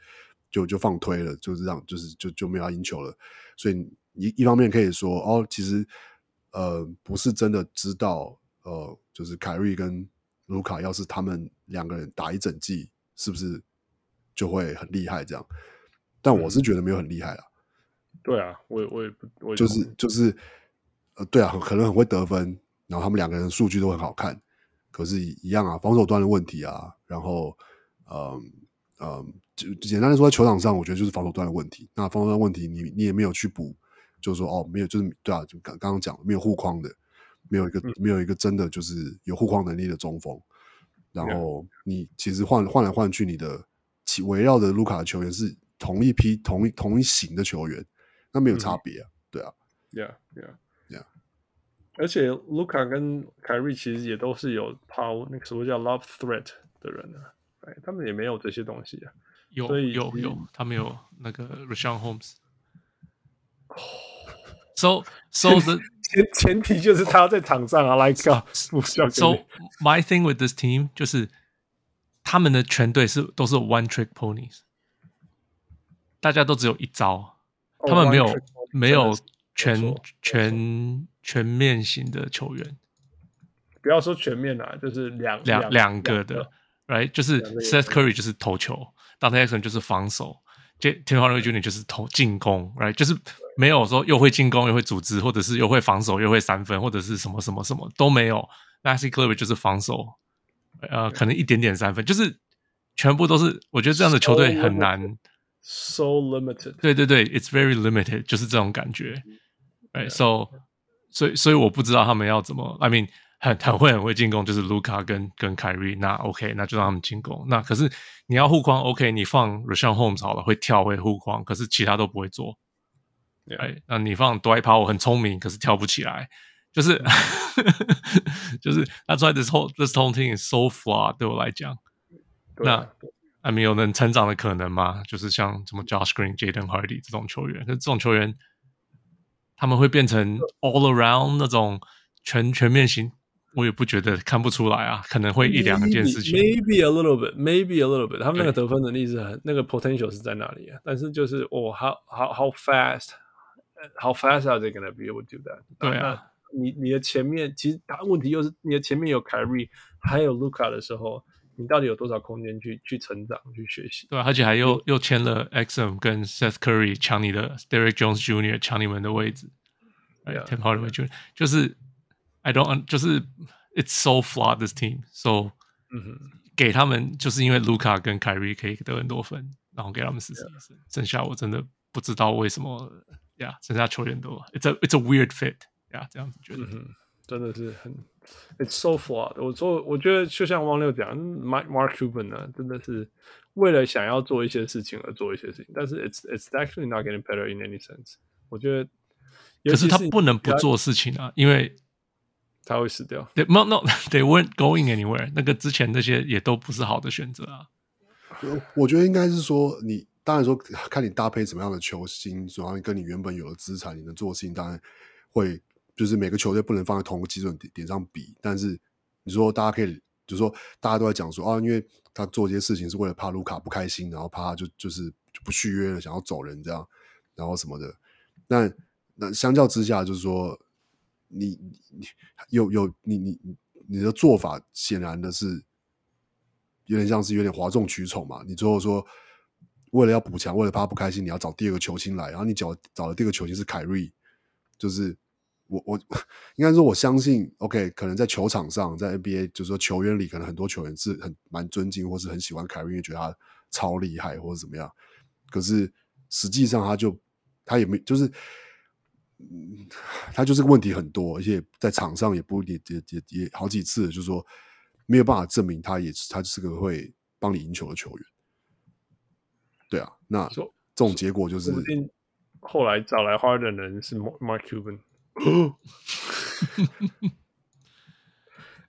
就就放推了，就是让就是就就没有要赢球了。所以一一方面可以说，哦，其实呃不是真的知道，呃，就是凯瑞跟。卢卡要是他们两个人打一整季，是不是就会很厉害？这样，但我是觉得没有很厉害啦。对啊，我也我也不，就是就是呃，对啊，可能很会得分，然后他们两个人数据都很好看，可是，一样啊，防守端的问题啊，然后，嗯嗯，就简单的说，在球场上，我觉得就是防守端的问题。那防守端问题你，你你也没有去补，就是说哦，没有，就是对啊，就刚刚刚讲没有护框的。没有一个、嗯、没有一个真的就是有护框能力的中锋，然后你其实换换来换去，你的其围绕着卢卡的球员是同一批同一同一型的球员，那没有差别啊，嗯、对啊，Yeah Yeah Yeah，而且卢卡跟凯瑞其实也都是有抛那个什么叫 love Threat 的人啊，哎，他们也没有这些东西啊，有有有，他们有那个 Richaun Holmes。So so the 前前提就是他要在场上啊，like God, So my thing with this team 就是他们的全队是都是 one trick ponies，大家都只有一招，他们没有、oh, 没有全全全面型的球员。不要说全面啊，就是两两两个的，right？就是 Seth Curry 就是投球，Dante Exum 就是防守。Tim Hardaway Jr. 就是投进攻，right？就是没有说又会进攻又会组织，或者是又会防守又会三分，或者是什么什么什么都没有。Maxi Kleber 就是防守，呃，可能一点点三分，就是全部都是。我觉得这样的球队很难。So limited。对对对，It's very limited，就是这种感觉。哎，So，所以所以我不知道他们要怎么。I mean。很很会很会进攻，就是卢卡跟跟凯瑞，那 OK，那就让他们进攻。那可是你要护框，OK，你放 Richaun Holmes 好了，会跳会护框，可是其他都不会做。哎、yeah. 欸，那你放 Dwight Powell 很聪明，可是跳不起来，就是就是 (laughs) That's why this whole this whole thing is so flawed 对我来讲。那 还没有能成长的可能吗？就是像什么 Josh Green、Jaden Hardy 这种球员，那这种球员他们会变成 all around 那种全全面型，我也不觉得看不出来啊，可能会一两件事情。Maybe, maybe a little bit, maybe a little bit。他们那个得分能力是很那个 potential 是在哪里啊？但是就是哦，how how how fast how fast are they gonna be able to do that？对啊，你你的前面其实他问题又是你的前面有 Kyrie 还有 Luka 的时候。你到底有多少空间去去成长、去学习？对，而且还又又签了 Exum 跟 Seth Curry 抢你的 Derrick Jones Jr. 抢你们的位置。哎呀，Tim Hardaway Jr. 就是 I don't 就是 It's so flawed this team。So 嗯哼，给他们就是因为 Luka 跟 Kyrie 可以得很多分，然后给他们四十一分。剩下我真的不知道为什么呀，yeah, 剩下球员都 It's a It's a weird fit 呀，这样子觉得。嗯真的是很，It's so flawed。我做，我觉得就像汪六讲，Mark Mark Cuban 呢，真的是为了想要做一些事情而做一些事情，但是 It's It's actually not getting better in any sense。我觉得，可是他不能不做事情啊，因为他会死掉。They, no, no, they weren't going anywhere。那个之前那些也都不是好的选择啊。我觉得应该是说，你当然说看你搭配什么样的球星，主要跟你原本有的资产，你能做的事情当然会。就是每个球队不能放在同一个基准点上比，但是你说大家可以，就是说大家都在讲说啊，因为他做这些事情是为了怕卢卡不开心，然后怕他就就是就不续约了，想要走人这样，然后什么的。那那相较之下，就是说你你有有你你你的做法显然的是有点像是有点哗众取宠嘛。你最后说为了要补强，为了怕不开心，你要找第二个球星来，然后你找找的第二个球星是凯瑞，就是。我我应该说，我相信，OK，可能在球场上，在 NBA，就是说球员里，可能很多球员是很蛮尊敬，或是很喜欢凯瑞，因为觉得他超厉害，或者怎么样。可是实际上，他就他也没，就是，嗯，他就是个问题很多，而且在场上也不也也也也好几次，就是说没有办法证明他也是他是个会帮你赢球的球员。对啊，那这种结果就是后来找来花的人是 Mark Cuban。(laughs)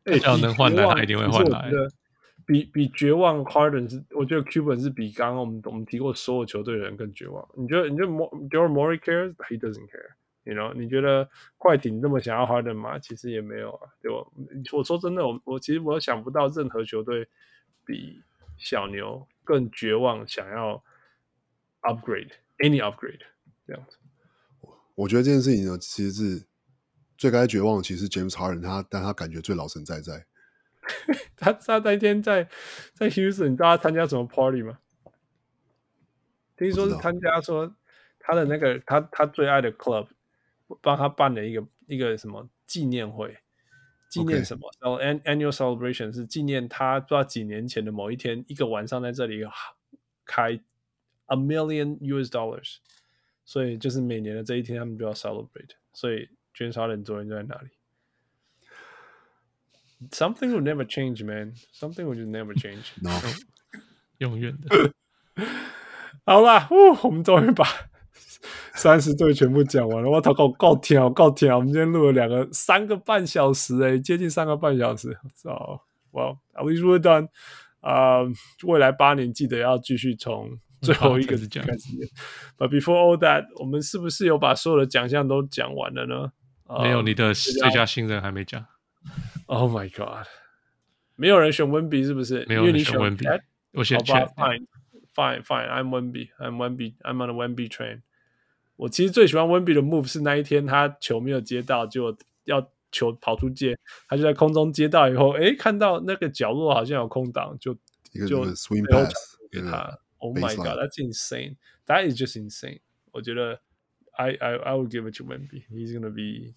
只要能换来，他一定会换来。比比绝望，Harden 是，我觉得 Cuban 是比刚刚我们我们提过所有球队的人更绝望。你觉得？你觉得 Daryl Morey cares？He doesn't care，you know？你觉得快艇这么想要 Harden 吗？其实也没有啊，对吧？我说真的，我我其实我想不到任何球队比小牛更绝望，想要 upgrade any upgrade 这样子。我觉得这件事情呢，其实是最该绝望的，其实是 James Harden 他，但他感觉最老神在在。(laughs) 他他那天在在 Houston，你知道他参加什么 party 吗？听说是参加说他的那个他他最爱的 club 帮他办了一个一个什么纪念会，纪念什么？然后 an annual celebration 是纪念他不知道几年前的某一天，一个晚上在这里开 a million US dollars。所以就是每年的这一天，他们就要 celebrate。所以 James Harden 昨天就在哪里？Something will never change, man. Something will just never change. No，永远的。好啦，我们终于把三十队全部讲完了。我操，够够甜，够甜！我们今天录了两个三个半小时，诶，接近三个半小时。So, well, at least we're done. 啊，未来八年记得要继续从。(laughs) 最后一个是奖，But before all that，我们是不是有把所有的奖项都讲完了呢？没有，你的最佳新人还没讲。Oh my god，没有人选温比是不是？没有人选温比，我选 Fine，Fine，Fine，I'm 温比，I'm 温比，I'm on the 温比 train。我其实最喜欢温比的 move 是那一天他球没有接到，就要球跑出界，他就在空中接到以后，哎，看到那个角落好像有空档，就就 swing pass 给他。Oh my god, that's insane! That is just insane. 我觉得 I I I would give it to Wemby. He's gonna be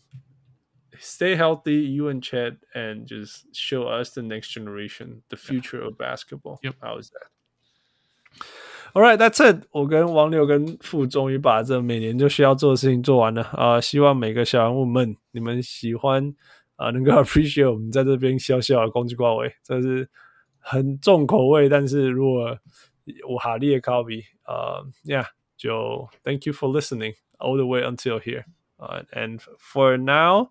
stay healthy, you and Chet, and just show us the next generation, the future of basketball. Yep. How is that? All right, that's it. 我跟王六跟傅终于把这每年就需要做的事情做完了啊！希望每个小人物们你们喜欢啊，能够 appreciate 我们在这边小小的攻击挂位，这是很重口味，但是如果 我哈利的 copy，呃，Yeah，就 Thank you for listening all the way until here. Uh, and for now,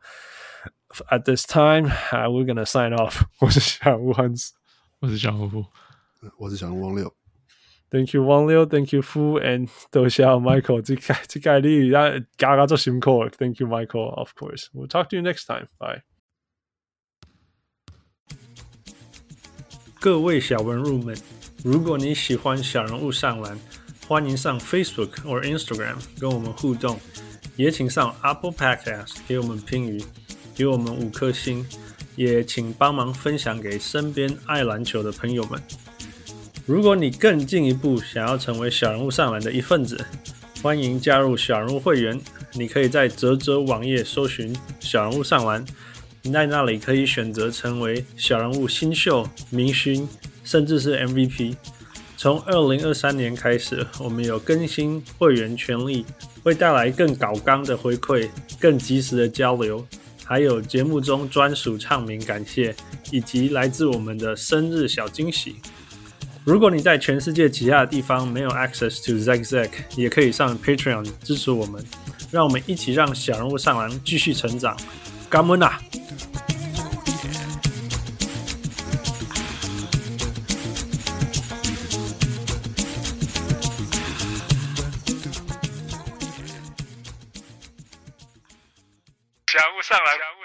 at this time, uh, we're gonna sign off. (laughs) 我是小人物 Hans，我是小人物，我是小人物王六。 Thank you 王六，Thank you Fu and 多谢 Michael，这个这个你让加加做辛苦，Thank (laughs) you Michael，Of course，We'll talk to you next time，Bye。各位小文入们， 如果你喜欢小人物上篮，欢迎上 Facebook 或 Instagram 跟我们互动，也请上 Apple Podcast 给我们评语，给我们五颗星，也请帮忙分享给身边爱篮球的朋友们。如果你更进一步想要成为小人物上篮的一份子，欢迎加入小人物会员。你可以在泽泽网页搜寻小人物上篮。你在那里可以选择成为小人物新秀、明星，甚至是 MVP。从二零二三年开始，我们有更新会员权利，会带来更高纲的回馈、更及时的交流，还有节目中专属唱名感谢，以及来自我们的生日小惊喜。如果你在全世界其他的地方没有 access to Zack Zack，也可以上 Patreon 支持我们，让我们一起让小人物上篮继续成长。感恩啊！小人物上篮，小人物上篮。